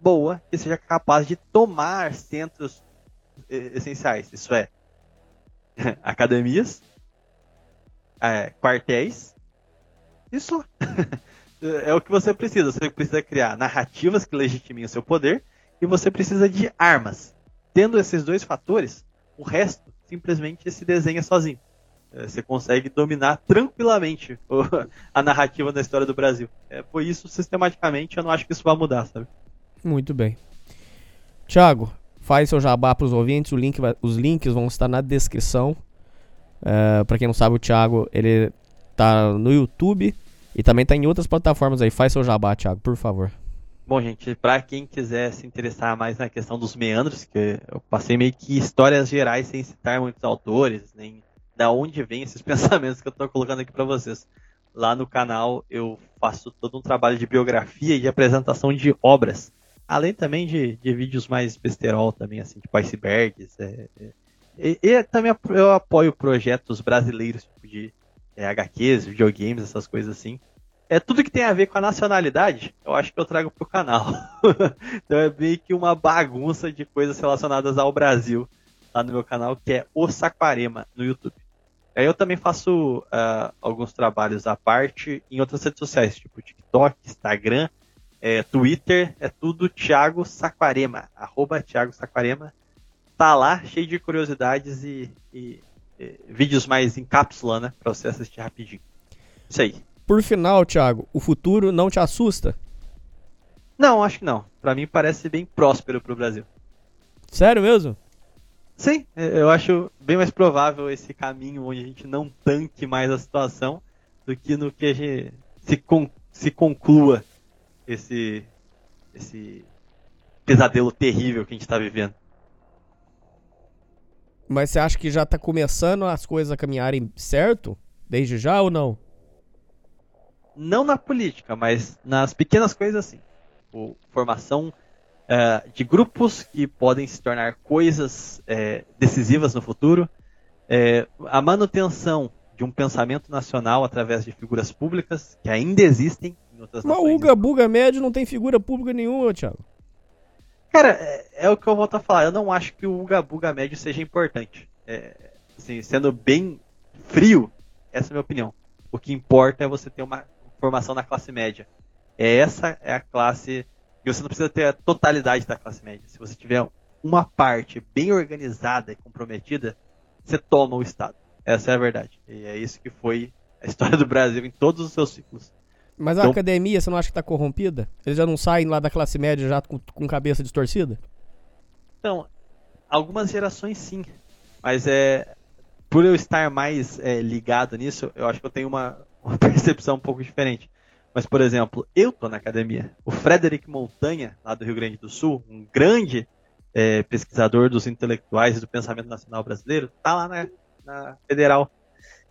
boa que seja capaz de tomar centros é, essenciais. Isso é, academias, é, quartéis. Isso é o que você precisa. Você precisa criar narrativas que legitimem o seu poder e você precisa de armas. Tendo esses dois fatores, o resto simplesmente se desenha sozinho. É, você consegue dominar tranquilamente a narrativa da história do Brasil. É, por isso, sistematicamente, eu não acho que isso vai mudar, sabe? Muito bem. Thiago, faz seu jabá para os ouvintes. Link vai, os links vão estar na descrição. É, para quem não sabe, o Thiago ele tá no YouTube e também tá em outras plataformas aí. Faz seu jabá, Thiago, por favor. Bom, gente, para quem quiser se interessar mais na questão dos meandros, que eu passei meio que histórias gerais sem citar muitos autores, nem da onde vem esses pensamentos que eu estou colocando aqui para vocês. Lá no canal eu faço todo um trabalho de biografia e de apresentação de obras, além também de, de vídeos mais besterol também, assim, tipo icebergs. É, é, e, e, também eu apoio projetos brasileiros, tipo de é, HQs, videogames, essas coisas assim é tudo que tem a ver com a nacionalidade, eu acho que eu trago pro canal. então é meio que uma bagunça de coisas relacionadas ao Brasil lá no meu canal, que é o Saquarema no YouTube. Aí eu também faço uh, alguns trabalhos à parte em outras redes sociais, tipo TikTok, Instagram, é, Twitter, é tudo Thiago Saquarema, arroba Thiago Saquarema. Tá lá, cheio de curiosidades e, e, e vídeos mais em cápsula, né, pra você assistir rapidinho. Isso aí. Por final, Thiago, o futuro não te assusta? Não, acho que não. Para mim parece bem próspero pro Brasil. Sério mesmo? Sim, eu acho bem mais provável esse caminho onde a gente não tanque mais a situação do que no que a gente se, con se conclua esse, esse pesadelo terrível que a gente está vivendo. Mas você acha que já está começando as coisas a caminharem certo? Desde já ou não? não na política, mas nas pequenas coisas assim. O, formação uh, de grupos que podem se tornar coisas uh, decisivas no futuro, uh, a manutenção de um pensamento nacional através de figuras públicas que ainda existem em outras Mas o Uga Buga Médio não tem figura pública nenhuma, Thiago. Cara, é, é, o que eu volto a falar. Eu não acho que o Uga Buga Médio seja importante. É, assim, sendo bem frio, essa é a minha opinião. O que importa é você ter uma formação na classe média. É essa é a classe. E você não precisa ter a totalidade da classe média. Se você tiver uma parte bem organizada e comprometida, você toma o Estado. Essa é a verdade. E é isso que foi a história do Brasil em todos os seus ciclos. Mas a então, academia, você não acha que está corrompida? Eles já não saem lá da classe média já com, com cabeça distorcida? Então, algumas gerações sim. Mas é. Por eu estar mais é, ligado nisso, eu acho que eu tenho uma, uma percepção um pouco diferente. Mas, por exemplo, eu tô na academia. O Frederic Montanha, lá do Rio Grande do Sul, um grande é, pesquisador dos intelectuais e do pensamento nacional brasileiro, tá lá na, na Federal.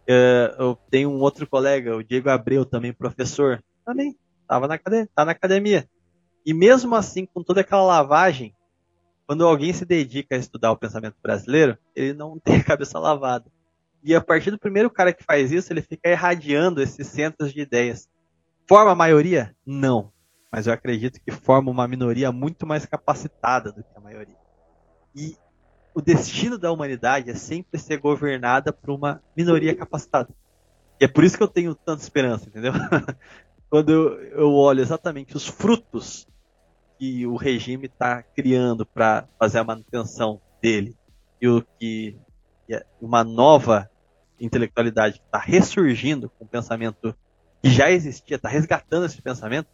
Uh, eu tenho um outro colega, o Diego Abreu, também professor, também tava na, tá na academia. E mesmo assim, com toda aquela lavagem, quando alguém se dedica a estudar o pensamento brasileiro, ele não tem a cabeça lavada. E a partir do primeiro cara que faz isso, ele fica irradiando esses centros de ideias. Forma a maioria? Não. Mas eu acredito que forma uma minoria muito mais capacitada do que a maioria. E o destino da humanidade é sempre ser governada por uma minoria capacitada. E é por isso que eu tenho tanta esperança, entendeu? Quando eu, eu olho exatamente os frutos que o regime está criando para fazer a manutenção dele e o que é uma nova intelectualidade que está ressurgindo com um pensamento que já existia, está resgatando esse pensamento,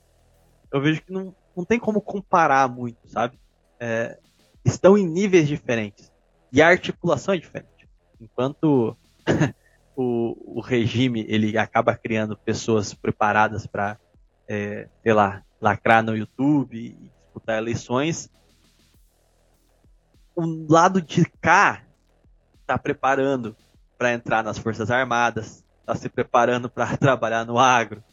eu vejo que não, não tem como comparar muito, sabe? É, estão em níveis diferentes e a articulação é diferente. Enquanto o, o regime ele acaba criando pessoas preparadas para, é, sei lá, lacrar no YouTube e disputar eleições, o lado de cá está preparando para entrar nas Forças Armadas, está se preparando para trabalhar no agro,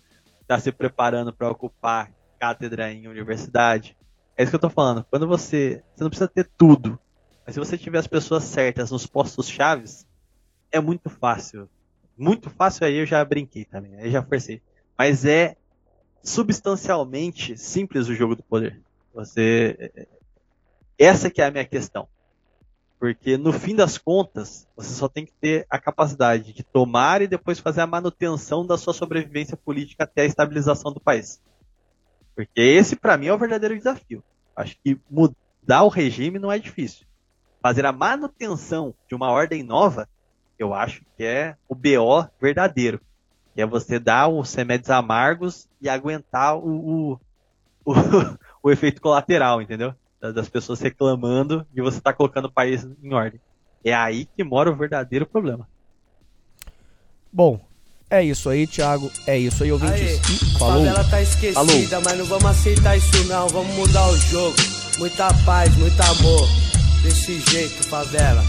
está se preparando para ocupar cátedra em universidade. É isso que eu estou falando. Quando você. Você não precisa ter tudo. Mas se você tiver as pessoas certas nos postos chaves, é muito fácil. Muito fácil aí eu já brinquei também, aí já forcei. Mas é substancialmente simples o jogo do poder. Você. Essa que é a minha questão. Porque no fim das contas, você só tem que ter a capacidade de tomar e depois fazer a manutenção da sua sobrevivência política até a estabilização do país. Porque esse, para mim, é o verdadeiro desafio. Acho que mudar o regime não é difícil. Fazer a manutenção de uma ordem nova, eu acho que é o BO verdadeiro. Que é você dar os remédios amargos e aguentar o, o, o, o efeito colateral, entendeu? das pessoas reclamando de você tá colocando o país em ordem. É aí que mora o verdadeiro problema. Bom, É isso aí, Thiago. É isso aí, ouvintes. Aê, falou. favela tá esquecida, Falou. mas não vamos aceitar isso não, vamos mudar o jogo. Muita paz, muito amor. Desse jeito, favela.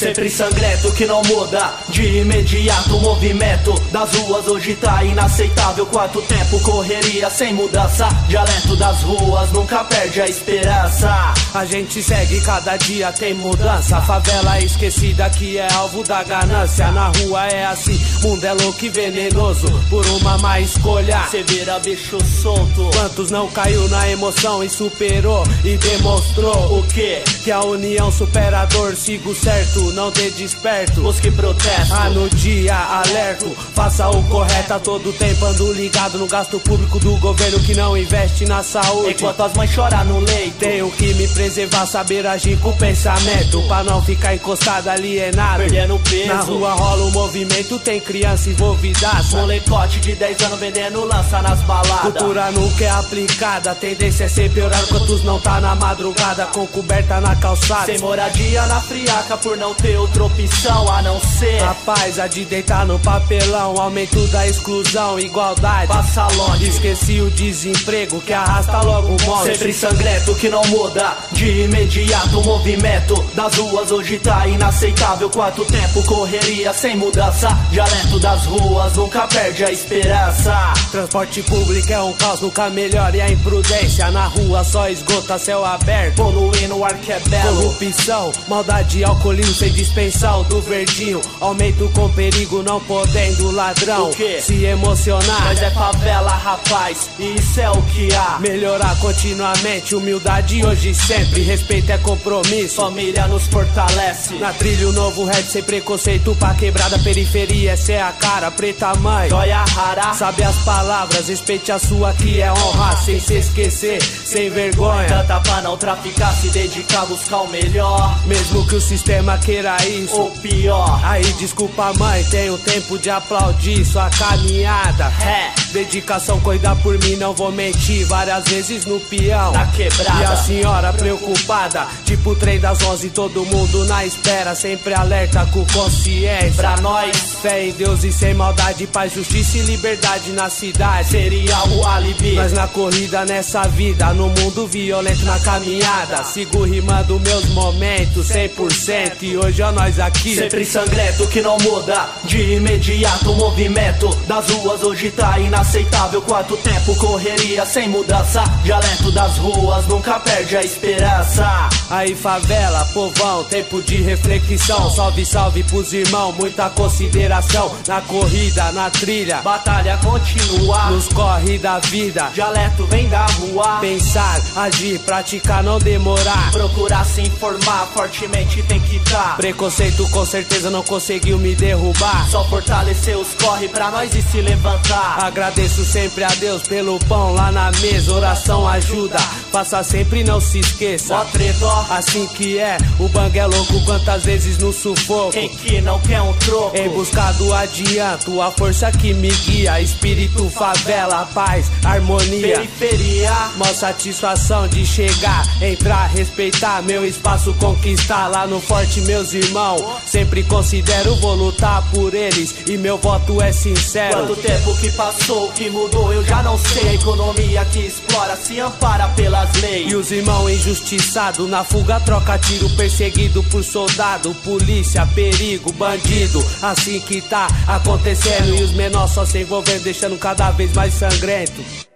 Sempre sangrento que não muda De imediato o movimento Das ruas hoje tá inaceitável Quanto tempo correria sem mudança Dialeto das ruas nunca perde a esperança A gente segue, cada dia tem mudança. Favela esquecida que é alvo da ganância. Na rua é assim, mundo é louco e venenoso. Por uma má escolha. Cê vira bicho solto Quantos não caiu na emoção e superou e demonstrou O que? que a união supera a dor. Sigo certo, não dê desperto. Os que protestam Ah, no dia, alerto, faça o correto a todo tempo. Ando ligado no gasto público do governo que não investe na saúde. Enquanto as mães choram no leito Tenho que me preservar, saber agir com pensamento. Pra não ficar encostado, alienado. Perdendo peso Na rua rola um movimento, tem criança envolvidaça. Molecote de 10 anos vendendo lança nas baladas Cultura nunca é aplicada, a tendência é ser piorar quantos não tá na madrugada, com coberta na calçada. Sem moradia na friaca por não ter outra opção a não ser Rapaz, a de deitar no papelão, aumento da exclusão, igualdade. Passa longe Esqueci o desemprego que arrasta logo morte. Sempre sangrento que não muda De imediato o movimento Das ruas hoje tá inaceitável Quanto tempo correria sem mudança Dialeto das ruas nunca perde a esperança Transporte público é um caos, nunca melhora a imprudência. Na rua só esgota céu aberto. Poluindo o ar que é belo Corrupção, maldade, alcoolismo sem dispensar o do verdinho. Aumento com perigo, não podendo ladrão se emocionar. Mas é favela rapaz E isso é o que há Melhorar continuamente, humildade hoje e sempre. Respeito é compromisso. Família nos fortalece Na trilha o novo rap sem preconceito pra quebrada periferia. Essa é a cara, preta mãe. Joia rara Sabe as palavras, respeite a sua que é honra. Sem se esquecer, sem vergonha. Canta pra não traficar Se dedicar a buscar o melhor Mesmo que o sistema queira isso. Ou pior Aí, desculpa, mãe, tenho tempo de aplaudir sua caminhada. É. Dedicação, cuidar por mim, não vou mentir. Várias vezes no peão. Na quebrada. E a senhora preocupada, tipo trem das onze, todo mundo na espera. Sempre alerta com consciência. Pra nós Fé em Deus e sem maldade, paz, justiça e liberdade na cidade. Seria o alibi Nós na corrida nessa vida, no mundo violento na caminhada. Sigo rimando meus momentos 100% e hoje é nós aqui. Sempre sangrento que não muda De imediato o movimento Das ruas hoje tá inaceitável Quanto tempo correria sem mudança Dialeto das ruas nunca perde a esperança Aí favela, povão, tempo de reflexão. Salve, salve pros irmãos, muita consideração. Na corrida, na trilha, Batalha continua nos corre da vida. Dialeto vem da rua Pensar, agir, praticar, não demorar. Procurar se informar Fortemente tem que tá Preconceito com certeza não conseguiu me derrubar. Só fortalecer os corre pra nós e se levantar Agradeço sempre a Deus pelo pão lá na mesa. Oração ajuda, faça sempre não se esqueça. Ó. Assim que é, o bang é louco quantas vezes no sufoco. Quem que não quer um troco Em busca do adianto, a força que me guia. Espírito, favela, paz, harmonia. Periferia Mó satisfação de chegar, entrar, respeitar meu espaço, conquistar lá no forte, meus irmãos. Sempre considero, vou lutar por eles e meu voto é sincero. Quanto tempo que passou, que mudou, eu já não sei. A economia que explora se ampara pelas leis. E os irmãos injustiçados na fuga troca tiro perseguido por soldado, polícia, perigo, bandido. Assim que tá acontecendo e os menores só se envolvendo, deixando cada vez mais sangrento.